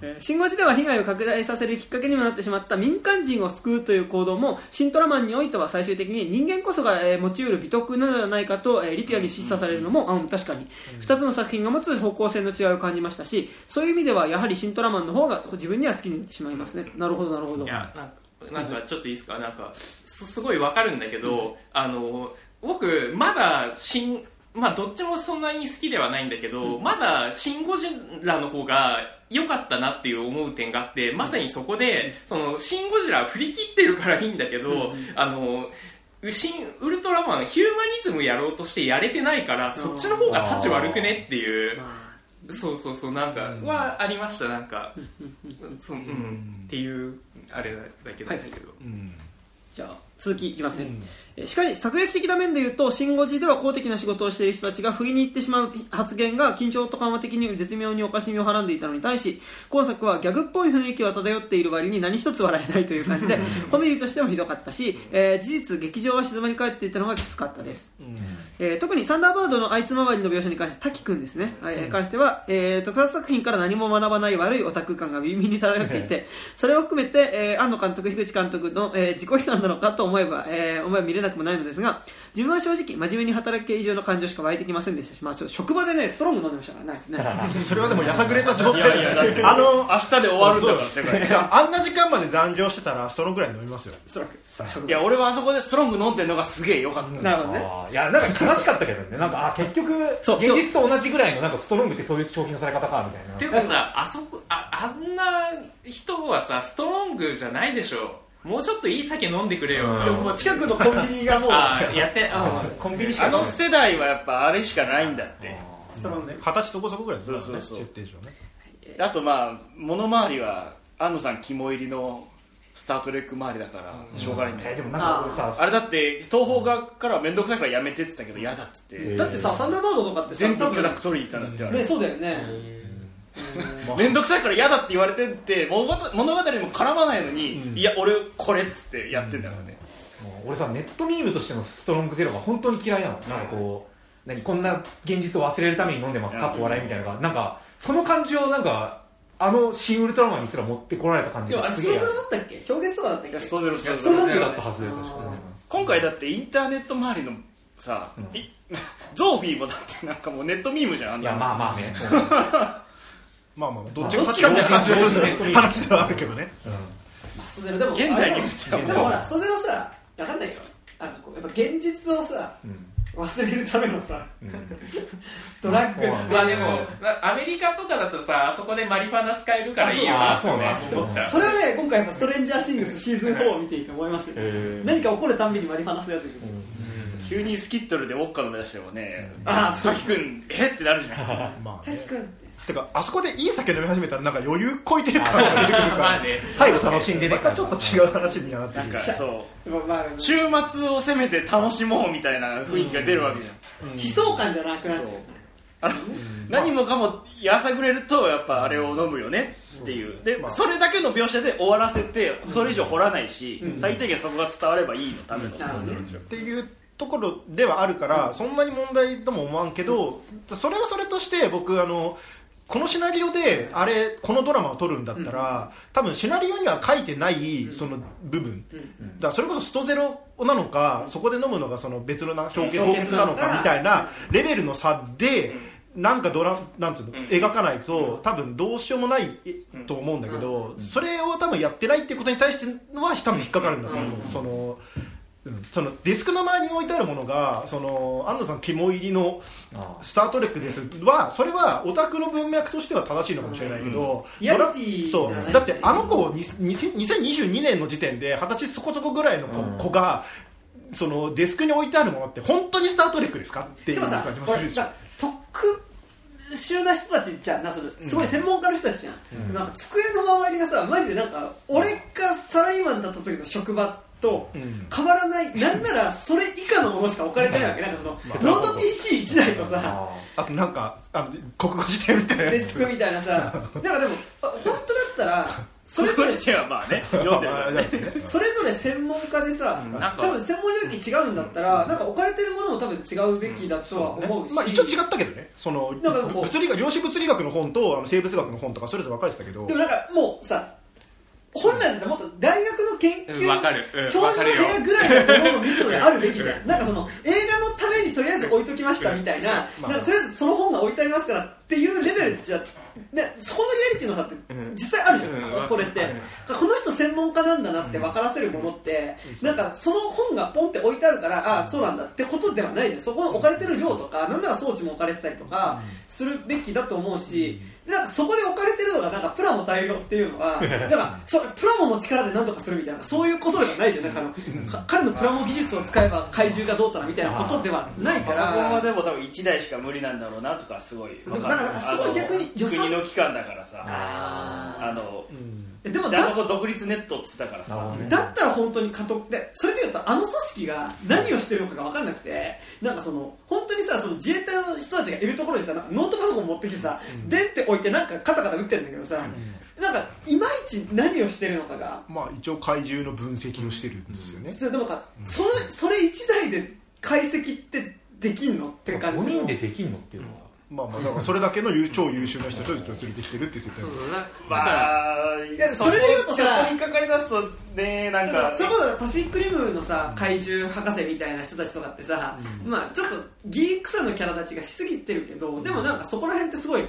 えーシン・ゴジでは被害を拡大させるきっかけにもなってしまった民間人を救うという行動もシントラマンにおいては最終的に人間こそが、えー持ち得る美徳なのではないかと、えーリピアに示唆されるのも、あうん。確かに。2つの作品が持つ方向性の違いを感じましたしそういう意味ではやはりシントラマンの方が自分には好きになってしまいますね。なるほどなるほど。いやなんかなんかちょっといいですか？なんかすすごいわかるんだけど、あの僕まだ新まあどっちもそんなに好きではないんだけど、まだシン・ゴジラの方が良かったなっていう思う点があってまさにそこで、そのシン・ゴジラは振り切ってるからいいんだけど、あのウシンウルトラマンヒューマニズムやろうとしてやれてないからそっちの方が立ち悪くねっていうまそうそうそうなんかはありましたなんか。そううん。っていうあれだけなんだけど、じゃあ続きいきますね、えーしかし作劇的な面で言うとシン・ゴジでは公的な仕事をしている人たちが不意に言ってしまう発言が緊張と緩和的に絶妙におかしみをはらんでいたのに対し今作はギャグっぽい雰囲気は漂っている割に何一つ笑えないという感じでコメディとしてもひどかったし、えー事実劇場は静まり返っていたのがきつかったです、えー特にサンダーバードのあいつ周りの描写に関して滝くんですね、えー関しては、えー特撮作品から何も学ばない悪いオタク感がビンビンに漂っていてそれを含めて、えー庵野監督樋口監督の、えー自己批判なのかと思えば、えー思えば見れなくもないのですが自分は正直真面目に働き系以上の感情しか湧いてきませんでした。し、まあ、ちょっと職場でねストロング飲んでましたから。ないですね。*laughs* それはでもやさぐれた状態。いやいやだってあの明日で終わるんだからあんな時間まで残業してたらストロングぐらい飲みますよ。ストロング職いや俺はあそこでストロング飲んでるのがすげえ良かった、なるほどね。あー。いやなんか悲しかったけどね。なんかあ結局そう。現実と同じぐらいのなんかストロングってそういう消費のされ方かみたいな。っていうかさあそこああんな人はさストロングじゃないでしょもうちょっといい酒飲んでくれよ、うん。でももう。近くのコンビニがもう。あ *laughs* やってあコンビニしかない。あの世代はやっぱあれしかないんだって。ストロングね。二十歳そこそこぐらいですね。そうそうそう。ね。あとまあ物回りは安野さん肝入りのスター・トレック周りだからしょうがないんだよ。えでもなんか俺さあれだって東宝側からは面倒くさいからやめてって言ってたけど嫌だっつって。だってさサンダーバードとかってさ全部許諾取りに行ったんだってあれ。ねそうだよね *laughs* 面倒くさいから嫌だって言われてって物語物語にも絡まないのに、いや俺これっつってやってんだからね、もう俺さネットミームとしてのストロングゼロが本当に嫌いなの。なんかこう何こんな現実を忘れるために飲んでますかっこ笑いみたいなのが。なんかその感じをなんかあの新ウルトラマンにすら持ってこられた感じでもあがすげえれストゼロだったっけ？表現とかだったっけ？いやストゼロストゼロだったはずだ確か今回だってインターネット周りのさ、いゾーフィーもだってなんかもうネットミームじゃんあんいやまあまあね。そ *laughs* うまあまあどっちが先かって話ではあるけどね。ストゼロでも現代にでもほらストゼロさわかんないよ。あのこうやっぱ現実をさ、忘れるためのさ、ドラッグ。まあまあでも、まアメリカとかだとさあそこでマリファナ使えるからいいよな。あそうね。それはね今回やっぱストレンジャーシングスシーズン4を見ていて思いますよ、へー。何か起こるたんびに割り離すやついるんですよ、急にスキットルでウォッカ飲み出してもねああ滝君えってなるじゃん。*laughs* 滝君っててかあそこでいい酒飲み始めたらなんか余裕こいてる感が出てくるから。まあね。最後楽しんでね。またちょっと違う話にはなってるかそう。でもまあ週末を攻めて楽しもうみたいな雰囲気が出るわけじゃん、悲壮感じゃなくなっちゃうね。あ。の何もかもやさぐれるとやっぱあれを飲むよねっていう。で、それだけの描写で終わらせてそれ以上掘らないし、最低限そこが伝わればいいのためのっていうところではあるから、そんなに問題とも思わんけど、それはそれとして僕あのこのシナリオであれこのドラマを撮るんだったら、多分シナリオには書いてないその部分、だそれこそストゼロなのか、そこで飲むのがその別のな氷結凍結なのかみたいなレベルの差で、なんかドラなんつうの、描かないと多分どうしようもないと思うんだけど、それを多分やってないっていうことに対しては多分引っかかるんだと思う、そのうん。そのデスクの周りに置いてあるものがその庵野さん肝入りの「スター・トレック」です。はそれはオタクの文脈としては正しいのかもしれないけど、リアドラリティそう。だってあの子にに2022年の時点で二十歳そこそこぐらいの子,、子がそのデスクに置いてあるものって本当に「スター・トレック」ですかっていう感じもするでしょ俺だ特殊な人たちじゃんなそのすごい専門家の人たちじゃん、なんか机の周りがさマジでなんか俺がサラリーマンだった時の職場とん。変わらない、なんならそれ以下のものしか置かれてないわけ。なんかその *laughs* ノート PC1 台とさあとなんかあの国語辞典みたいな。デスクみたいなさ。なんかでもあ本当だったらそれぞれまあね読んでる。*laughs* ね。それぞれ専門家でさ、なん。か多分専門領域違うんだったら、なんか置かれてるものも多分違うべきだとは思うし、まあ一応違ったけどね。そのなんかこう物理学量子物理学の本とあの生物学の本とかそれぞれ分かれてたけど。でもなんかもうさ本来だったらもっと大学の研究うんわかる。うん教授の部屋ぐらいのものの密度であるべきじゃん。なんかその映画のためにとりあえず置いときましたみたいな,、まあ。なんかとりあえずその本が置いてありますからっていうレベルじゃでそこのリアリティの差って実際あるじゃん、うん。これって、うんこの人専門家なんだなって分からせるものって、なんかその本がポンって置いてあるから、ああそうなんだってことではないじゃん。そこの置かれてる量とか、なんなら装置も置かれてたりとかするべきだと思うし、でなんかそこで置かれてるのがなんかプラモ大量っていうのは *laughs* なんかそれプラモの力で何とかするみたいなそういうことではないじゃんなん。かあのか彼のプラモ技術を使えば怪獣がどうたらみたいなことではないかそこらはでも多分1台しか無理なんだろうなとかすごいからそこ逆に予算国の機関だからさ。ああのーでもであそだこ独立ネットっつったからさ。だったら本当に監督でそれでいうとあの組織が何をしてるのかが分かんなくてなんかその本当にさその自衛隊の人たちがいるところにさなんかノートパソコン持ってきてさ、でって置いてなんかカタカタ打ってるんだけどさ、なんかいまいち何をしてるのかが。まあ一応怪獣の分析をしてるんですよね。それでもかそれそれ1台で解析ってできんのって感じ5の人でできんのっていうのはまあまあだからそれだけの優超優秀な人たちを連れてきてるっていう設定そだいやそれで言うとさそこにかかりだすとねなんかそれこそパシフィックリムのさ怪獣博士みたいな人たちとかってさ、まあちょっとギークさのキャラ立ちがしすぎてるけどでもなんかそこら辺ってすごい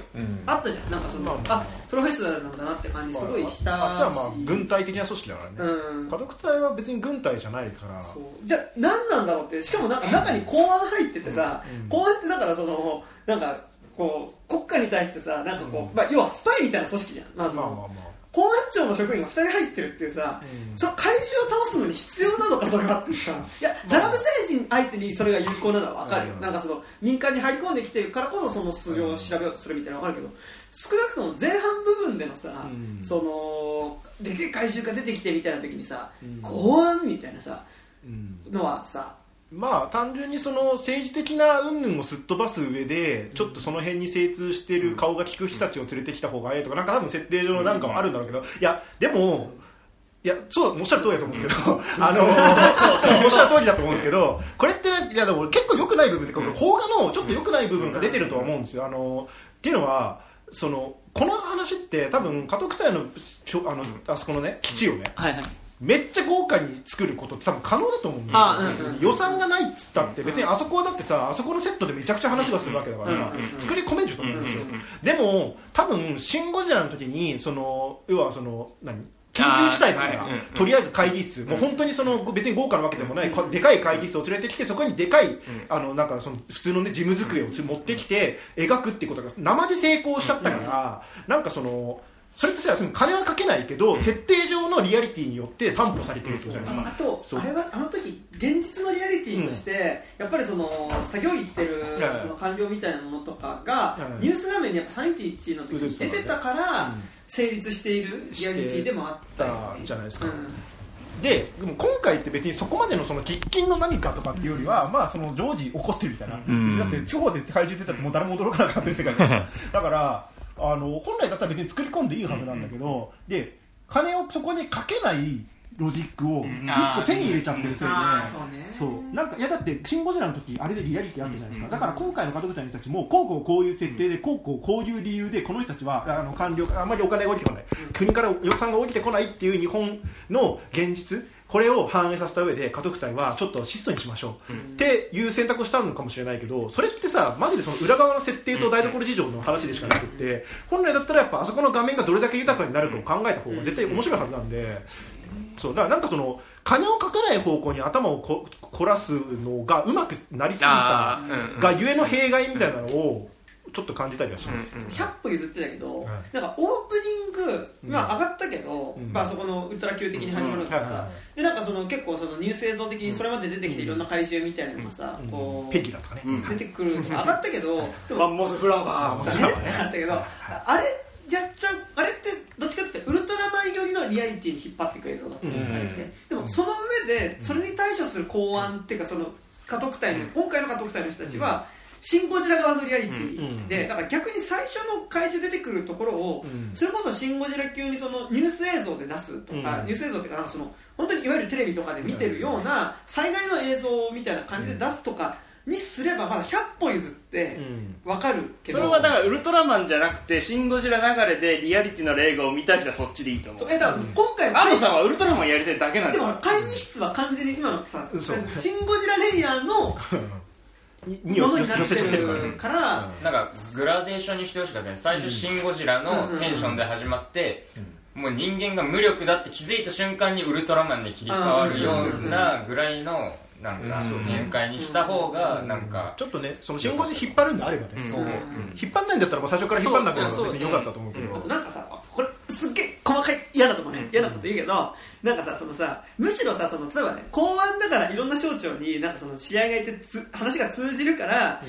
あったじゃん。なんかその、まあプロフェッショナルなんだなって感じすごいしたし、あじゃあまあ軍隊的な組織だからね。うん。家族隊は別に軍隊じゃないから。そう。じゃあ何なんだろうってしかもなんか中に公安入っててさ、公安ってだからそのなんかこう国家に対してさなんかこう、まあ、要はスパイみたいな組織じゃん、まあそのまあ。まあまあ公安庁の職員が2人入ってるっていうさ、その怪獣を倒すのに必要なのかそれはってさいやザラブ星人相手にそれが有効なのは分かるよ、うん。なんかその民間に入り込んできてるからこそその素性を調べようとするみたいなの分かるけど少なくとも前半部分でのさ、うん。そのでけえ怪獣が出てきてみたいな時にさ、公安みたいなさうん。のはさまあ単純にその政治的な云々をすっ飛ばす上でちょっとその辺に精通している顔が利く人たちを連れてきた方がいいとかなんか多分設定上のなんかはあるんだろうけどいやでもいやそうおっしゃる通りだと思うんですけど *laughs* あのおっしゃる通りだと思うんですけどこれっていやでも結構良くない部分ってこれ邦画のちょっと良くない部分が出てるとは思うんですよ。あのっていうのはそのこの話って多分家督隊のあのあそこのね基地をねはいはいめっちゃ豪華に作ることって多分可能だと思うんですよ、予算がないっつったって別にあそこはだってさあそこのセットでめちゃくちゃ話がするわけだからさ、作り込めると思うんですよ、でも多分「シン・ゴジラ」の時にその要はその何？緊急事態だから、あーはい。うん。とりあえず会議室、もう本当にその別に豪華なわけでもない、こでかい会議室を連れてきてそこにでかい、あのなんかその普通の、ね、事務机をつ持ってきて描くっていうことが生で成功しちゃったから、なんかそのそれとしてはその金はかけないけど設定上のリアリティによって担保されてるってことじゃないですか、あとあれはあの時現実のリアリティとして、やっぱりその作業着着てるその官僚みたいなものとかがニュース画面にやっぱ311の時に出てたからうん。成立しているリアリティでもあったじゃないですか。うんででも今回って別にそこまでのその喫緊の何かとかっていうよりは、まあその常時起こってるみたいな、ん。だって地方で怪獣出たってもう誰も驚かなかった世界ですだから *laughs* あの本来だったら別に作り込んでいいはずなんだけど、で金をそこにかけないロジックをん。一個手に入れちゃってるせいで、そうね。そう。なんかいやだって「シン・ゴジラ」の時あれでリアリティあったじゃないですか、だから今回の家族隊の人たちもこうこうこういう設定でこうこうこういう理由でこの人たちはあの官僚あんまりお金が降りてこない、国から予算が降りてこないっていう日本の現実これを反映させた上で家督隊はちょっと質素にしましょう、っていう選択をしたのかもしれないけどそれってさマジでその裏側の設定と台所事情の話でしかなくって本来だったらやっぱあそこの画面がどれだけ豊かになるかを考えた方が絶対面白いはずなんで。そうだからなんかその金をかけない方向に頭をこ凝らすのがうまくなりすぎたがゆえの弊害みたいなのをちょっと感じたりはします、100歩譲ってたけど、はい。なんかオープニング、まあ、上がったけど、うん。まあ、そこのウルトラ Q 的に始まるのがさ、でなんかその結構そのニュース映像的にそれまで出てきていろんな怪獣みたいなのがさ、うん。こうペギラとかね、うん。出てくる上がったけどでもマンモスフラワーねあったけどあれやっちゃうあれってどっちかっていうとウルトラマン寄りのリアリティに引っ張っていく映像だったうん。あれって。でもその上でそれに対処する公安っていうかその家督隊の、今回の家督隊の人たちは、シン・ゴジラ側のリアリティ。で、だから逆に最初の怪獣出てくるところを、うん。それこそシン・ゴジラ級にそのニュース映像で出すとか、うん。ニュース映像っていうかなんかその本当にいわゆるテレビとかで見てるような災害の映像みたいな感じで出すとかにすればまだ100歩譲ってわかるけど、それはだからウルトラマンじゃなくてシン・ゴジラ流れでリアリティの映画を見た人はそっちでいいと思そううえだから今回安藤さんはウルトラマンやりたいだけなんでも会議室は完全に今のさシン・ゴジラレイヤーの *laughs* ににものになってるからねるから、なんかグラデーションにしてほしかったね。最初「シン・ゴジラ」のテンションで始まってもう人間が無力だって気づいた瞬間にウルトラマンに切り替わるようなぐらいのなんか展開にした方がなんかちょっとねその信号時引っ張るんであればね、そう。引っ張んないんだったらもう最初から引っ張んなくてそうそうも別に良かったと思うけど、あとなんかさこれすっげえ細かい嫌なとこね嫌なこと言うけどなんかさそのさむしろさその例えばね公安だからいろんな省庁になんかその試合がいてつ話が通じるから、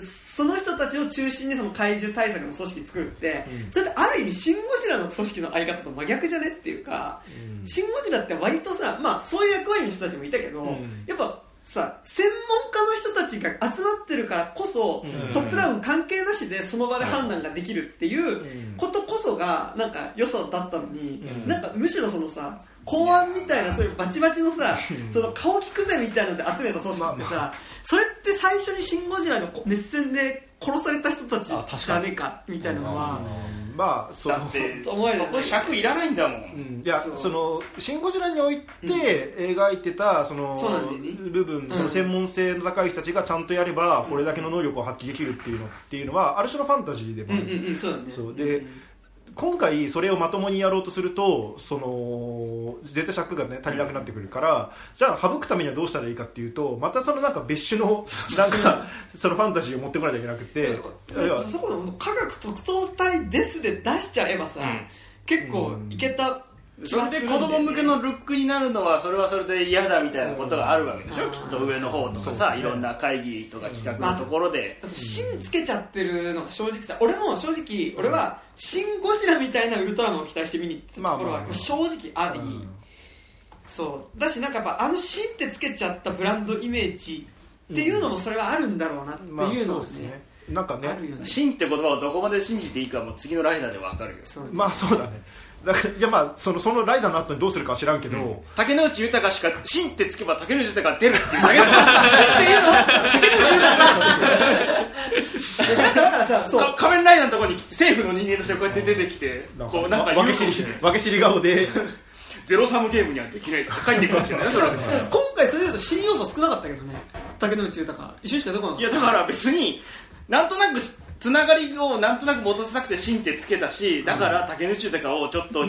その人たちを中心にその怪獣対策の組織作るって、それってある意味シン・ゴジラの組織のあり方と真逆じゃねっていうか、シン・ゴジラって割とさまあそういう役割の人たちもいたけど、ん。やっぱさ専門家の人たちが集まってるからこそ、うん。トップダウン関係なしでその場で判断ができるっていうことこそがなんか良さだったのに、うん。なんかむしろそのさ公安みたいなそういうバチバチのさその顔利くぜみたいなので集めた組織ってさ、それって最初に「シン・ゴジラ」の熱戦で殺された人たちじゃねえかみたいなのは、まあそのだってそこ尺いらないんだもん。うんいやその「シン・ゴジラ」において描いてたそのそうなん部分その専門性の高い人たちがちゃんとやればこれだけの能力を発揮できるっていうのっていうのはある種のファンタジーでもある。うんうんうんそうだね。そう。で今回それをまともにやろうとするとその絶対尺がね足りなくなってくるからじゃあ省くためにはどうしたらいいかっていうとまたそのなんか別種のなんかそのファンタジーを持ってこないといけなくて。そこの科学特捜隊ですで出しちゃえばさ、結構いけた気それで子供向けのルックになるのはそれはそれで嫌だみたいなことがあるわけでしょ、きっと上の方とかさ、いろんな会議とか企画のところで、だって芯つけちゃってるのが正直さ俺も正直俺は「シン・ゴジラ」みたいなウルトラマンを期待して見に行ったところはまあまあ正直あり、そう。だしなんかやっぱあの芯ってつけちゃったブランドイメージっていうのもそれはあるんだろうなってまあいうのはね,、そうですね。なんかねって言葉をどこまで信じていいかはもう次のライダーでわかるよ。まあそうだねだからいやまあそのそのライダーの後にどうするかは知らんけど、竹野内豊しか真ってつけば竹野内豊が出るっていうだけだ真っていうのは竹野内豊だからだからさそうか仮面ライダーのところに来て政府の人間としてこうやって出てきてこうなんかわけ知りり顔でゼロサムゲームにはできないっつって帰っていくわけじゃない今回それで言うと新要素少なかったけどね。竹野内豊一緒しか出てこなかったいやだから別になんとなくつながりをなんとなく持たせたくて芯ってつけたしだから竹内豊をちょっと、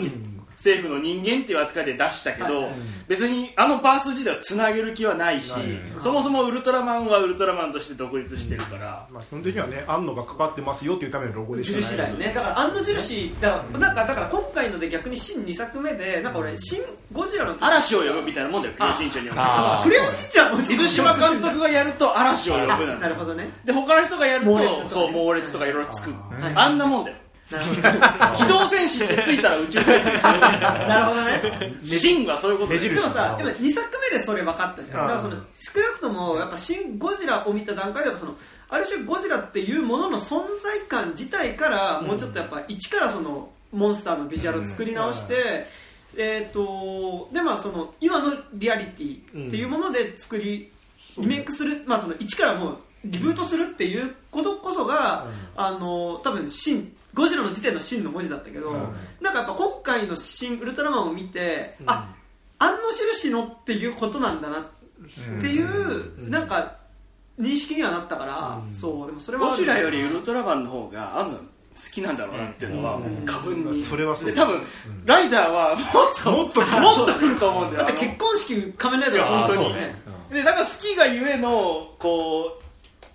政府の人間っていう扱いで出したけど、はい。別にあのバース自体はつなげる気はないし、そもそもウルトラマンはウルトラマンとして独立してるから、まあ基本的にはね安野がかかってますよっていうためのロゴでしかない。印だよね。だからあの印だからなんかだから今回ので逆に新2作目でなんか俺新ゴジラの時嵐を呼ぶみたいなもんだよクレヨンしんちゃんにはクレヨンしんちゃんも水島監督がやると嵐を呼ぶあなのなるほどね。で他の人がやると猛烈とかね。そう猛烈とかいろいろつくはい。あんなもんだよ機動戦士ってついたら宇宙戦士ですよなるほどね。芯はそういうこと目印でもさでも2作目でそれ分かったじゃん。だからそのうん少なくともやっぱ新ゴジラを見た段階ではそのある種ゴジラっていうものの存在感自体からもうちょっとやっぱ一からそのモンスターのビジュアルを作り直してえー、とでまあその今のリアリティっていうもので作り、リメイクする、まあ、その一からもうリブートするっていうことこそが、あの多分真ゴジラの時点の真の文字だったけど、なんかやっぱ今回の「新ウルトラマン」を見て、ああんの印のっていうことなんだなっていう、なんか認識にはなったから、そうでもそれはゴジラよりウルトラマンの方があの好きなんだろうなっていうのは過分に。それはそう。で多分ライダーはもっともっともっと来ると思うんだよだって結婚式仮面ライダーが本当に。ねでだから好きがゆえのこう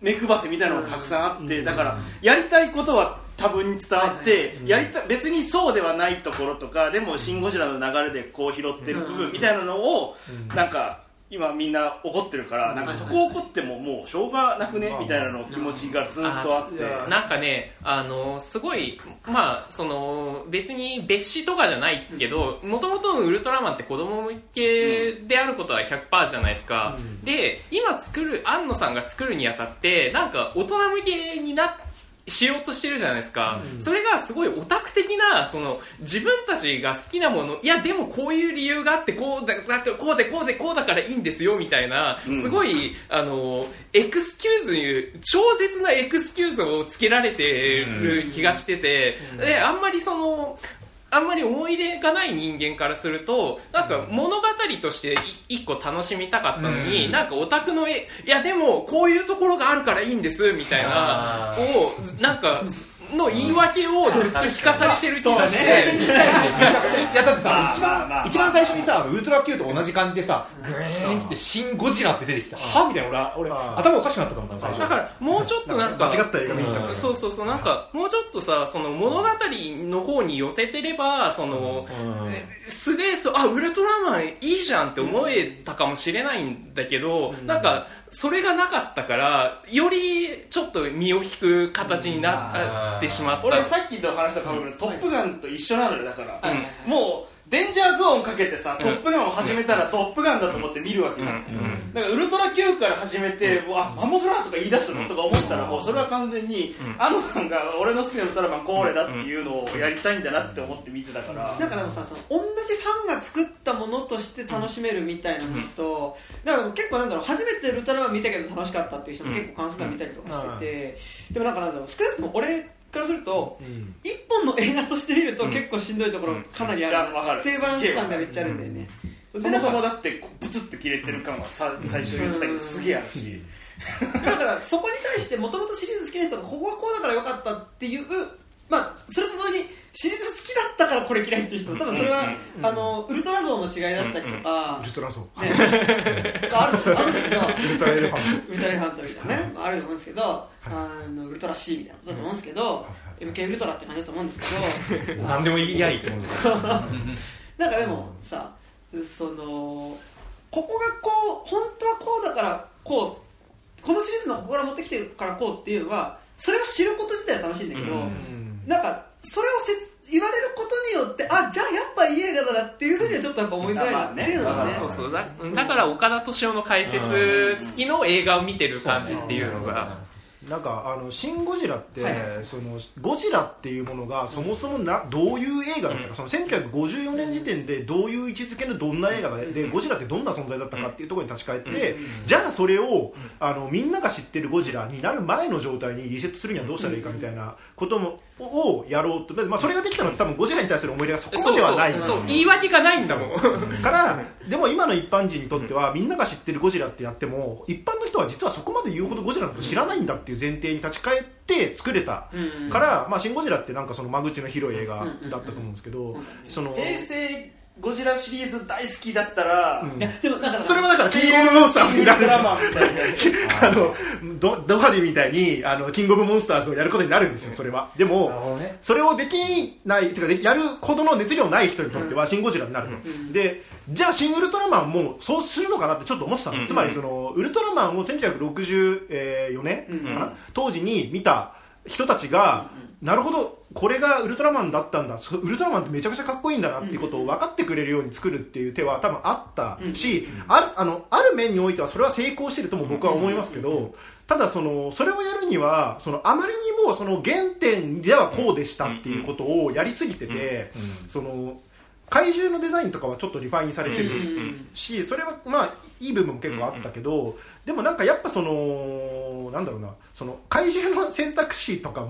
目配せみたいなのがたくさんあって、だからやりたいことは多分に伝わって、やりた別にそうではないところとかでも「シン・ゴジラ」の流れでこう拾ってる部分みたいなのを、なんか今みんな怒ってるから、なんかそこ怒ってももうしょうがなくねみたいなの気持ちがずっとあって。なんかね、あのすごい、まあ、その別に別紙とかじゃないけど、もともとのウルトラマンって子供向けであることは100%じゃないですか、で今作る、庵野さんが作るにあたって、なんか大人向けになっしようとしてるじゃないですか、それがすごいオタク的なその自分たちが好きなものいやでもこういう理由があってこうだだこうでこうでこうだからいいんですよみたいな、うん。すごいあのエクスキューズに超絶なエクスキューズをつけられてる気がしてて、であんまりそのあんまり思い入れがない人間からするとなんか物語としてい一個楽しみたかったのに、なんかオタクの絵いやでもこういうところがあるからいいんですみたいなあをなんかの言い訳をずっと聞かされてる気がして。めちゃくちゃいやだってさ、一番一番最初にさウルトラ Q と同じ感じでさグーンって「シン・ゴジラ」って出てきたはみたいな俺は俺頭おかしくなったと思っただからもうちょっとなんか間違った映画見に来たからそうそうそうなんかもうちょっとさその物語の方に寄せてればその素でそうあウルトラマンいいじゃんって思えたかもしれないんだけど、なんかそれがなかったからよりちょっと身を引く形になってしまった。俺さっきと話したかぶるトップガンと一緒なのよだから、もうデンジャーゾーンかけてさ、トップガンを始めたらトップガンだと思って見るわけよ、だからウルトラ Q から始めて、うわマモトラとか言い出すのとか思ったらもうそれは完全に、あのさんが俺の好きなウルトラマンこれだっていうのをやりたいんだなって思って見てたから、なんかでもさその同じファンが作ったものとして楽しめるみたいなのと、だから結構なんだろう初めてウルトラマン見たけど楽しかったっていう人も結構関数が見たりとかしてて、でもなんかなんだろう少なくとも俺からすると、一本の映画として見ると結構しんどいところかなりある。っていうバランス感がめっちゃあるんだよね、そもそもだってこうブツッと切れてる感はさ最初言ってたけどすげえあるし、だからそこに対してもともとシリーズ好きな人がここはこうだからよかったっていうまあそれと同時にシリーズ好きだったからこれ嫌いっていう人多分それは、あのウルトラゾーンの違いだったりとかウ、ルトラソーね、があるあるけどウルトラエレファンウルトラエレファントみたいなね、あると思うんですけど、あのウルトラ C みたいなことだと思うんですけど、MK ウルトラって感じだと思うんですけど *laughs* 何でも言いやい思うんですよなんかでもさそのここがこう本当はこうだからこうこのシリーズのここから持ってきてるからこうっていうのはそれを知ること自体は楽しいんだけど、なんかそれをせつ言われることによってあじゃあやっぱいい映画だなっていうふうにはちょっとやっぱ思いづらいなっていうのがね,、そうそう。だだから岡田敏夫の解説付きの映画を見てる感じっていうのが。なんかあの「シン・ゴジラ」って、はい。そのゴジラっていうものがそもそもなどういう映画だったか、その1954年時点でどういう位置づけのどんな映画で、でゴジラってどんな存在だったかっていうところに立ち返って、じゃあそれをあのみんなが知ってるゴジラになる前の状態にリセットするにはどうしたらいいかみたいなこともをやろうと、まあ、それができたのって多分ゴジラに対する思い入れがそこまではない。そうそう。そう言い訳がないんだもん。からでも今の一般人にとってはみんなが知ってるゴジラってやっても一般の人は実はそこまで言うほどゴジラのこと知らないんだっていう前提に立ち返って作れた。うんから「まあ、シン・ゴジラ」ってなんかその間口の広い映画だったと思うんですけどその平成ゴジラシリーズ大好きだったら、うん。いやでもだからそれはだからキングオブモンスターズになる。トラマンみたいな *laughs* あのドドハディみたいにあのキングオブモンスターズをやることになるんですよそれは。でもどね。それをできないてかでやるほどの熱量ない人にとってはシン・ゴジラになると、でじゃあシン・ウルトラマンもそうするのかなってちょっと思ってたの、うん。つまりそのウルトラマンを1964年かな、当時に見た人たちが、なるほどこれがウルトラマンだったんだ。そウルトラマンってめちゃくちゃかっこいいんだなっていうことを分かってくれるように作るっていう手は多分あったし、あるあのある面においてはそれは成功してるとも僕は思いますけど、ただそのそれをやるにはそのあまりにもその原点ではこうでしたっていうことをやりすぎてて、その怪獣のデザインとかはちょっとリファインされてるんしそれはまあいい部分も結構あったけどでもなんかやっぱそのなんだろうなその怪獣の選択肢とかも、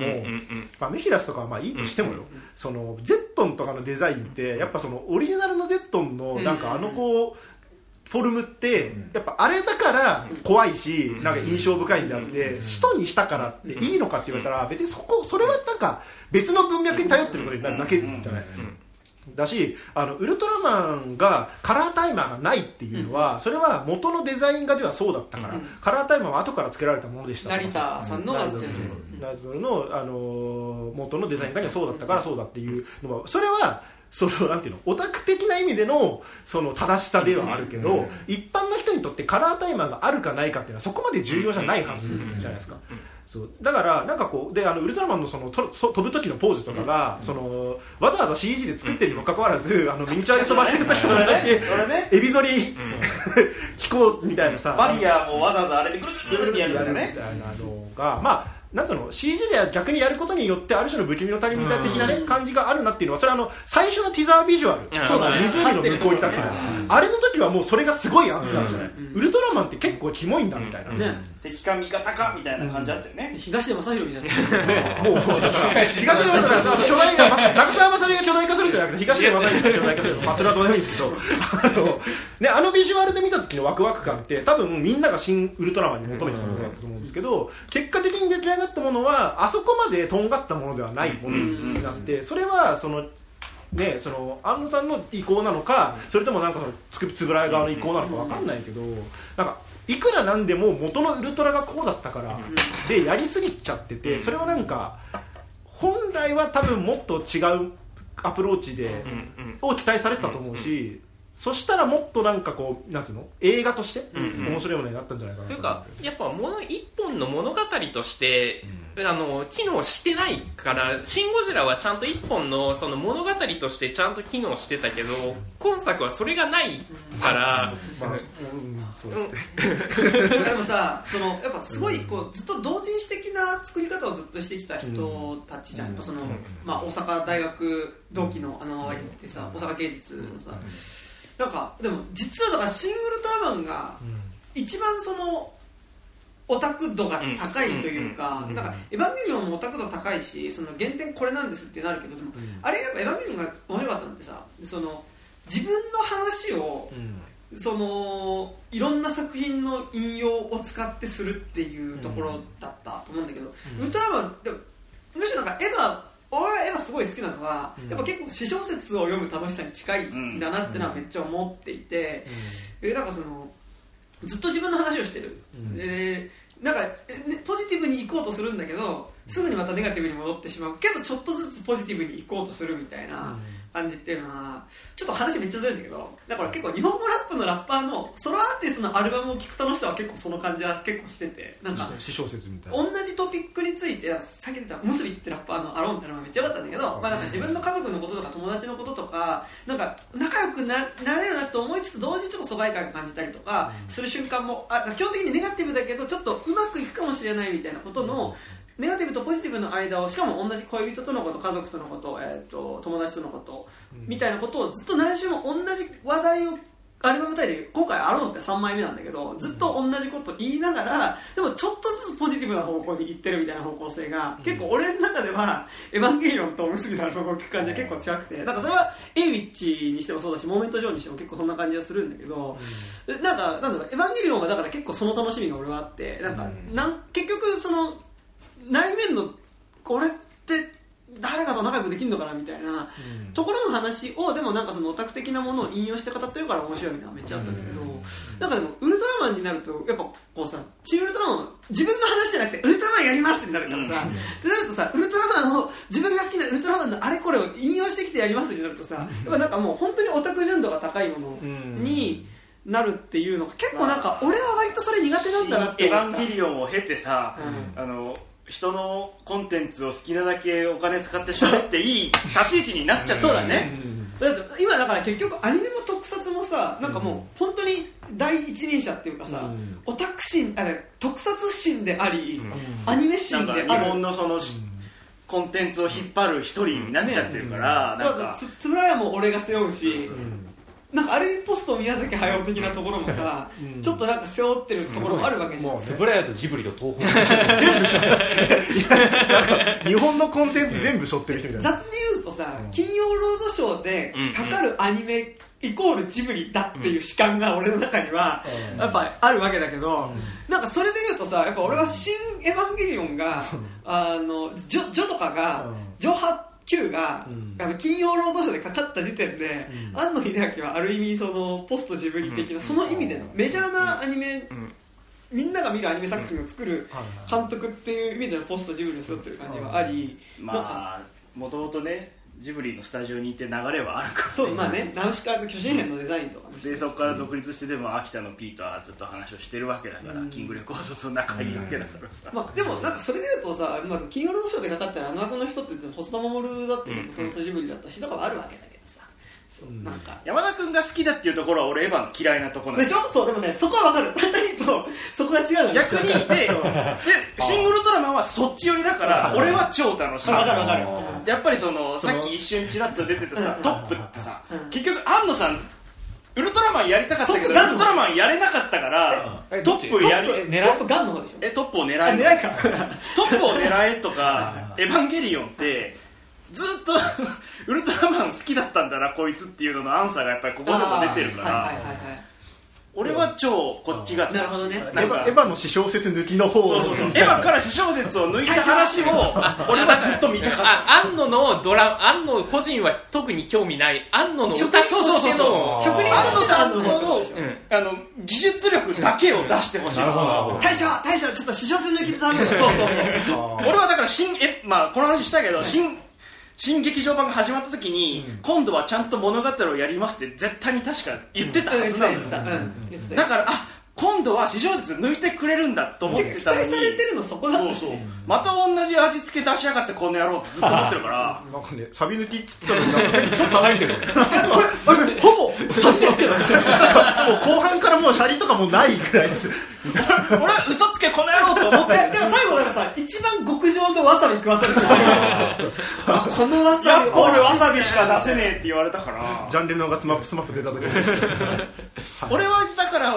まあ、メフィラスとかはまあいいとしてもよ、そのゼットンとかのデザインってやっぱそのオリジナルのゼットンのなんかあのこうフォルムってやっぱあれだから怖いしなんか印象深いんであって使徒にしたからっていいのかって言われたら別にそこそれはなんか別の文脈に頼ってることになるだけじゃないだしあのウルトラマンがカラータイマーがないっていうのは、それは元のデザイン画ではそうだったから、うん。カラータイマーは後から付けられたものでした。成田さんのがナズドルナズドルの、あのー元のデザイン画にはそうだったからそうだっていうのはそれはそのなんていうのオタク的な意味でのその正しさではあるけど、一般の人にとってカラータイマーがあるかないかっていうのはそこまで重要じゃないはずじゃないですか。そう。だからなんかこうであのウルトラマンのそのとと飛ぶ時のポーズとかが、そのわざわざ CG で作ってるにもかかわらずあのミニチュアで飛ばしてる時とかだし、俺ね。エビ反り、*laughs* 飛行みたいなさ。バリアもわざわざあれでぐるぐるぐるってやるみたいなのがまあなんつうの？CG で逆にやることによってある種の不気味の谷みたい的なね感じがあるなっていうのはそれはあの最初のティザービジュアル。うんそうだね。湖の向こう行ったっていうのあれの時はもうそれがすごいあったじゃない。うん。ウルトラマンって結構キモいんだみたいなね。敵か味方かみたいな感じあったよね。東出正宏みたいな。もう東出正宏が巨大な中澤まさみが巨大化するんじゃなくて東出正宏が巨大化するまあそれはどうでもいいんですけど。あのねあのビジュアルで見た時のワクワク感って多分みんなが新ウルトラマンに求めてたものだと思うんですけど結果的に出来上がったものはあそこまでとんがったものではないものになってそれはそのね、その安野さんの意向なのかそれともなんかそのつくつぶらや側の意向なのかわかんないけどなんかいくらなんでも元のウルトラがこうだったからでやりすぎちゃっててそれはなんか本来は多分もっと違うアプローチでを期待されてたと思うしそしたらもっとなんかこうなんつうの？映画としてうんうん。面白いものになったんじゃないかなというかやっぱもの一本の物語として、あの機能してないから「シン・ゴジラ」はちゃんと一本のその物語としてちゃんと機能してたけど今作はそれがないから、*laughs* まあうんそうですね。でもさそのやっぱすごいこうずっと同人誌的な作り方をずっとしてきた人たちじゃん、やっぱその、まあ、大阪大学同期のあの周りってさ、大阪芸術のさ、なんかでも実はだからシン・ウルトラマンが一番そのオタク度が高いというか、うん。なんかエヴァンゲリオンもオタク度高いしその原点これなんですってなるけどでも、あれやっぱエヴァンゲリオンが面白かったのってさその自分の話をそのいろんな作品の引用を使ってするっていうところだったと思うんだけど、ウルトラマンでもむしろなんかエヴァ俺はエヴァすごい好きなのは、やっぱ結構詩小説を読む楽しさに近いんだなってのはめっちゃ思っていて、えなんかそのずっと自分の話をしてる、でなんか、ポジティブに行こうとするんだけどすぐにまたネガティブに戻ってしまう。けどちょっとずつポジティブに行こうとするみたいな感じっていうのはちょっと話めっちゃずれるんだけどだから結構日本語ラップのラッパーのソロアーティストのアルバムを聴く楽しさは結構その感じは結構しててなんか詩小説みたいな。同じトピックについてさっき言った「ムスビ」ってラッパーの「アローン」ってのがめっちゃ良かったんだけど、まあ、なんか自分の家族のこととか友達のこととかなんか仲良くななれるなと思いつつ同時にちょっと疎外感を感じたりとかする瞬間もあ基本的にネガティブだけどちょっとうまくいくかもしれないみたいなことのネガティブとポジティブの間をしかも同じ恋人とのこと家族とのこと,、えー、と友達とのことみたいなことをずっと何週も同じ話題をアルバムタイで今回「アローン」って3枚目なんだけどずっと同じこと言いながらでもちょっとずつポジティブな方向に行ってるみたいな方向性が、結構俺の中では「エヴァンゲリオン」と「結びのアルバム」を聞く感じが結構違くてなんかそれはエイウィッチにしてもそうだしモーメント・ジョーにしても結構そんな感じがするんだけど、なんかなんだろうエヴァンゲリオンはだから結構その楽しみが俺はあってなんか、なん結局その内面の俺って誰かと仲良くできるのかなみたいなところの話をでもなんかそのオタク的なものを引用して語ってるから面白いみたいなのめっちゃあったんだけど、なんかでもウルトラマンになるとやっぱこうさ新ウルトラマン自分の話じゃなくてウルトラマンやりますってなるからさ、ってなるとさウルトラマンを自分が好きなウルトラマンのあれこれを引用してきてやりますってなるとさ、やっぱなんかもう本当にオタク純度が高いものになるっていうのが結構なんか俺は割とそれ苦手なんだなってエヴァンゲリオンを経てさ、あの人のコンテンツを好きなだけお金使って喋っていい立ち位置になっちゃったそうだね、だって今だから結局アニメも特撮もさなんかもう本当に第一人者っていうかさ、オタク心あ特撮心であり、アニメ心である。本のそのしコンテンツを引っ張る一人になっちゃってるから、だからなんか。つつぶらやも俺が背負うし、なんかある意味ポスト宮崎駿的なところもさ、*laughs* ちょっとなんか背負ってるところもあるわけじゃん、つぶらやとジブリと東宝日本のコンテンツ全部背負ってる人みたいな雑に言うとさ、金曜ロードショーでかかるアニメイコールジブリだっていう主観が俺の中にはやっぱあるわけだけど、なんかそれで言うとさやっぱ俺は「新エヴァンゲリオンが」あのジョジョとかが、ジョハ Q が、あの金曜ロードショーでかかった時点で、庵野秀明はある意味そのポストジブリ的な、その意味でのメジャーなアニメ、みんなが見るアニメ作品を作る監督っていう意味でのポストジブリに沿ってる感じはあり、まあもともとねジブリのスタジオにいて流れはあるから、そうまあねナウシカの巨人編のデザインとかもしてでそこから独立してでも秋田のピーとはずっと話をしてるわけだから、キングレコードと仲いいわけだからさ、まあ、でもなんかそれで言うとさ、まあ、金曜ロードショーでかかったらあの枠の人って細田守だってもともとジブリだったしとかはあるわけだけうなんか。山田君が好きだっていうところは俺エヴァの嫌いなところなんでしょ？そうでもねそこは分かる。*laughs* 単にとそこが違うの逆にででシングルトラマンはそっち寄りだから俺は超楽しい。分かる分かる。やっぱりそのさっき一瞬ちらっと出てたさうん。トップってさうん。結局安野さんウルトラマンやりたかったけどウルトップガントラマンやれなかったからえトップやりト狙いップガンの方でしょ？えトップを狙あえ狙いか。トップを狙えとかエヴァンゲリオンってずっと *laughs* ウルトラマン好きだったんだなこいつっていうののアンサーがやっぱりここでも出てるから。俺は超こっちがなるほどね。エヴァエヴァの私小説抜きの方そうそうそう。エヴァから私小説を抜いた話を *laughs* 俺はずっと見たかった。あ安野のドラ安野個人は特に興味ない。安野の歌としての職人としての安野ののあの技術力だけを出してほしい。大将大将ちょっと試食抜きで頼む。よそうそうそう。*laughs* 俺はだから新えまあこの話したけど新新劇場版が始まった時に、今度はちゃんと物語をやりますって絶対に確か言ってたはずなんです。だからあ今度は史上説抜いてくれるんだと思って期たのに。待されてるのそこだった。しそうそう。また同じ味付け出しやがってこの野郎ってずっと思ってるから。なんかねサビ抜きっつったのになんか変に騒いでる。ほぼサビですけど後半からもうシャリとかもうないぐらいです。俺は嘘つけこの野郎と思ってででも最後なんかさ一番極上のわさび食わされてあこのわさび俺わさびしか出せねえって言われたから。ジャンルのがスマップスマップ出た時 *laughs* 俺はだから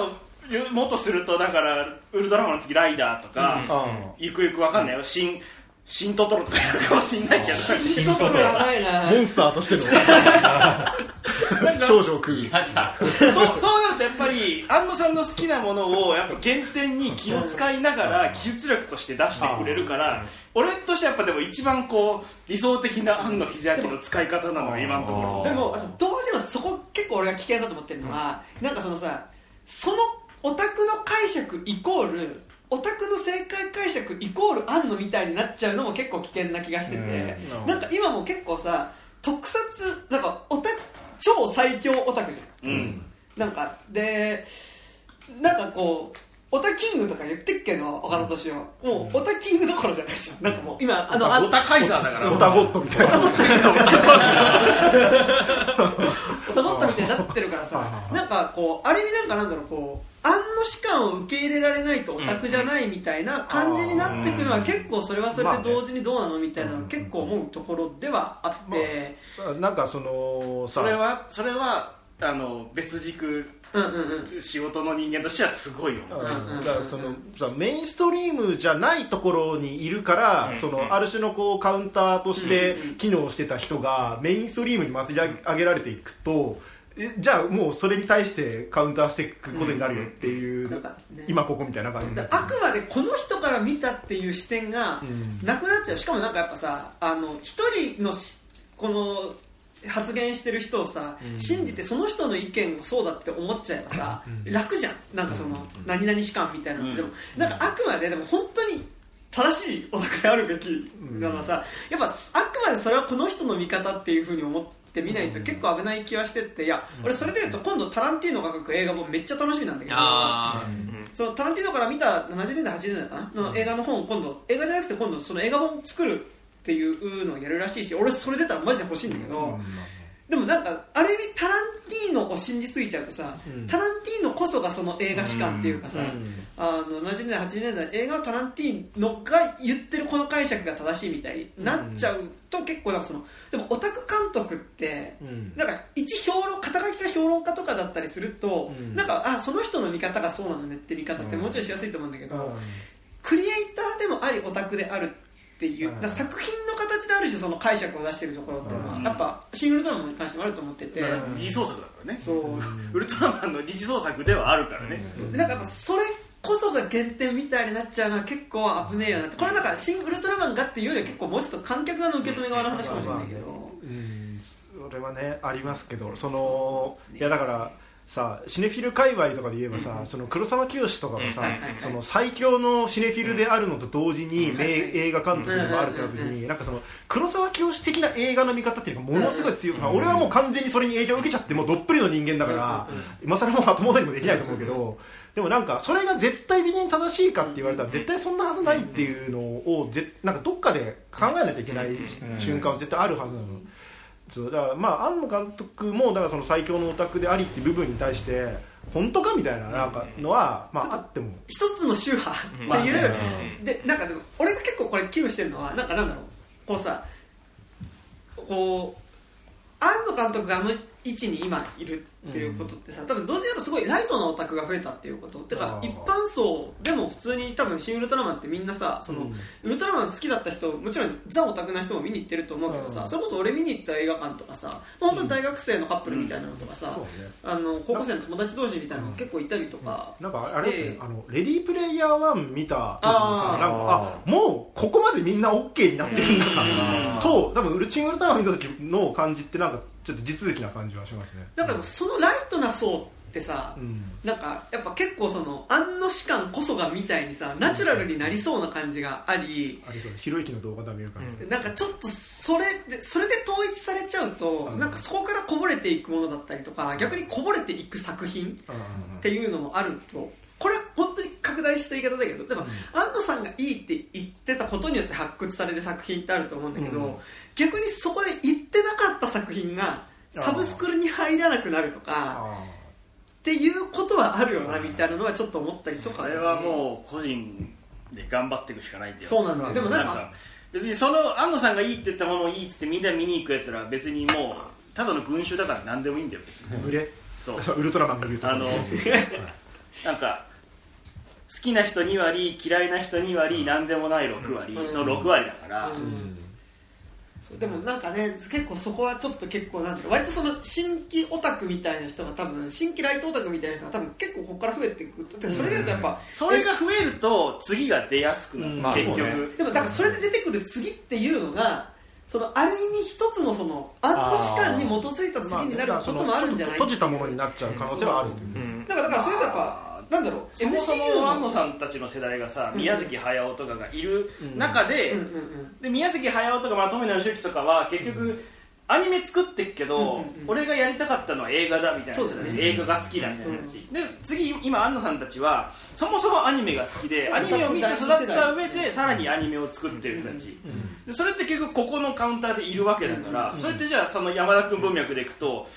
もっとするとだからウルトラマンの次ライダーとか、ゆくゆくわかんないよ。新新トトロとかやる *laughs* かもしんないけどちょっとやばいな。モンスターとしての。少女を食う。そうそうなるとやっぱり安野さんの好きなものをやっぱ原点に気を使いながら技術力として出してくれるから俺としてはやっぱでも一番こう理想的な安野秀明の使い方なのが今のところ。でもあと同時にそこ結構俺が危険だと思ってるのは、なんかそのさそのオタクの解釈イコールオタクの正解解釈イコールあんのみたいになっちゃうのも結構危険な気がしてて、なんか今も結構さ特撮なんかオタ超最強オタクじゃん。うん。なんかでなんかこうオタキングとか言ってっけど岡田敏夫。もうオタキングどころじゃないでしょなんかもう今あのあオタカイザーだから。オタゴットみたいな。オタゴットみたいになってるからさ。*laughs* なんかこうある意味なんかなんだろうこう安野士官を受け入れられないとオタクじゃないみたいな感じになっていくのは結構それはそれで同時にどうなのみたいなの結構思うところではあって。なんかそのさそれはそれはあの別軸うんうんうん仕事の人間としてはすごいようんだからそのさメインストリームじゃないところにいるから、そのある種のこうカウンターとして機能してた人がメインストリームに祭り上げられていくとえじゃあもうそれに対してカウンターしていくことになるよっていう、なんかね。今ここみたいな感じになだってあくまでこの人から見たっていう視点がなくなっちゃう。しかもなんかやっぱさあの一人のしこの発言してる人をさ、信じてその人の意見もそうだって思っちゃえばさ、楽じゃん。なんかその、何々士官みたいなのでもなんかあくまででも本当に正しいオタクであるべきなのはさ、やっぱあくまでそれはこの人の見方っていうふうに思って見ないと結構危ない気はしてっていや俺それで言うと今度タランティーノが描く映画もめっちゃ楽しみなんだけどあそのタランティーノから見た70年代80年代かな？の映画の本を今度映画じゃなくて今度その映画本を作るっていうのをやるらしいし俺それ出たらマジで欲しいんだけど、でもなんかある意味タランティーノを信じすぎちゃうとさ、うん。タランティーノこそがその映画史観っていうかさ、うんあの70年代80年代映画のタランティーノが言ってるこの解釈が正しいみたいになっちゃうと結構なんかそのでもオタク監督ってうん。なんか一評論肩書きが評論家とかだったりすると、うん。なんかあその人の見方がそうなのねって見方ってもうちょいしやすいと思うんだけど、うん。クリエイターでもありオタクであるっていう、作品の形である種その解釈を出してるところっていうのは、うん。やっぱシングルドラマに関してもあると思ってて、うん二次創作だからね。そう。*laughs* ウルトラマンの二次創作ではあるからね。でなんかやっぱそれこそが原点みたいになっちゃうのは結構危ねえよなって。これなんかシングルトラマンがっていうよりは結構もうちょっと観客側の受け止め側の話かもしれないけど、うん。それはねありますけどそのいやだからさシネフィル界隈とかで言えばさ、その黒沢清とかがさ、うんはいはいその最強のシネフィルであるのと同時に、うん名映画監督でもあるってなった時に、なんかその黒沢清的な映画の見方っていうのがものすごい強い、まあ俺はもう完全にそれに影響を受けちゃってもうどっぷりの人間だから、今更もう後戻りもできないと思うけど、でもなんかそれが絶対的に正しいかって言われたら絶対そんなはずないっていうのをぜなんかどっかで考えないといけない瞬間は絶対あるはずなの。そうだからまあ庵野監督もだからその最強のオタクでありっていう部分に対して本当かみたいななんかのは、まああっても。一つの宗派っていう、まあね。でなんかでも俺が結構これ危惧してるのはなんかなんだろう。こうさこう庵野監督があの位置に今いるっていうことってさ、多分同時にやっぱすごいライトなオタクが増えたっていうこと。てか一般層でも普通に多分新ウルトラマンってみんなさその、うん。ウルトラマン好きだった人もちろんザオタクな人も見に行ってると思うけどさ、うん。それこそ俺見に行った映画館とかさ、まあ本当に大学生のカップルみたいなのとかさ、そうね。あの高校生の友達同士みたいなのが結構いたりとかなんかあれ？あのレディープレイヤー1見た時にさなんかあもうここまでみんな OK になってるんだうん。と多分ウルチンウルトラマン見た時の感じってなんかちょっと地続きな感じはしますね。だからそのライトな層ってさ、うん。なんかやっぱ結構その安野士官こそがみたいにさナチュラルになりそうな感じがあり、ありそう。ひろゆきの動画で見るから、なんかちょっとそれでそれで統一されちゃうと、うん。なんかそこからこぼれていくものだったりとか逆にこぼれていく作品っていうのもあるとこれは本当に拡大した言い方だけどでも、安野さんがいいって言ってたことによって発掘される作品ってあると思うんだけど、うん逆にそこで言ってなかった作品がサブスクに入らなくなるとかあっていうことはあるよなみたいなのはちょっと思ったりとか。それはもう個人で頑張っていくしかないんだよ。そうなんだよ。でもなんか別にその安野さんがいいって言ったものをいいっつってみんな見に行くやつらは別にもうただの群衆だから何でもいいんだよ別に。ー群れ？そう。そ *laughs* うウルトラマンが言うとあの *laughs* なんか好きな人2割嫌いな人2割何でもない6割の6割だから、うんでもなんかね結構そこはちょっと結構なんていうか割とその新規オタクみたいな人が多分新規ライトオタクみたいな人が多分結構ここから増えていくでそれだとやっぱ、それが増えると次が出やすくなる、うん。まあ結局、そうね。でもだからそれで出てくる次っていうのがそのある意味一つのその暗号史観に基づいた次になることもあるんじゃない？閉じたものになっちゃう可能性はある。うん。だからだからそれとやっぱなんだろうそもそ MCU のも安野さんたちの世代がさ、うん。宮崎駿とかがいる中で,、で宮崎駿とか、まあ、富野義行とかは結局、アニメ作ってっけど、俺がやりたかったのは映画だみたいなそうだね。映画が好きだみたいな話、で次今安野さんたちはそもそもアニメが好きでうん。アニメを見て育った上うん。でさらにアニメを作ってる人たち、でそれって結局ここのカウンターでいるわけだから、それってじゃあその山田君文脈でいくと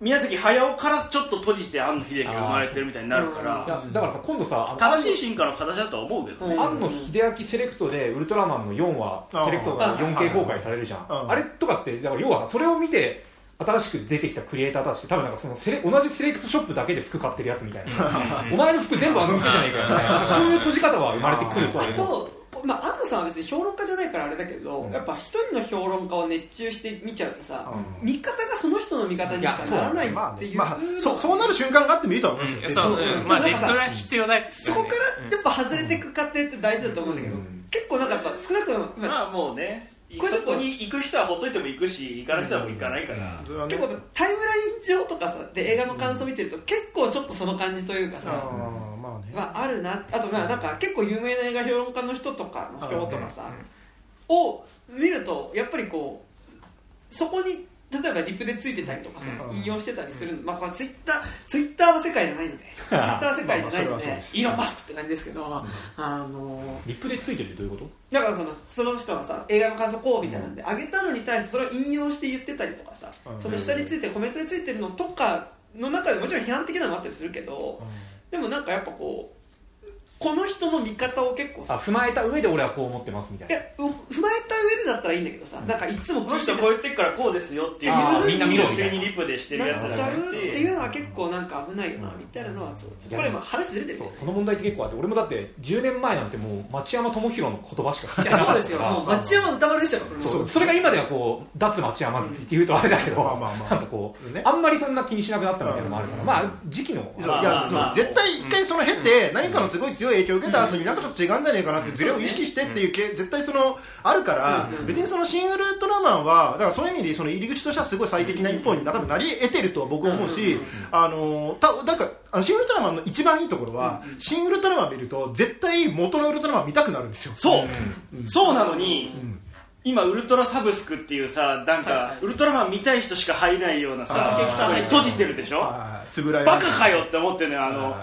宮崎駿からちょっと閉じて庵野秀明が生まれてるみたいになるかいらやだからさ今度さあの正しい進化の形だとは思うけどね、うん。庵野秀明セレクトでウルトラマンの4話あーセレクトが 4K 公開されるじゃん。うん。あれとかってだから要はそれを見て新しく出てきたクリエイターたちって多分なんかそのセレ同じセレクトショップだけで服買ってるやつみたいな。*laughs* お前の服全部あの店じゃねえかよみたいな。そういう閉じ方は生まれてくるとあ思う。と、まあ、安野さんは別に評論家じゃないからあれだけど、うん。やっぱ一人の評論家を熱中して見ちゃうとさ、うん。見方がその人の見方にしかならないまあっていう。ねまあそうそうなる瞬間があってもいいとは思いますよ。そう、まあなんかさそれは必要だよね。そこからやっぱ外れていく過程って大事だと思うんだけど、うん。結構なんかやっぱ少なくとも、まあまあもうねそこに行く人はほっといても行くし行かない人はもう行かないから、それはね結構タイムライン上とかさで映画の感想見てると結構ちょっとその感じというかさ、あーまあね。まあ、あるなあとまあなんか結構有名な映画評論家の人とかの表とかさ、を見るとやっぱりこうそこに例えばリプでついてたりとかさ、うん。引用してたりするの、まあ、これツイッターツイッターは世界じゃないのでツイッターは世界じゃないのでまあまイーロン・マスクって感じですけど、あのリップでついてるってどういうこと？だからそのその人がさ映画の感想こうみたいなんで、上げたのに対してそれを引用して言ってたりとかさ、うん。その下についてコメントについてるのとかの中でもちろん批判的なのもあったりするけど、でもなんかやっぱこうこの人の見方を結構さあ踏まえた上で俺はこう思ってますみたいな。いやう踏まえた上でだったらいいんだけどさ、なんかいつもこの人こう言ってっからこうですよっていうみんな見ろみたいな普通にリプでしてるやつらなっていうのは結構なんか危ないよなみたいなのはそうちょっとこれまあ話ずれてるその問題って結構あって俺もだって10年前なんてもう町山智博の言葉しか聞いやそうですよ。もう町山歌丸でしたよそうそれが今ではこう脱町山って言うとあれだけど、まあまあまあなんかこう、ね。あんまりそんな気にしなくなったみたいなのもあるから、うん。まあ時期の、いやそうまあ絶対一回その経て何かのすごい強い影響を受けた後になんかちょっと違うんじゃねえかなってズレを意識してっていうけ絶対そのあるから別にそのシン・ウルトラマンはだからそういう意味でその入り口としてはすごい最適な一本になり得てるとは僕は思うしあのたなんかあのシン・ウルトラマンの一番いいところはシン・ウルトラマン見ると絶対元のウルトラマン見たくなるんですよ。そう、うん。そうなのに、ん今ウルトラサブスクっていうさなんか、はいはい。ウルトラマン見たい人しか入れないようなさ閉じてるでしょ？はいつぶらバカかよって思ってるのよあの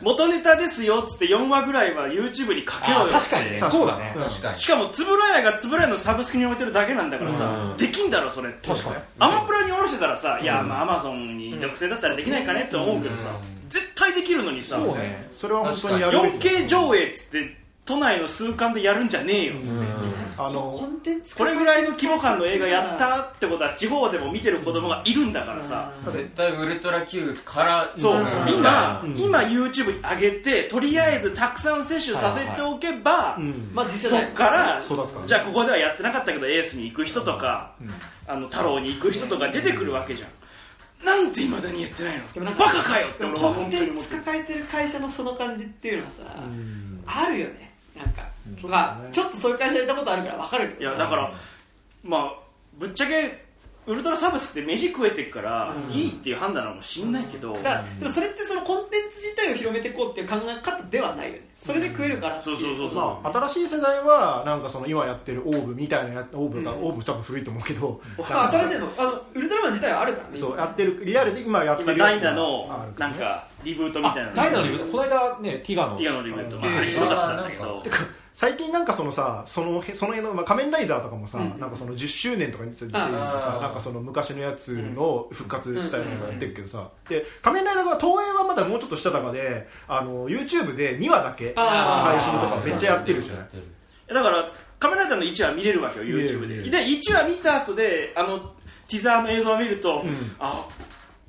元ネタですよっつって4話ぐらいは YouTube にかけろよあ確かにね。そうだね。に確かに。しかもつぶらやがつぶらやのサブスクに置いてるだけなんだからさ、うん。できんだろそれって。確かに。アマプラに下ろしてたらさ、いやまあアマゾンに独占だったらできないかねって思うけどさ、絶対できるのにさ、そうねそれは本当にやるべき 4K 上映っつって都内の数館でやるんじゃねえよっつって、これぐらいの規模感の映画やったってことは地方でも見てる子供がいるんだからさ、絶対ウルトラ Q からそう、ん今、うん。今 YouTube に上げてとりあえずたくさん摂取させておけば、うん。まあ実そ際っからじゃあここではやってなかったけどエースに行く人とか、あの太郎に行く人とか出てくるわけじゃん。なんていまだにやってないの。でもなんかバカかよってでも俺はコンテン本当に思ってる。ツ抱えてる会社のその感じっていうのはさ、うん。あるよねなんか、まあちょっとそういう会社いたことあるから分かるけどさ。いやだからまあぶっちゃけウルトラサブスって飯食えてるから、いいっていう判断なのかもしんないけど、だからでもそれってそのコンテンツ自体を広めていこうっていう考え方ではないよね。それで食えるからっていそうそうそうそう。まあ、新しい世代はなんかその今やってるオーブみたいなやオーブが、オーブ多分古いと思うけど。まあ新しいのあのウルトラマン自体はあるからね。そうやってるリアルで今やって今るやつがダイナのあるね。なんかリブートみたいなあダイナのリブート。この間ねティガの。ティガのリブート、うん。まあ、それひどかったんだけど。てか最近なんかそのさそのへその辺の、まあ、仮面ライダーとかもさ、うん。なんかその10周年とかについてあさあなんかその昔のやつの復活したやつとかやってるけどさで仮面ライダーが東映はまだもうちょっとしたたかであの YouTube で2話だけあ配信とかめっちゃやってるじゃない？だからカメライダーの1話見れるわけよ YouTube で。で1話見た後であのティザーの映像を見ると、ん。あ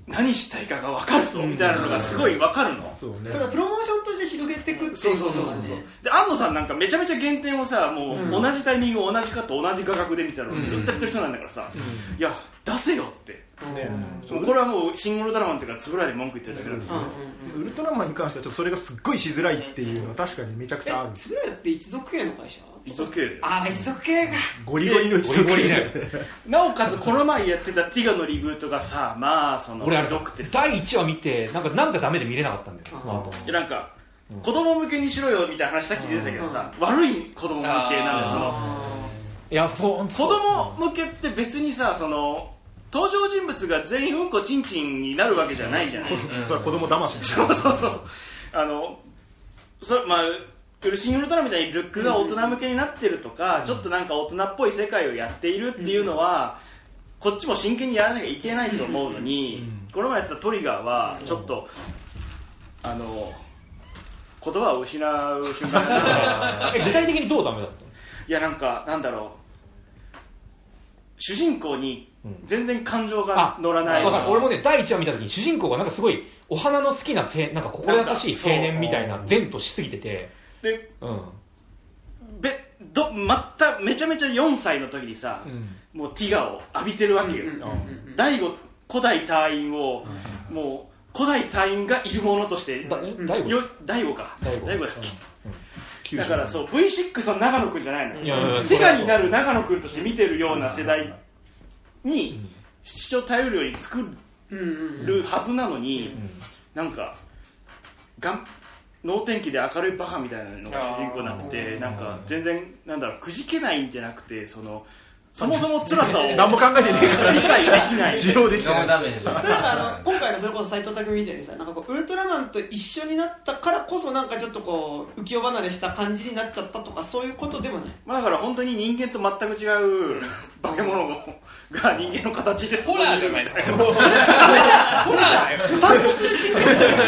何したいかが分かるぞみたいなのがすごい分かるの、そうね。ただプロモーションとして広げていくっていうことはねで安野さんなんかめちゃめちゃ減点をさもううん同じタイミング同じかと同じ価格で見たらうん。ずっとやってる人なんだからさ、いや出せよって。ね。もうこれはもうシングルドラマンっていうかつぶらで文句言ってるだけなんですよ、ウルトラマンに関してはちょっとそれがすっごいしづらいっていうのは確かにめちゃくちゃある。えつぶらやって一族系の会社遺族系でああ一族系か。ゴリゴリの一族ゴリゴリねなおかつこの前やってたティガのリブートがさまあその俺あれ遺族ってさ。第1話見てなんかなんかダメで見れなかったんだよその後。いやなんか、子供向けにしろよみたいな話さっき出てたけどさ、悪い子供向けなんだよその。いやそう子供向けって別にさその登場人物が全員うんこちんちんになるわけじゃないじゃない、それは子供騙しそうそうそう。あのそれまあシングルトラみたいにルックが大人向けになってるとか、ちょっとなんか大人っぽい世界をやっているっていうのは、こっちも真剣にやらなきゃいけないと思うのに、この前やってたトリガーはちょっと、あの言葉を失う瞬間ですよ。*laughs* 具体的にどうダメだったの？いやなんかなんだろう。主人公に全然感情が乗らない、わかる。俺もね第1話見た時に主人公がなんかすごいお花の好きなせなんか心優しい青年みたいな善としすぎててでうん。べどまためちゃめちゃ4歳の時にさ、もうティガを浴びてるわけよ、第五古代隊員を、もう古代隊員がいるものとして第よ5第五か。第五。だっけ、だからそう V6 の長野くんじゃないの。ティガになる長野くんとして見てるような世代に父親を頼るように作うんうんるはずなのに、なんかがん能天気で明るいバカみたいなのが主人公になっててなんか全然なんだろうくじけないんじゃなくてそのそもそも辛さを *laughs* 何も考えてねえから。理解できない。需要できない。それあの今回のそれこそ斎藤匠みたいにさなんかこうウルトラマンと一緒になったからこそなんかちょっとこう浮世離れした感じになっちゃったとかそういうことでもない。まあだから本当に人間と全く違う化け物が人間の形でホラーじゃないですか。散歩するシーンじゃない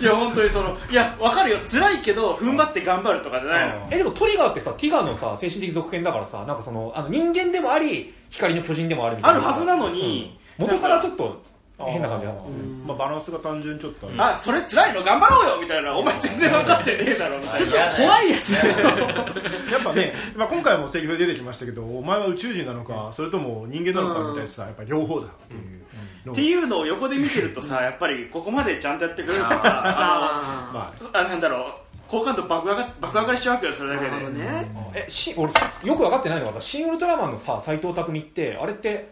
いや本当にそのいや分かるよ。辛いけど踏ん張って頑張るとかじゃないの。えでもトリガーってさティガのさ精神的続編だからさなんかそのあの人間でもあり光の巨人でもあるみたいな。あるはずなのに、元からちょっと変な感じなんですよまあバランスが単純にちょっとあるあそれ辛いの頑張ろうよみたいな。お前全然分かってねえだろうな。ちょっと怖いやつ。*laughs* やっぱね、まあ、今回もセリフで出てきましたけどお前は宇宙人なのかそれとも人間なのかみたいなさやっぱり両方だっていう。のをっていうのを横で見てるとさやっぱりここまでちゃんとやってくれるとさ *laughs* あのあなんだろう好感度爆上が爆上がりしちゃうわけよそれだけで。ね。えし俺よく分かってないのがさ新ウルトラマンのさ斎藤工ってあれって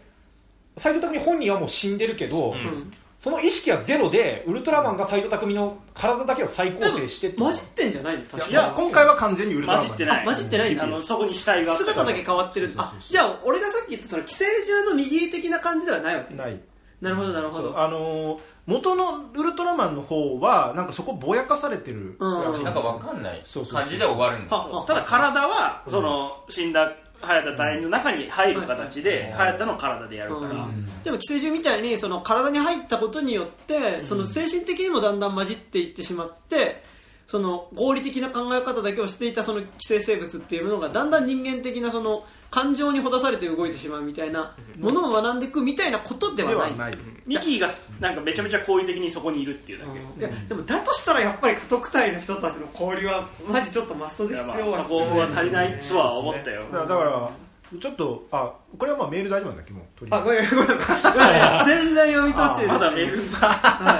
斎藤工本人はもう死んでるけど、うん。その意識はゼロでウルトラマンが斎藤工の体だけを再構成して混じってんじゃないの確かいや今回は完全にウルトラマン混じってない。あ混じってない。んだあのそこに死体が姿だけ変わってる。あじゃあ俺がさっき言ったその寄生獣の右的な感じではないわけ。ない。なるほどなるほど。あのー元のウルトラマンの方はなんかそこぼやかされてるらしいなんかわかんないそうそうそう。感じで終わるんだははただ体はその死んだ早田隊員の中に入る形で早田の体でやるから。でも寄生獣みたいにその体に入ったことによってその精神的にもだんだん混じっていってしまってその合理的な考え方だけをしていたその寄生生物っていうものがだんだん人間的なその感情にほだされて動いてしまうみたいなものを学んでいくみたいなことではない。ではない。ミキーがなんかめちゃめちゃ好意的にそこにいるっていうだけ。いやでもだとしたらやっぱり家督隊の人たちの交流はマジちょっとマストで必要はまあそこは足りないとは思ったよ。だからだからちょっとあこれはまあメール大丈夫なんだっけもうとりあごめんごめんごめん。*laughs* 全然読み途中です、ね、まだメール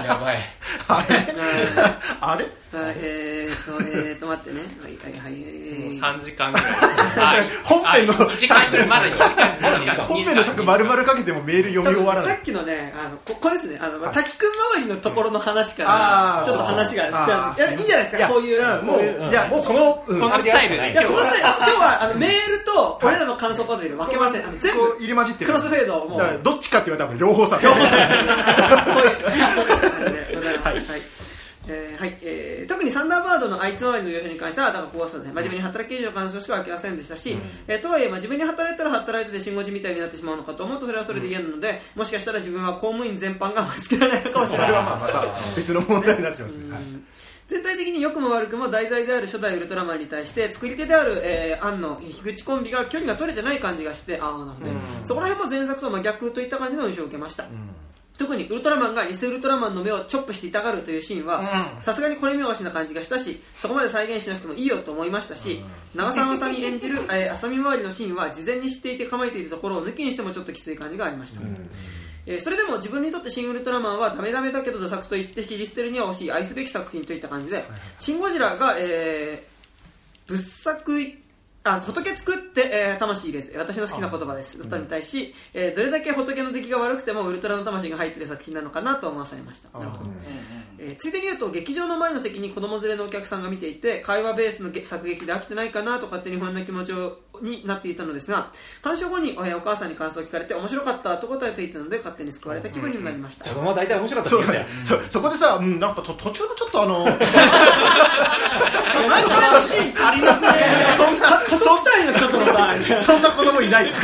やばい。ずあれ？はい。えーっとえーっと待ってね。はいはいはいえー3時間ぐらい。はい。*laughs* 本編の2時間ぐらいまだ2時間。2時間本編の尺丸々かけてもメール読み終わらない。さっきのねあのここですね。あの、まあ、滝くん周りのところの話かあー。らちょっと話があー。いやいいんじゃないですか。こういううん。もうこいやもうその、うん。このスタイルで。いやこの際今日はあのメールと俺らの感想パネル分けません。あの全部入り混じってる。クロスフェードをもう。どっちかって言われたら両方さ。両方そういうございます。はい、えーはい。えー特にサンダーバードのあいつ周りの描写に関してはだからここはそうね真面目に働き以上の感想しか分けませんでしたし、えーとはいえ真面目に働いたら働いてて信号寺みたいになってしまうのかと思うとそれはそれで嫌なので、もしかしたら自分は公務員全般が見つけられないのかもしれない。別の問題になってますね。はい全体的に良くも悪くも題材である初代ウルトラマンに対して作り手である、えー、庵野樋口コンビが距離が取れてない感じがしてああなるほどね、そこら辺も前作と真逆といった感じの印象を受けました、特にウルトラマンが偽ウルトラマンの目をチョップして痛がるというシーンはさすがにこれ見よがしな感じがしたしそこまで再現しなくてもいいよと思いましたし、長澤まさみ演じる、えー、浅見回りのシーンは事前に知っていて構えているところを抜きにしてもちょっときつい感じがありました、えーそれでも自分にとってシン・ウルトラマンはダメダメだけどダ作と言って切り捨てるには惜しい愛すべき作品といった感じで、シン・ゴジラが、えー、仏作あ仏作って、えー魂入れず私の好きな言葉です。だったのに対し、えーどれだけ仏の出来が悪くてもウルトラの魂が入っている作品なのかなと思わされました。なるほど、えーついでに言うと劇場の前の席に子供連れのお客さんが見ていて会話ベースのげ作劇で飽きてないかなと勝手に不安な気持ちをになっていたのですが鑑賞後におお母さんに感想を聞かれて面白かったと答えていたので勝手に救われた気分にもなりました、子供は大体面白かったって言うんだよそ *laughs* そこでさ、うん、なんかと途中のちょっとあの何かシーン足りなくね。そんな家族隊の人とのさそんな子供いない。*laughs*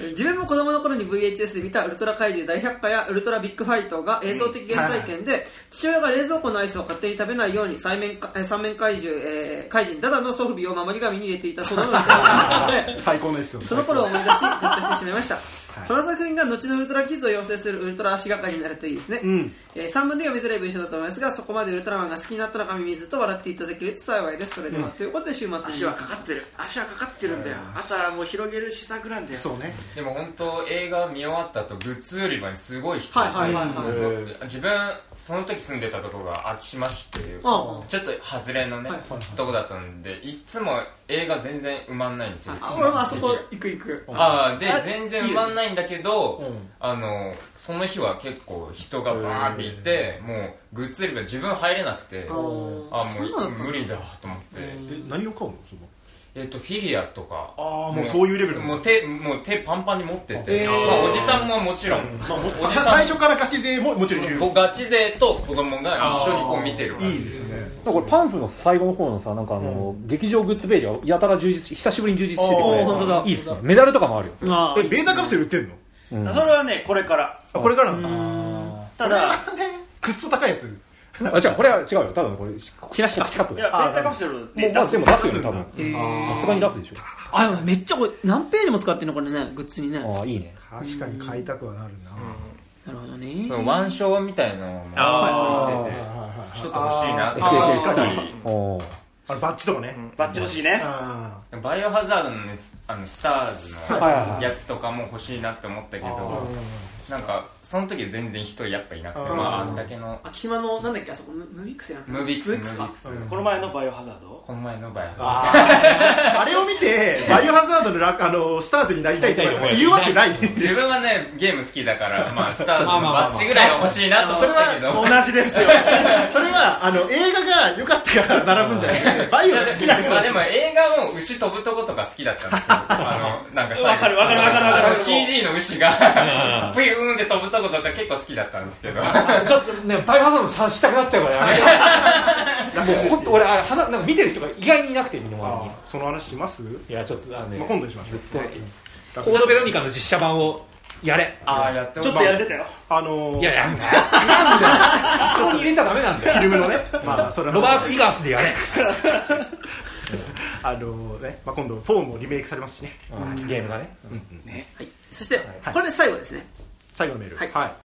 自分も子供の頃に VHS で見たウルトラ怪獣大百科やウルトラビッグファイトが映像的原体験で、父親が冷蔵庫のアイスを勝手に食べないように三面三面怪獣、えー怪人ダダのソフビを守り神に入れていたそのウルトラマンな *laughs* ので最高のですよその頃を思い出しグッと来てしまいました、この作品が後のウルトラキッズを養成するウルトラ足がかりになるといいですね、ん。えー3分で読みづらい文章だと思いますがそこまでウルトラマンが好きになったのかミずっと笑っていただけると幸いです。それでは、ということで週末に。足はかかってる。足はかかってるんだよ。あとはもう広げる施策なんだよ。そうね。でも本当映画見終わった後グッズ売り場にすごい人いてはいはいはいはい。自分その時住んでたとこが昭島市っていうちょっと外れのね、はいとこだったんでいつも映画全然埋まんないんですよ。あ俺もあそこ行く行く。ああであ全然埋まんないんだけどうんあのその日は結構人がバーっていてもうグッズ売り場自分入れなくてあー。あもう無理だと思って。え何を買うの？そのえっとフィギュアとか。ああもうそういうレベルもう手もう手パンパンに持ってて、えー。まあ、おじさんももちろん、まあもおじさん最初からガチ勢ももちろんガチ勢と子供が一緒にこう見てるいいですね。これパンフの最後の方のさなんかあの、劇場グッズページがやたら充実し久しぶりに充実しててこれ本当だ。いいっすねメダルとかもあるよ、あえベータカプセル売ってんの？うんそれはねこれから。あこれからなんだ。ただくっそ高いやつあ違うこれは違うよ。ただのこれチラシか。チカットでいやベータカプセルもうまずでも出すよね多分。えー。さすがに出すでしょ。あでもめっちゃこれ何ページも使ってるのこれねグッズにね。なああいいね。確かに買いたくはなるな。るほどね。腕章みたいのもあ置いててちょっと欲しいなって確かに。りおーあのバッジとかね。バッチ欲しいね。あバイオハザードの,、ね、あのスターズはいはいはい。のやつとかも欲しいなって思ったけどなんかその時全然一人やっぱいなくてあーまああんだけの秋島のなんだっけあそこムムビックスじゃなムービックスムービかックスこの前のバイオハザード？この前のバイオあー。*laughs* あれを見てバイオハザードのラあのスターズになりたいとか言 *laughs* うわけない。自分はね *laughs* ゲーム好きだからまあスターズのバッジぐらいは欲しいなと思ったけど。同じですよ。それはあの映画が良かったから並ぶんじゃなくてバイオが好きだから。まあでも映画も牛飛ぶとことか好きだったんですよ。あのなんか最後。わかるわかるわかるわかる。CG の牛がプユーンって飛ぶとことか結構好きだったんですけど。ちょっとねバイオハザードさしたくなっちゃうからやめて。*laughs* もう本当俺あ花なんか見てる人が意外にいなくて身の回りにその話します、いやちょっとあのね、まあ、今度にしましょうコードベロニカの実写版をやれ。ああやってちょっとやってたよ。あのーいやいやなんだよ。なんだよそこに入れちゃダメなんだよ。フィルムのね。まあそれは。ロバート・イガースでやれ。*laughs* あのね、まあ、今度4もリメイクされますしね。ゲームがね。はい。そしてこれで最後ですね最後のメール。はい。はい